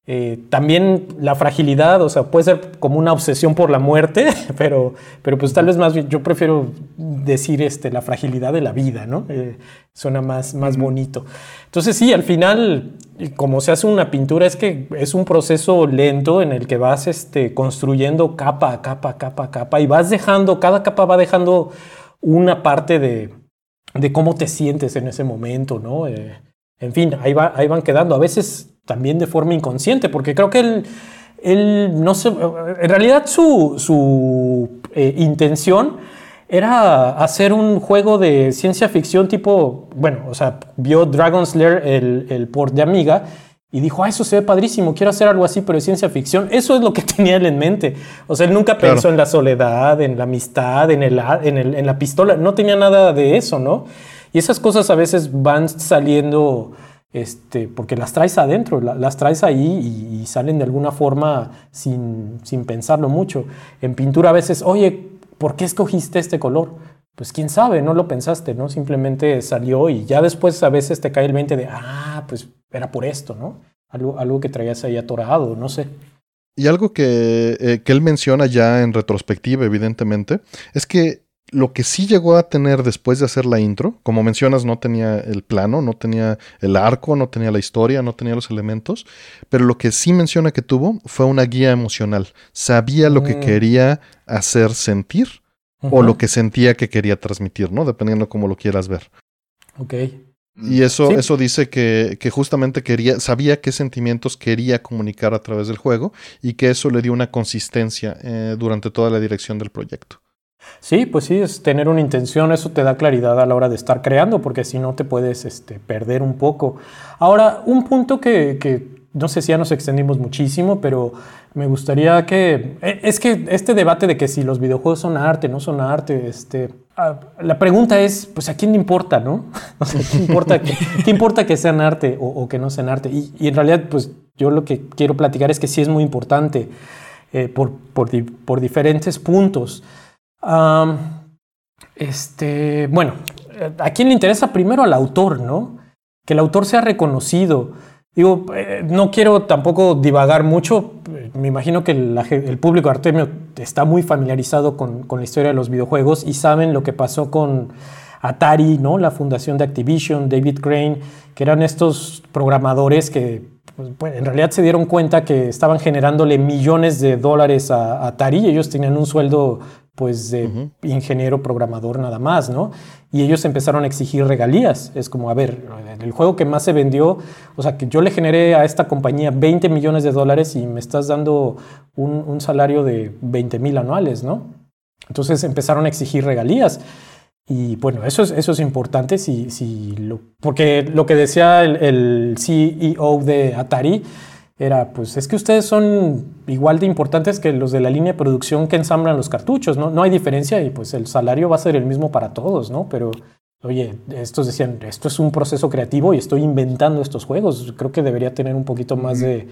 Eh, también la fragilidad, o sea, puede ser como una obsesión por la muerte, <laughs> pero, pero pues tal vez más bien yo prefiero decir este, la fragilidad de la vida, ¿no? Eh, suena más, más bonito. Entonces sí, al final, como se hace una pintura, es que es un proceso lento en el que vas este, construyendo capa a capa, capa a capa, y vas dejando, cada capa va dejando una parte de, de cómo te sientes en ese momento, ¿no? Eh, en fin, ahí, va, ahí van quedando, a veces también de forma inconsciente, porque creo que él, él no sé, en realidad su, su eh, intención era hacer un juego de ciencia ficción tipo, bueno, o sea, vio Dragon's Lair, el, el port de Amiga, y dijo, ah, eso se ve padrísimo, quiero hacer algo así, pero de ciencia ficción. Eso es lo que <laughs> tenía él en mente. O sea, él nunca Claro. pensó en la soledad, en la amistad, en, el, en, el- en la pistola, no tenía nada de eso, ¿no? Y esas cosas a veces van saliendo, este, porque las traes adentro, la- las traes ahí y, y salen de alguna forma sin, sin pensarlo mucho. En pintura a veces, oye, ¿por qué escogiste este color? Pues quién sabe, no lo pensaste, ¿no? Simplemente salió y ya después a veces te cae el 20 de, ah, pues era por esto, ¿no? Algo, algo que traías ahí atorado, no sé. Y algo que, eh, que él menciona ya en retrospectiva, evidentemente, es que lo que sí llegó a tener después de hacer la intro, como mencionas, no tenía el plano, no tenía el arco, no tenía la historia, no tenía los elementos, pero lo que sí menciona que tuvo fue una guía emocional. Sabía lo que Mm. quería hacer sentir o lo que sentía que quería transmitir, ¿no? Dependiendo cómo lo quieras ver. Ok. Y eso, Sí. eso dice que, que justamente quería, sabía qué sentimientos quería comunicar a través del juego y que eso le dio una consistencia eh, durante toda la dirección del proyecto. Sí, pues sí, es tener una intención, eso te da claridad a la hora de estar creando, porque si no te puedes este, perder un poco. Ahora, un punto que, no sé si ya nos extendimos muchísimo, pero me gustaría que... eh, Es que este debate de que si los videojuegos son arte, no son arte, este, ah, la pregunta es, pues a quién le importa, ¿no? <laughs> ¿qué importa que, qué importa que sean arte o, que no sean arte? Y, en realidad, pues yo lo que quiero platicar es que sí es muy importante eh, por, por diferentes puntos. Este, bueno, ¿a quién le interesa primero al autor, no? Que el autor sea reconocido. Digo, eh, no quiero tampoco divagar mucho. Me imagino que el público Artemio está muy familiarizado con, con la historia de los videojuegos y saben lo que pasó con Atari, ¿no? La fundación de Activision, David Crane, que eran estos programadores que pues, en realidad se dieron cuenta que estaban generándole millones de dólares a, Atari y ellos tenían un sueldo pues de ingeniero programador nada más, ¿no? Y ellos empezaron a exigir regalías. Es como, a ver, el juego que más se vendió, o sea, que yo le generé a esta compañía 20 millones de dólares y me estás dando un, un salario de 20 mil anuales, ¿no? Entonces empezaron a exigir regalías. Y bueno, eso es, eso es importante si, si lo, porque lo que decía el, CEO de Atari era, pues es que ustedes son igual de importantes que los de la línea de producción que ensamblan los cartuchos, ¿no? No hay diferencia y pues el salario va a ser el mismo para todos, ¿no? Pero, oye, estos decían, esto es un proceso creativo y estoy inventando estos juegos. Creo que debería tener un poquito más de,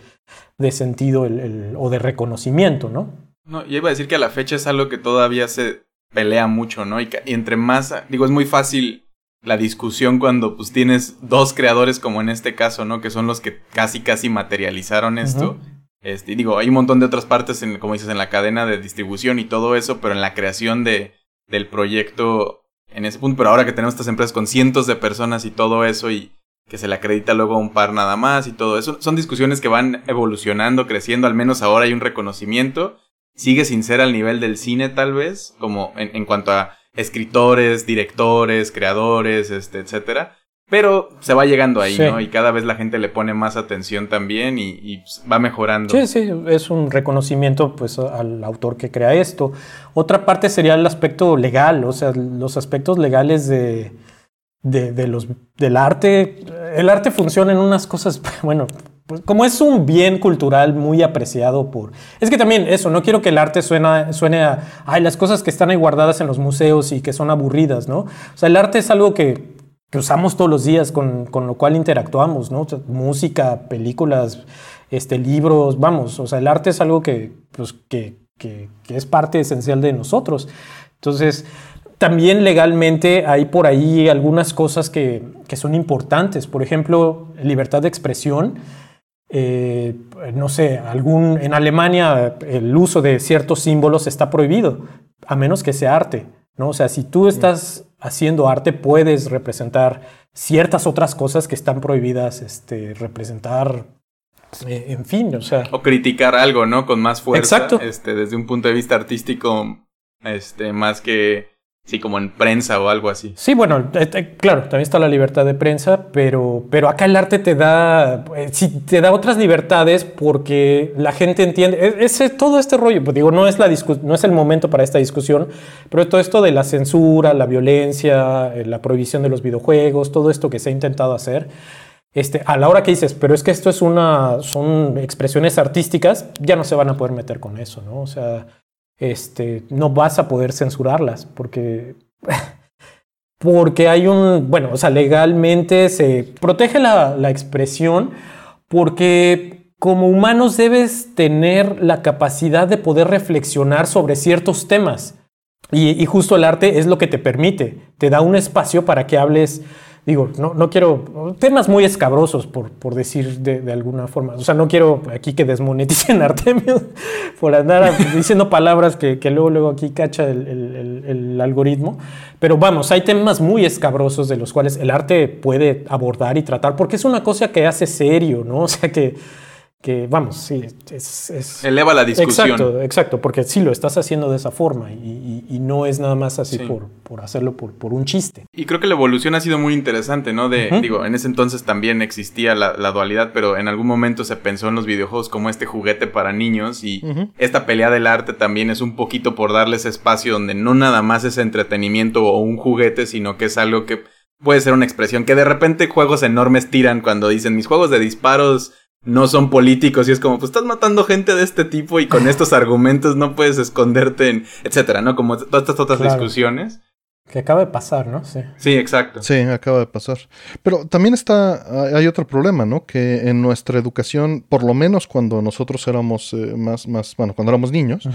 sentido o de reconocimiento, ¿no? No, yo iba a decir que a la fecha es algo que todavía se pelea mucho, ¿no? Y, entre más, digo, es muy fácil la discusión cuando pues tienes dos creadores como en este caso, ¿no? Que son los que casi casi materializaron esto. Este, digo, hay un montón de otras partes, en, como dices, en la cadena de distribución y todo eso, pero en la creación de, del proyecto en ese punto. Pero ahora que tenemos estas empresas con cientos de personas y todo eso y que se le acredita luego a un par nada más y todo eso, son discusiones que van evolucionando, creciendo, al menos ahora hay un reconocimiento sigue sin ser al nivel del cine tal vez, como en, en cuanto a escritores, directores, creadores, este, etcétera. Pero se va llegando ahí, ¿no? Y cada vez la gente le pone más atención también y, pues, va mejorando. Sí, sí, es un reconocimiento pues al autor que crea esto. Otra parte sería el aspecto legal, o sea, los aspectos legales de, de, de los, del arte. El arte funciona en unas cosas, <laughs> bueno, como es un bien cultural muy apreciado por... Es que también eso, no quiero que el arte suena, suene a, ay, las cosas que están ahí guardadas en los museos y que son aburridas, ¿no? O sea, el arte es algo que, que usamos todos los días, con, con lo cual interactuamos, ¿no? música, películas, este, libros, vamos, o sea, el arte es algo que, pues, que, que, que es parte esencial de nosotros. Entonces, también legalmente hay por ahí algunas cosas que, que son importantes. Por ejemplo, libertad de expresión eh, no sé, algún, en Alemania el uso de ciertos símbolos está prohibido, a menos que sea arte. ¿no? O sea, si tú estás haciendo arte, puedes representar ciertas otras cosas que están prohibidas este, representar. Eh, en fin, o sea. O criticar algo, ¿no? Con más fuerza. Exacto. Este, desde un punto de vista artístico, este, más que Sí, como en prensa o algo así. Sí, bueno, eh, eh, claro, también está la libertad de prensa, pero, pero acá el arte te da, eh, sí, te da otras libertades porque la gente entiende, ese, todo este rollo, pues digo, no es, la no es el momento para esta discusión, pero todo esto de la censura, la violencia, la prohibición de los videojuegos, todo esto que se ha intentado hacer, este, a la hora que dices, pero es que esto es una, son expresiones artísticas, ya no se van a poder meter con eso, ¿no? O sea este, no vas a poder censurarlas porque, <laughs> porque hay un, bueno, o sea, legalmente se protege la, expresión porque como humanos debes tener la capacidad de poder reflexionar sobre ciertos temas. Y, y, justo el arte es lo que te permite, te da un espacio para que hables digo, no, no quiero, temas muy escabrosos, por, por decir de, alguna forma. O sea, no quiero aquí que desmoneticen Artemio <laughs> por andar diciendo palabras que, que, luego, luego aquí cacha el, el, algoritmo. Pero vamos, hay temas muy escabrosos de los cuales el arte puede abordar y tratar, porque es una cosa que hace serio, ¿no? O sea, que que vamos, sí, es, Eleva la discusión. Exacto, exacto, porque sí lo estás haciendo de esa forma y, y, no es nada más así por, por, hacerlo por, por, un chiste. Y creo que la evolución ha sido muy interesante, ¿no? De, digo, en ese entonces también existía la, la, dualidad, pero en algún momento se pensó en los videojuegos como este juguete para niños y esta pelea del arte también es un poquito por darles espacio donde no nada más es entretenimiento o un juguete, sino que es algo que puede ser una expresión que de repente juegos enormes tiran cuando dicen mis juegos de disparos no son políticos y es como, pues estás matando gente de este tipo y con <laughs> estos argumentos no puedes esconderte en, etcétera, ¿no? Como todas estas otras discusiones. Que acaba de pasar, ¿no? Sí. Sí, exacto. Sí, acaba de pasar. Pero también está, hay otro problema, ¿no? Que en nuestra educación, por lo menos cuando nosotros éramos eh, más, más, bueno, cuando éramos niños,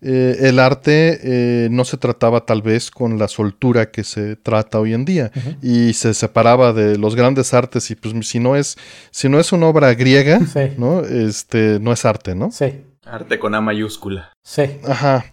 eh, el arte eh, no se trataba tal vez con la soltura que se trata hoy en día y se separaba de los grandes artes y pues si no es, si no es una obra griega, ¿no? Este, no es arte, ¿no? Sí. Arte con A mayúscula. Sí. Ajá.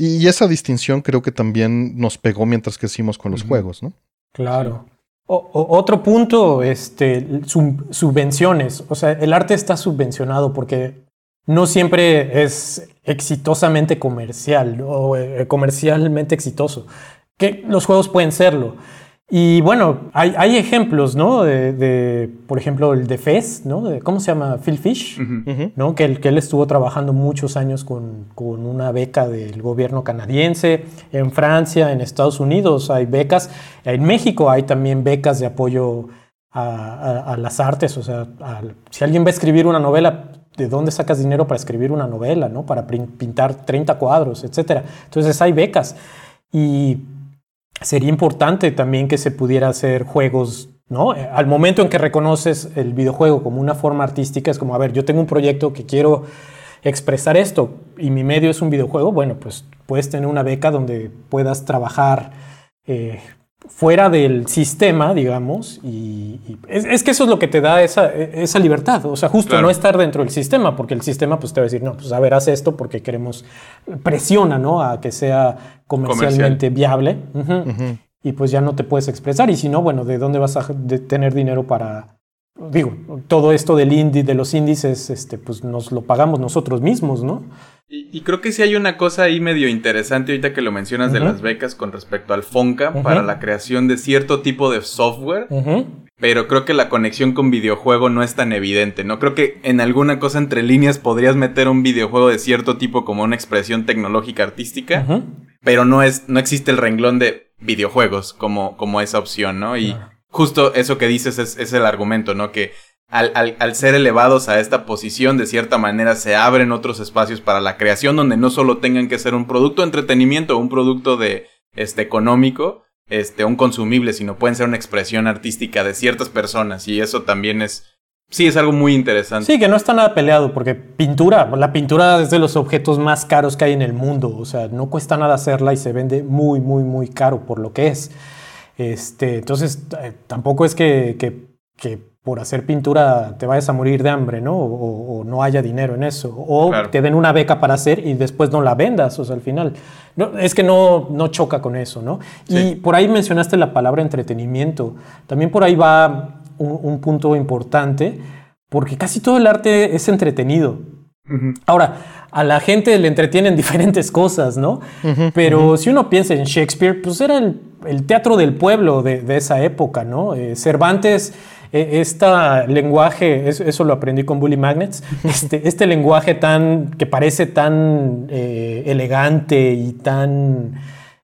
Y esa distinción creo que también nos pegó mientras crecimos con los juegos, ¿no? Claro. otro punto, este, subvenciones. O sea, el arte está subvencionado porque no siempre es exitosamente comercial o eh, comercialmente exitoso. Que los juegos pueden serlo. Y bueno, hay, ejemplos, ¿no? De, por ejemplo, el de Fez, ¿no? ¿Cómo se llama? Phil Fish, ¿no? Que, que, él estuvo trabajando muchos años con, con, una beca del gobierno canadiense. En Francia, en Estados Unidos hay becas. En México hay también becas de apoyo a, las artes. O sea, si alguien va a escribir una novela, ¿de dónde sacas dinero para escribir una novela, ¿no? Para pintar 30 cuadros, etcétera. Entonces hay becas. Y sería importante también que se pudiera hacer juegos, ¿no? Al momento en que reconoces el videojuego como una forma artística, es como, a ver, yo tengo un proyecto que quiero expresar esto y mi medio es un videojuego, bueno, pues puedes tener una beca donde puedas trabajar eh, fuera del sistema, digamos, y, es, que eso es lo que te da esa, esa libertad, o sea, justo no estar dentro del sistema, porque el sistema pues te va a decir, no, pues a ver, haz esto porque queremos, presiona, ¿no? A que sea comercialmente viable, y pues ya no te puedes expresar, y si no, bueno, ¿de dónde vas a tener dinero para, digo, todo esto del indie, de los índices, este, pues nos lo pagamos nosotros mismos, ¿no? Y, creo que sí hay una cosa ahí medio interesante ahorita que lo mencionas de las becas con respecto al Fonca para la creación de cierto tipo de software. Pero creo que la conexión con videojuego no es tan evidente, ¿no? Creo que en alguna cosa entre líneas podrías meter un videojuego de cierto tipo como una expresión tecnológica artística, pero no es, no existe el renglón de videojuegos como, como esa opción, ¿no? Y justo eso que dices es, es el argumento, ¿no? Que al, ser elevados a esta posición, de cierta manera se abren otros espacios para la creación donde no solo tengan que ser un producto de entretenimiento un producto de este económico, este, un consumible, sino pueden ser una expresión artística de ciertas personas y eso también es Sí, es algo muy interesante. Sí, que no está nada peleado, porque pintura, la pintura es de los objetos más caros que hay en el mundo. O sea, no cuesta nada hacerla y se vende muy, muy, muy caro por lo que es. Este, entonces, eh, tampoco es que, que por hacer pintura te vayas a morir de hambre, ¿no? O, no haya dinero en eso. O te den una beca para hacer y después no la vendas, o sea, al final. No, es que no, no choca con eso, ¿no? Y por ahí mencionaste la palabra entretenimiento. También por ahí va un, punto importante, porque casi todo el arte es entretenido. Ahora, a la gente le entretienen <laughs> diferentes cosas, ¿no? Pero si uno piensa en Shakespeare, pues era el, teatro del pueblo de, esa época, ¿no? Eh, Cervantes este lenguaje, eso, lo aprendí con Bully Magnets, <laughs> este, este lenguaje tan, que parece tan eh, elegante y tan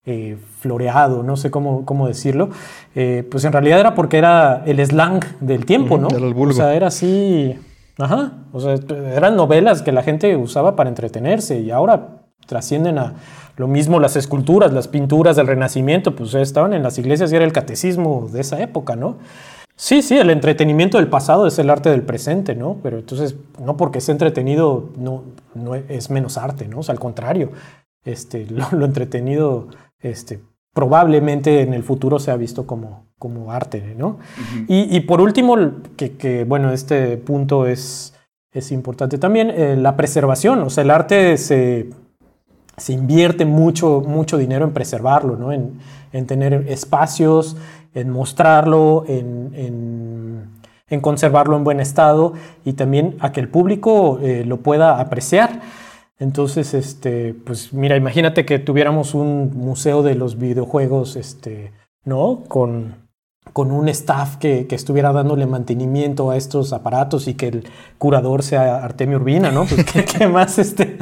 eh, floreado, no sé cómo, cómo decirlo, pues en realidad era porque era el slang del tiempo, ¿no? o sea, era así, ajá, o sea, eran novelas que la gente usaba para entretenerse y ahora trascienden a lo mismo las esculturas, las pinturas del Renacimiento, pues estaban en las iglesias y era el catecismo de esa época, ¿no? Sí, sí, el entretenimiento del pasado es el arte del presente, ¿no? Pero entonces, no porque sea entretenido, no, no es menos arte, ¿no? O sea, al contrario, este, <laughs> lo, entretenido, este, probablemente en el futuro sea visto como, como arte, ¿no? y, por último, que, bueno, este punto es, es importante también, eh, la preservación, o sea, el arte se, se invierte mucho, mucho dinero en preservarlo, ¿no? En, en tener espacios, en mostrarlo, en, conservarlo en buen estado y también a que el público eh, lo pueda apreciar. Entonces, este, pues mira, imagínate que tuviéramos un museo de los videojuegos, este, ¿no? Con, con un staff que, que, estuviera dándole mantenimiento a estos aparatos y que el curador sea Artemio Urbina, ¿no? Pues qué, más, este,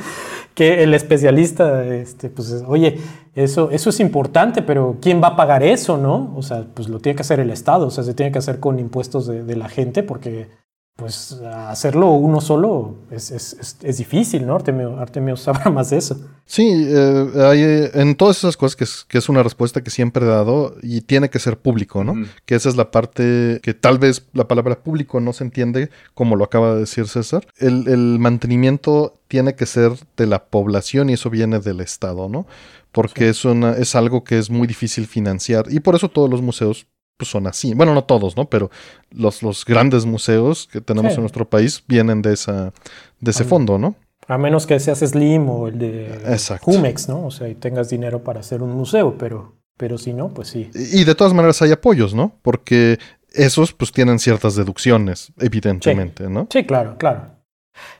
que el especialista, este, pues, oye, eso, eso es importante, pero ¿quién va a pagar eso, no? O sea, pues lo tiene que hacer el Estado, o sea, se tiene que hacer con impuestos de, de la gente, porque pues hacerlo uno solo es, es, es, difícil, ¿no? Artemio, Artemio sabrá más de eso. Sí, eh, hay, en todas esas cosas que es, que es, una respuesta que siempre he dado y tiene que ser público, ¿no? Que esa es la parte que tal vez la palabra público no se entiende como lo acaba de decir César. El, el mantenimiento tiene que ser de la población y eso viene del Estado, ¿no? Porque es, una, es algo que es muy difícil financiar y por eso todos los museos pues, son así. Bueno, no todos, ¿no? Pero los, los grandes museos que tenemos en nuestro país vienen de, esa, de ese fondo, ¿no? A menos que seas Slim o el de Jumex, ¿no? O sea, y tengas dinero para hacer un museo, pero pero si no, pues sí. Y de todas maneras hay apoyos, ¿no? Porque esos pues tienen ciertas deducciones, evidentemente, ¿no? Sí, claro, claro.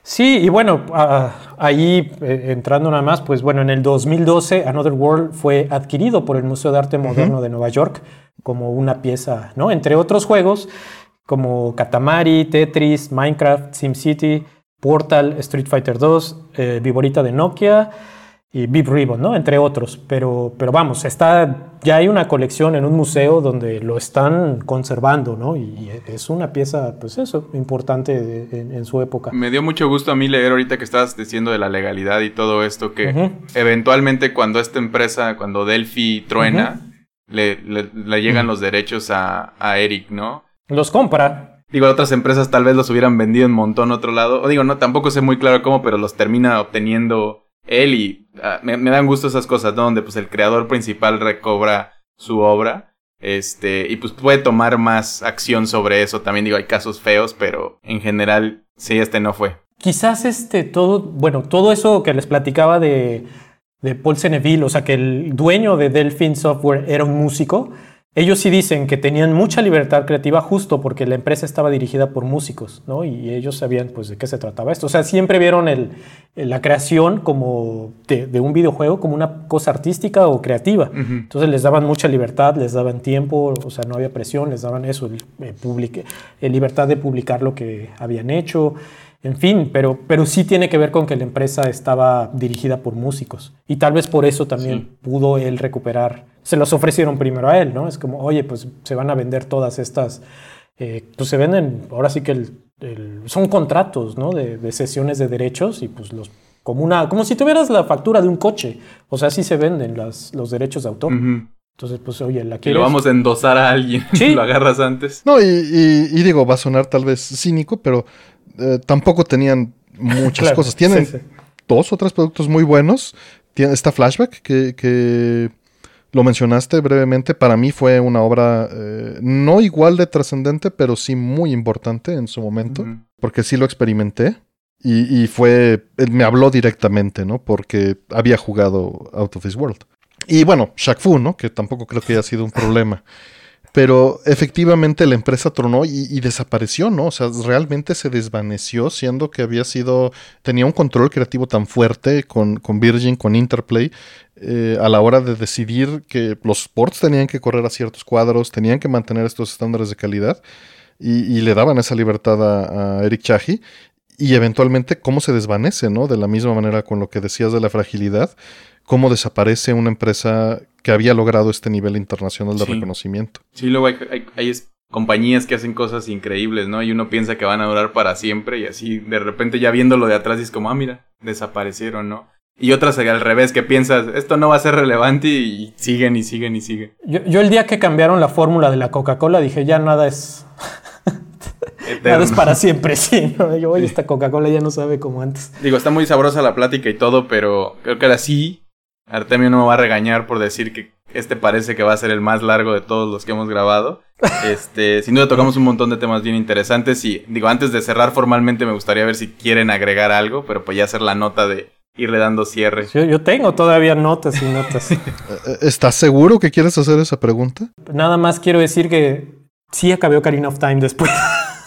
Sí, y bueno, ah, ahí eh, entrando nada más, pues bueno, en el 2012 Another World fue adquirido por el Museo de Arte Moderno de Nueva York como una pieza, ¿no? Entre otros juegos como Katamari, Tetris, Minecraft, SimCity, Portal, Street Fighter 2, eh, Viborita de Nokia y Bip Ribbon, ¿no? Entre otros. Pero, pero vamos, está, ya hay una colección en un museo donde lo están conservando, ¿no? Y es una pieza, pues eso, importante en, su época. Me dio mucho gusto a mí leer ahorita que estabas diciendo de la legalidad y todo esto, que eventualmente cuando esta empresa, cuando Delphi truena, le, le, llegan los derechos a, a Eric, ¿no? Los compra. Digo, otras empresas tal vez los hubieran vendido en montón otro lado. O digo, no, tampoco sé muy claro cómo, pero los termina obteniendo él y ah, me, dan gusto esas cosas, ¿no? Donde pues el creador principal recobra su obra. Este, y pues puede tomar más acción sobre eso. También digo, hay casos feos, pero en general, sí, este no fue. Quizás este todo, bueno, todo eso que les platicaba de, de Paul Seneville, o sea, que el dueño de Delphine Software era un músico, ellos sí dicen que tenían mucha libertad creativa justo porque la empresa estaba dirigida por músicos, ¿no? Y ellos sabían, pues, de qué se trataba esto. O sea, siempre vieron el, la creación como de, un videojuego como una cosa artística o creativa. Entonces les daban mucha libertad, les daban tiempo, o sea, no había presión, les daban eso, el, el libertad de publicar lo que habían hecho. En fin, pero, pero sí tiene que ver con que la empresa estaba dirigida por músicos. Y tal vez por eso también pudo él recuperar. Se los ofrecieron primero a él, ¿no? Es como, oye, pues se van a vender todas estas. Eh, pues se venden, ahora sí que son contratos, ¿no? De, sesiones de derechos y pues los. Como, una, como si tuvieras la factura de un coche. O sea, así se venden las, los derechos de autor. Entonces, pues, oye, la quieres. Y lo vamos a endosar a alguien. <laughs> Sí. lo agarras antes. No, y, y, digo, va a sonar tal vez cínico, pero eh, tampoco tenían muchas cosas. Tienen dos o tres productos muy buenos. Tiene, está Flashback, que, lo mencionaste brevemente. Para mí fue una obra eh, no igual de trascendente, pero sí muy importante en su momento, porque sí lo experimenté. Y, fue, me habló directamente, ¿no? Porque había jugado Out of This World. Y bueno, Shaq Fu, ¿no? Que tampoco creo que haya sido un problema. Pero efectivamente la empresa tronó y, desapareció, ¿no? O sea, realmente se desvaneció, siendo que había sido, tenía un control creativo tan fuerte con, con Virgin, con Interplay, eh, a la hora de decidir que los sports tenían que correr a ciertos cuadros, tenían que mantener estos estándares de calidad, y, le daban esa libertad a, a Eric Chahi, y eventualmente cómo se desvanece, ¿no? De la misma manera con lo que decías de la fragilidad, cómo desaparece una empresa que había logrado este nivel internacional de reconocimiento. Sí, luego hay, compañías que hacen cosas increíbles, ¿no? Y uno piensa que van a durar para siempre y así de repente ya viéndolo de atrás es como, ah, mira, desaparecieron, ¿no? Y otras al revés, que piensas, esto no va a ser relevante y siguen y siguen y siguen. Yo, el día que cambiaron la fórmula de la Coca-Cola dije, ya nada es... nada es para siempre, sí. Yo, oye, esta Coca-Cola ya no sabe como antes. Digo, está muy sabrosa la plática y todo, pero creo que ahora sí Artemio no me va a regañar por decir que este parece que va a ser el más largo de todos los que hemos grabado. <laughs> Este, sin duda tocamos un montón de temas bien interesantes y digo, antes de cerrar formalmente me gustaría ver si quieren agregar algo, pero pues ya hacer la nota de irle dando cierre. Yo, tengo todavía notas y notas. <laughs> Eh, eh, ¿Estás seguro que quieres hacer esa pregunta? Nada más quiero decir que sí acabé Ocarina of Time después.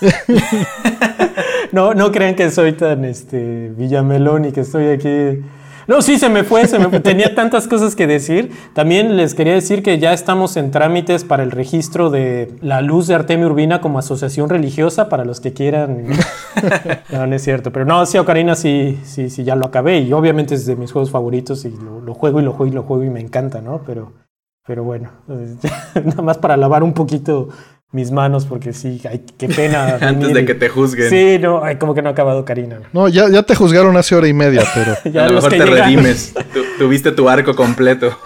<laughs> no, no crean que soy tan este Villamelón y que estoy aquí no, sí, se me fue, se me Tenía tantas cosas que decir. También les quería decir que ya estamos en trámites para el registro de la Luz de Artemio Urbina como asociación religiosa para los que quieran. <laughs> no, no es cierto. Pero no, sí, Ocarina sí, sí, sí, ya lo acabé. Y obviamente es de mis juegos favoritos y lo, juego y lo juego y lo juego y me encanta, ¿no? Pero, pero bueno, <laughs> nada más para lavar un poquito mis manos porque sí, ay, qué pena. <laughs> Antes de que te juzguen. Sí, no, ay, como que no ha acabado Karina. No, ya, ya te juzgaron hace hora y media, pero... <laughs> ya a lo mejor te redimes. <laughs> tuviste tu arco completo.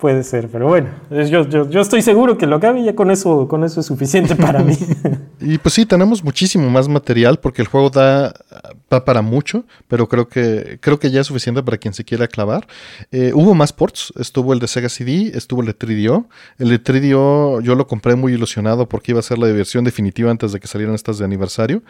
Puede ser, pero bueno, yo, yo, yo, estoy seguro que lo que había con eso, con eso es suficiente para mí. <laughs> y pues sí, tenemos muchísimo más material porque el juego da, para mucho, pero creo que, creo que ya es suficiente para quien se quiera clavar. Eh, hubo más ports, estuvo el de Sega CD, estuvo el de 3DO. El de 3DO yo lo compré muy ilusionado porque iba a ser la versión definitiva antes de que salieran estas de aniversario.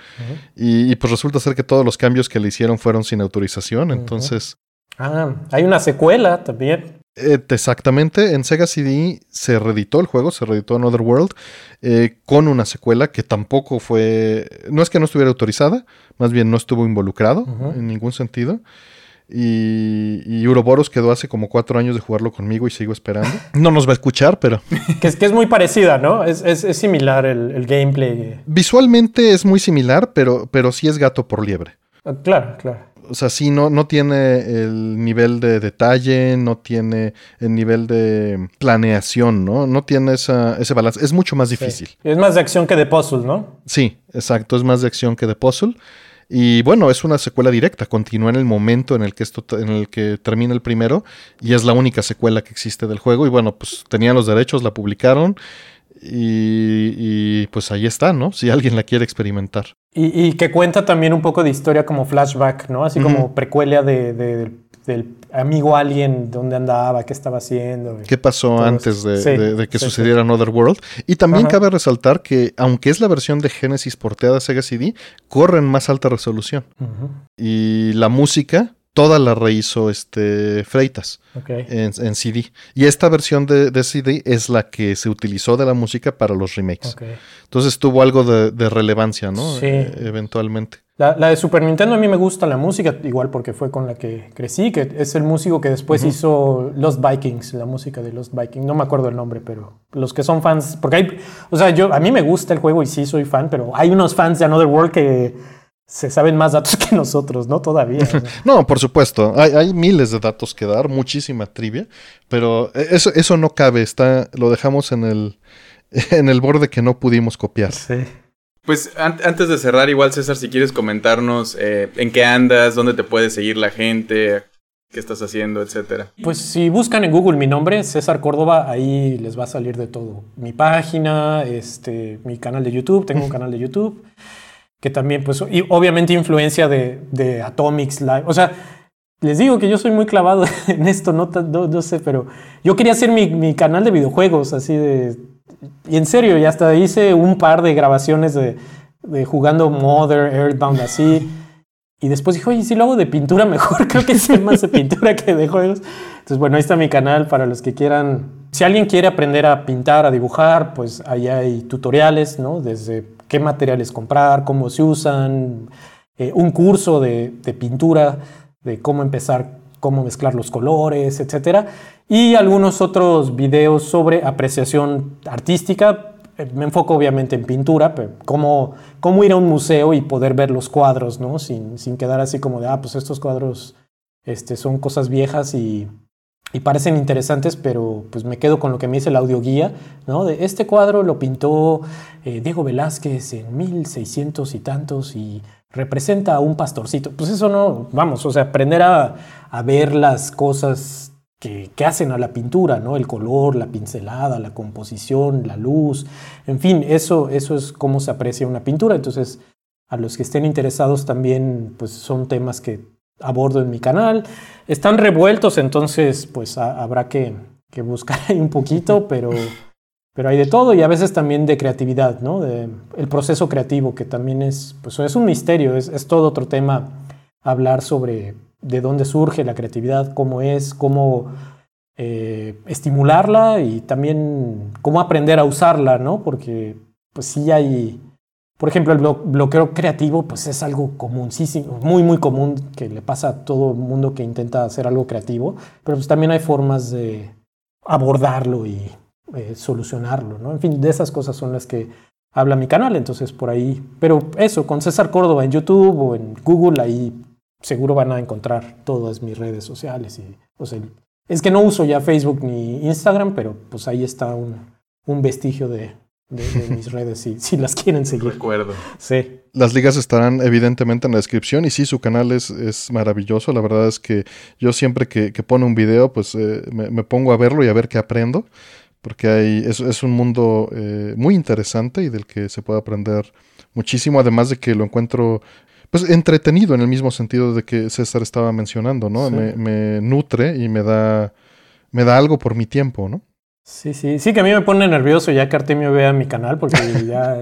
y, pues resulta ser que todos los cambios que le hicieron fueron sin autorización, entonces... Ah, hay una secuela también. Eh, exactamente, en Sega CD se reeditó el juego, se reeditó Another World eh, con una secuela que tampoco fue, no es que no estuviera autorizada, más bien no estuvo involucrado en ningún sentido. Y, y, Uroboros quedó hace como cuatro años de jugarlo conmigo y sigo esperando. <laughs> No nos va a escuchar, pero... que, es, que es muy parecida, ¿no? Es, es, similar el, el, gameplay. Visualmente es muy similar, pero, pero sí es gato por liebre. Ah, claro, claro o sea, sí, no, no tiene el nivel de detalle, no tiene el nivel de planeación, ¿no? No tiene esa, ese balance. Es mucho más difícil. Es más de acción que de puzzle, ¿no? Sí, exacto. Es más de acción que de puzzle. Y bueno, es una secuela directa, continúa en el momento en el que esto en el que termina el primero y es la única secuela que existe del juego y bueno, pues tenían los derechos, la publicaron y, pues ahí está, ¿no? Si alguien la quiere experimentar. Y, que cuenta también un poco de historia como flashback, ¿no? Así como precuela de, del amigo alien, dónde andaba, qué estaba haciendo. ¿Qué pasó antes de, que sucediera en Other World? Y también cabe resaltar que, aunque es la versión de Genesis porteada a Sega CD, corre en más alta resolución. Y la música toda la rehizo este, Freitas en, CD. Y esta versión de, CD es la que se utilizó de la música para los remakes. Entonces tuvo algo de, relevancia, ¿no? Sí. E, eventualmente. La, de Super Nintendo a mí me gusta la música, igual porque fue con la que crecí, que es el músico que después hizo Los Vikings, la música de Los Vikings. No me acuerdo el nombre, pero los que son fans, porque hay, o sea, yo, a mí me gusta el juego y sí soy fan, pero hay unos fans de Another World que se saben más datos que nosotros, ¿no? Todavía. no, <laughs> por supuesto. Hay, miles de datos que dar, muchísima trivia, pero eso, eso no cabe. Está, lo dejamos en el, <laughs> en el borde que no pudimos copiar. Sí. Pues antes de cerrar, igual César, si quieres comentarnos eh, en qué andas, dónde te puede seguir la gente, qué estás haciendo, etcétera. Pues si buscan en Google mi nombre, César Córdoba, ahí les va a salir de todo. Mi página, este, mi canal de YouTube, tengo un canal de YouTube que también, pues, y obviamente influencia de, de Atomics Live. O sea, les digo que yo soy muy clavado <laughs> en esto, no, no, sé, pero yo quería hacer mi, mi, canal de videojuegos, así de... Y en serio, y hasta hice un par de grabaciones de, de jugando Mother, Earthbound, así. Y después dije, oye, si lo hago de pintura <laughs> mejor, creo que sé más de pintura que de juegos. Entonces, bueno, ahí está mi canal para los que quieran. Si alguien quiere aprender a pintar, a dibujar, pues ahí hay tutoriales, ¿no? Desde qué materiales comprar, cómo se usan, eh, un curso de, pintura, de cómo empezar, cómo mezclar los colores, etc. Y algunos otros videos sobre apreciación artística. Eh, me enfoco obviamente en pintura, pero cómo, cómo ir a un museo y poder ver los cuadros, ¿no? Sin, sin quedar así como de, ah, pues estos cuadros este, son cosas viejas y y parecen interesantes, pero pues me quedo con lo que me dice el audioguía, ¿no? De este cuadro lo pintó eh, Diego Velázquez en 1600 y tantos y representa a un pastorcito. Pues eso no, vamos, o sea, aprender a, ver las cosas que, hacen a la pintura, ¿no? El color, la pincelada, la composición, la luz, en fin, eso, eso es cómo se aprecia una pintura. Entonces, a los que estén interesados también, pues son temas que abordo en mi canal. Están revueltos, entonces pues habrá que, buscar <laughs> ahí un poquito, pero, pero hay de todo y a veces también de creatividad, ¿no? De, el proceso creativo, que también es, pues, es un misterio, es, todo otro tema hablar sobre de dónde surge la creatividad, cómo es, cómo eh, estimularla y también cómo aprender a usarla, ¿no? Porque pues sí hay por ejemplo, el bloqueo creativo pues es algo comúnísimo, muy, muy común que le pasa a todo el mundo que intenta hacer algo creativo, pero pues también hay formas de abordarlo y eh, solucionarlo, ¿no? En fin, de esas cosas son las que habla mi canal, entonces por ahí, pero eso, con César Córdoba en YouTube o en Google, ahí seguro van a encontrar todas mis redes sociales o sea, es que no uso ya Facebook ni Instagram, pero pues ahí está un vestigio de, de, mis redes si, si, las quieren seguir. Recuerdo. Sí. Las ligas estarán evidentemente en la descripción y sí, su canal es, es maravilloso. La verdad es que yo siempre que, que pone un video, pues eh, me, pongo a verlo y a ver qué aprendo, porque hay, es, es un mundo eh, muy interesante y del que se puede aprender muchísimo, además de que lo encuentro pues entretenido en el mismo sentido de que César estaba mencionando, ¿no? Me, me nutre y me da, me da algo por mi tiempo, ¿no? Sí, sí, sí que a mí me pone nervioso ya que Artemio vea mi canal porque <laughs> ya...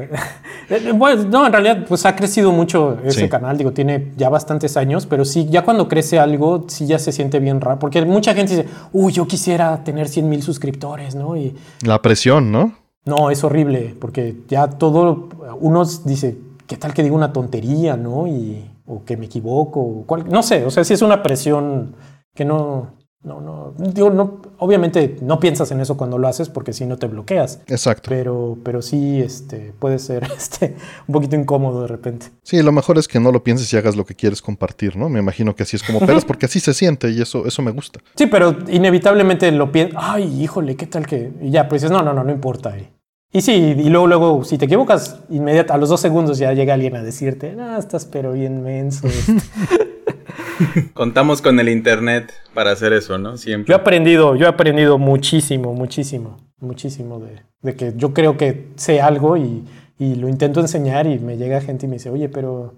Bueno, no, en realidad pues ha crecido mucho ese Sí. canal, digo, tiene ya bastantes años, pero sí, ya cuando crece algo, sí ya se siente bien raro, porque mucha gente dice, uy, yo quisiera tener 100 mil suscriptores, ¿no? Y La presión, ¿no? no, es horrible, porque ya todo, uno dice, ¿qué tal que digo una tontería, ¿no? Y, o que me equivoco, o cual- no sé, o sea, sí es una presión que no, no, no, digo, no, obviamente no piensas en eso cuando lo haces porque si no te bloqueas, Exacto. pero, pero sí, este, puede ser, <laughs> este, un poquito incómodo de repente. Sí, lo mejor es que no lo pienses y hagas lo que quieres compartir, ¿no? Me imagino que así es como operas, <laughs> porque así se siente y eso, eso me gusta. Sí, pero inevitablemente lo piensas, ay, híjole, ¿qué tal que? Y ya, pues dices, no, no, no, no importa. Y, y sí, y luego, luego, si te equivocas, inmediata, a los dos segundos ya llega alguien a decirte, no, estás pero bien menso. <laughs> este". <laughs> Contamos con el internet para hacer eso, ¿no? Siempre. yo he aprendido, yo he aprendido muchísimo, muchísimo, muchísimo de, de que yo creo que sé algo y, y lo intento enseñar y me llega gente y me dice, oye, pero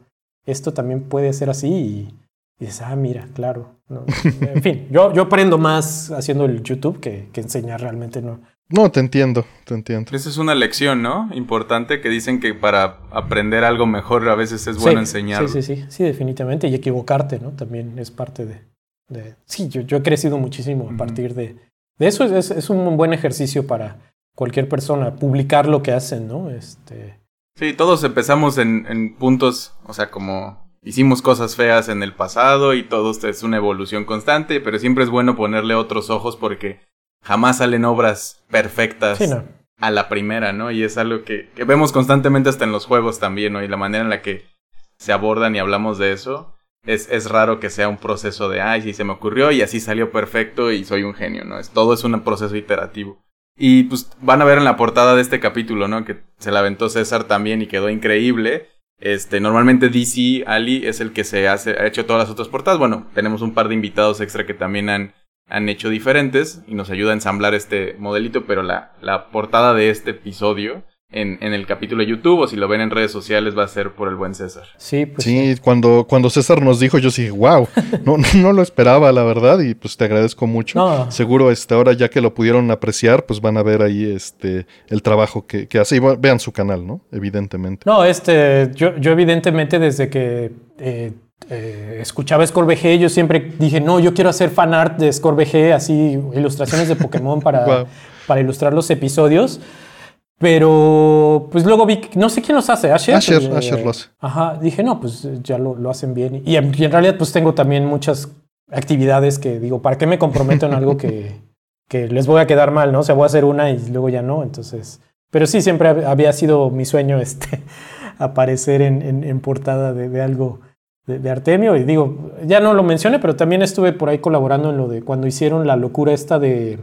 esto también puede ser así y, y dices, ah, mira, claro. ¿no? <laughs> en fin, yo, yo aprendo más haciendo el YouTube que, que enseñar realmente, ¿no? No, te entiendo, te entiendo. Esa es una lección, ¿no? Importante que dicen que para aprender algo mejor a veces es bueno Sí, enseñarlo. Sí, sí, sí, sí, definitivamente. Y equivocarte, ¿no? También es parte de... de- sí, yo, yo he crecido muchísimo a partir de, de eso. Es, es un buen ejercicio para cualquier persona, publicar lo que hacen, ¿no? Este, Sí, todos empezamos en, en puntos, o sea, como hicimos cosas feas en el pasado y todo es una evolución constante, pero siempre es bueno ponerle otros ojos porque jamás salen obras perfectas sí, no. a la primera, ¿no? Y es algo que, que vemos constantemente hasta en los juegos también, ¿no? Y la manera en la que se abordan y hablamos de eso, es, es raro que sea un proceso de, ay, sí, se me ocurrió y así salió perfecto y soy un genio, ¿no? Es, todo es un proceso iterativo. Y pues van a ver en la portada de este capítulo, ¿no? Que se la aventó César también y quedó increíble. Este, normalmente DC, Ali, es el que se hace, ha hecho todas las otras portadas. Bueno, tenemos un par de invitados extra que también han, han hecho diferentes y nos ayuda a ensamblar este modelito, pero la, la portada de este episodio en, en el capítulo de YouTube o si lo ven en redes sociales va a ser por el buen César. Sí, pues Sí, cuando, cuando César nos dijo, yo dije, wow, <laughs> no, no lo esperaba, la verdad, y pues te agradezco mucho. No. Seguro, este, ahora ya que lo pudieron apreciar, pues van a ver ahí este, el trabajo que, que hace y vean su canal, ¿no? Evidentemente. No, este, yo, yo evidentemente desde que eh, eh, escuchaba ScoreBG, yo siempre dije, no, yo quiero hacer fan art de ScoreBG, así ilustraciones de Pokémon para, <laughs> para ilustrar los episodios. Pero pues luego vi, no sé quién los hace, Asher. Asher, Eh, Asher lo hace. Ajá, dije, no, pues ya lo, lo hacen bien. Y en, y en realidad pues tengo también muchas actividades que digo, ¿para qué me comprometo en algo que, <laughs> que les voy a quedar mal, no? O sea, voy a hacer una y luego ya no, entonces... Pero sí, siempre hab- había sido mi sueño este, <laughs> aparecer en, en- en portada de, de algo de, de Artemio. Y digo, ya no lo mencioné, pero también estuve por ahí colaborando en lo de cuando hicieron la locura esta de,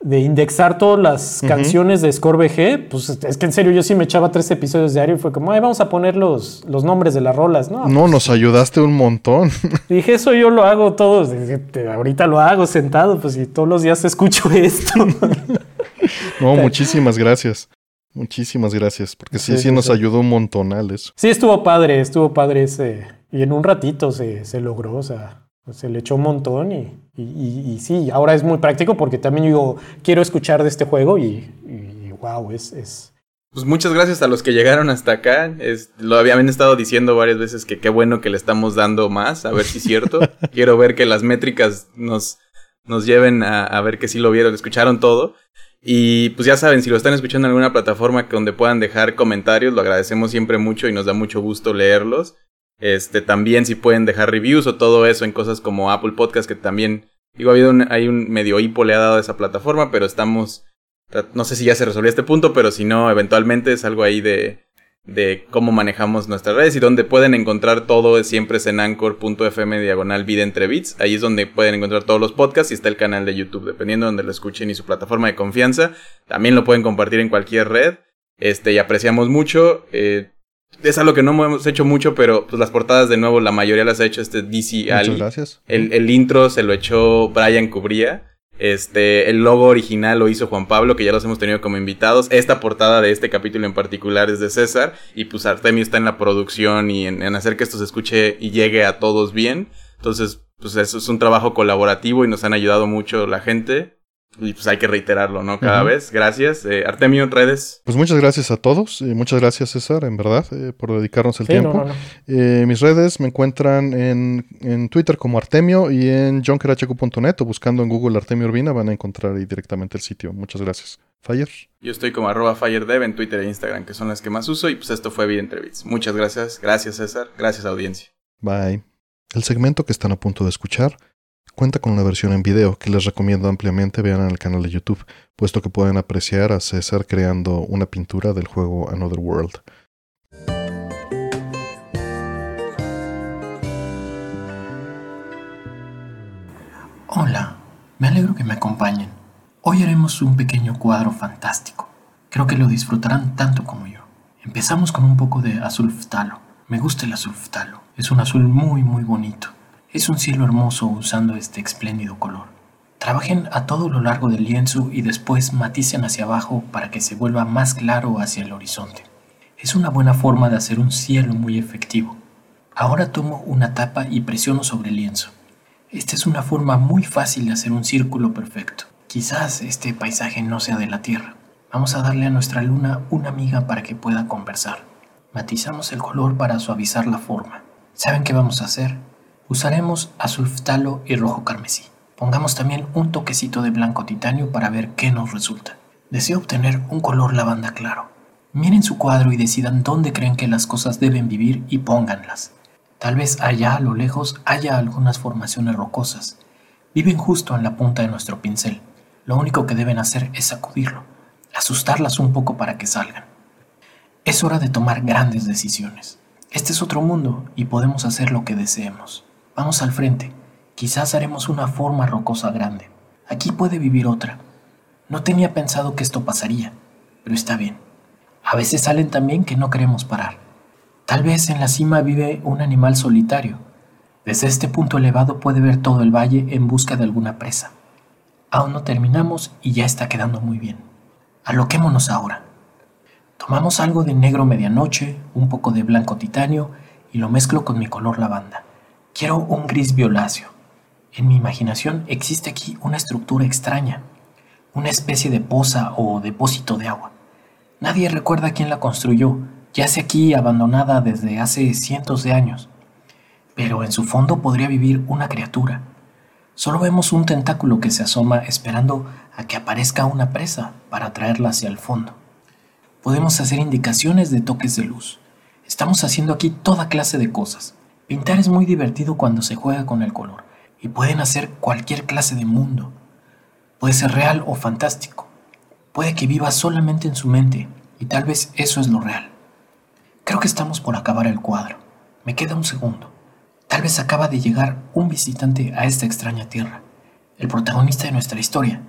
de indexar todas las canciones de ScoreBG. Pues es que en serio, yo sí me echaba tres episodios diario y fue como, ay, vamos a poner los, los nombres de las rolas, ¿no? No, nos ayudaste un montón. <laughs> Dije, eso yo lo hago todos. Dije, "Te- ahorita lo hago sentado, pues y todos los días escucho <laughs> esto. No, muchísimas gracias. Muchísimas gracias, porque sí, Sí, sí, sí, nos sí. ayudó un montonal eso. sí, estuvo padre, estuvo padre ese. Y en un ratito se, se logró, o sea, se le echó un montón y, y, y- y sí, ahora es muy práctico porque también yo digo, quiero escuchar de este juego y, y wow, es, es... Pues muchas gracias a los que llegaron hasta acá. Es, lo habían estado diciendo varias veces que qué bueno que le estamos dando más, a ver si es cierto. <laughs> Quiero ver que las métricas nos, nos lleven a, a ver que sí lo vieron, escucharon todo. Y pues ya saben, si lo están escuchando en alguna plataforma donde puedan dejar comentarios, lo agradecemos siempre mucho y nos da mucho gusto leerlos. Este, también si pueden dejar reviews o todo eso en cosas como Apple Podcast, que también, digo, ha habido un, hay un medio hipo le ha dado a esa plataforma, pero estamos, no sé si ya se resolvió este punto, pero si no, eventualmente es algo ahí de, de cómo manejamos nuestras redes y donde pueden encontrar todo siempre es en anchor.fm diagonal vida entre bits. Ahí es donde pueden encontrar todos los podcasts y está el canal de YouTube, dependiendo de donde lo escuchen y su plataforma de confianza. También lo pueden compartir en cualquier red. Este, y apreciamos mucho. eh, es algo que no hemos hecho mucho, pero pues las portadas de nuevo, la mayoría las ha hecho este DC Muchas Ali. gracias. El, el intro se lo echó Brian Cubría. Este, el logo original lo hizo Juan Pablo, que ya los hemos tenido como invitados. Esta portada de este capítulo en particular es de César. Y pues Artemio está en la producción y en, en hacer que esto se escuche y llegue a todos bien. Entonces, pues eso es un trabajo colaborativo y nos han ayudado mucho la gente. Y pues hay que reiterarlo, ¿no? Cada vez. Gracias. Eh, Artemio, redes. Pues muchas gracias a todos. y muchas gracias, César, en verdad, eh, por dedicarnos el tiempo. Eh, mis redes me encuentran en, en, Twitter como Artemio y en jonkerhq.net o buscando en Google Artemio Urbina van a encontrar ahí directamente el sitio. Muchas gracias. Fire. Yo estoy como arroba FireDev en Twitter e Instagram, que son las que más uso. Y pues esto fue Bien Muchas gracias. Gracias, César. Gracias, audiencia. Bye. El segmento que están a punto de escuchar cuenta con una versión en video que les recomiendo ampliamente vean en el canal de YouTube, puesto que pueden apreciar a César creando una pintura del juego Another World. Hola, me alegro que me acompañen. Hoy haremos un pequeño cuadro fantástico. Creo que lo disfrutarán tanto como yo. Empezamos con un poco de azul ftalo. Me gusta el azul ftalo. Es un azul muy muy bonito. Es un cielo hermoso usando este espléndido color. Trabajen a todo lo largo del lienzo y después maticen hacia abajo para que se vuelva más claro hacia el horizonte. Es una buena forma de hacer un cielo muy efectivo. Ahora tomo una tapa y presiono sobre el lienzo. Esta es una forma muy fácil de hacer un círculo perfecto. Quizás este paisaje no sea de la Tierra. Vamos a darle a nuestra luna una amiga para que pueda conversar. Matizamos el color para suavizar la forma. ¿Saben qué vamos a hacer? Usaremos azul ftalo y rojo carmesí. Pongamos también un toquecito de blanco titanio para ver qué nos resulta. Deseo obtener un color lavanda claro. Miren su cuadro y decidan dónde creen que las cosas deben vivir y pónganlas. Tal vez allá a lo lejos haya algunas formaciones rocosas. Viven justo en la punta de nuestro pincel. Lo único que deben hacer es sacudirlo, asustarlas un poco para que salgan. Es hora de tomar grandes decisiones. Este es otro mundo y podemos hacer lo que deseemos. Vamos al frente. Quizás haremos una forma rocosa grande. Aquí puede vivir otra. No tenía pensado que esto pasaría, pero está bien. A veces salen también que no queremos parar. Tal vez en la cima vive un animal solitario. Desde este punto elevado puede ver todo el valle en busca de alguna presa. Aún no terminamos y ya está quedando muy bien. Aloquémonos ahora. Tomamos algo de negro medianoche, un poco de blanco titanio y lo mezclo con mi color lavanda. Quiero un gris violáceo. En mi imaginación existe aquí una estructura extraña, una especie de poza o depósito de agua. Nadie recuerda quién la construyó, yace aquí abandonada desde hace cientos de años. Pero en su fondo podría vivir una criatura. Solo vemos un tentáculo que se asoma esperando a que aparezca una presa para traerla hacia el fondo. Podemos hacer indicaciones de toques de luz. Estamos haciendo aquí toda clase de cosas. Pintar es muy divertido cuando se juega con el color y pueden hacer cualquier clase de mundo. Puede ser real o fantástico. Puede que viva solamente en su mente y tal vez eso es lo real. Creo que estamos por acabar el cuadro. Me queda un segundo. Tal vez acaba de llegar un visitante a esta extraña tierra, el protagonista de nuestra historia,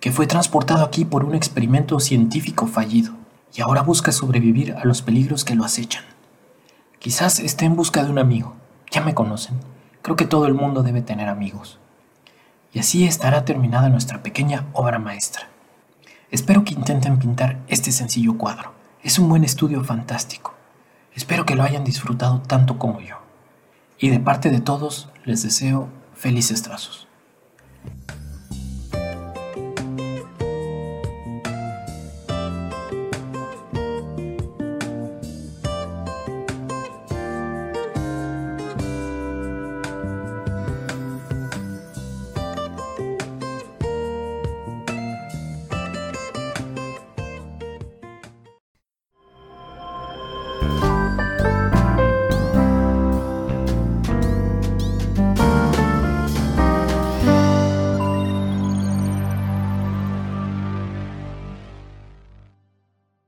que fue transportado aquí por un experimento científico fallido y ahora busca sobrevivir a los peligros que lo acechan. Quizás esté en busca de un amigo, ya me conocen. Creo que todo el mundo debe tener amigos. Y así estará terminada nuestra pequeña obra maestra. Espero que intenten pintar este sencillo cuadro. Es un buen estudio fantástico. Espero que lo hayan disfrutado tanto como yo. Y de parte de todos, les deseo felices trazos.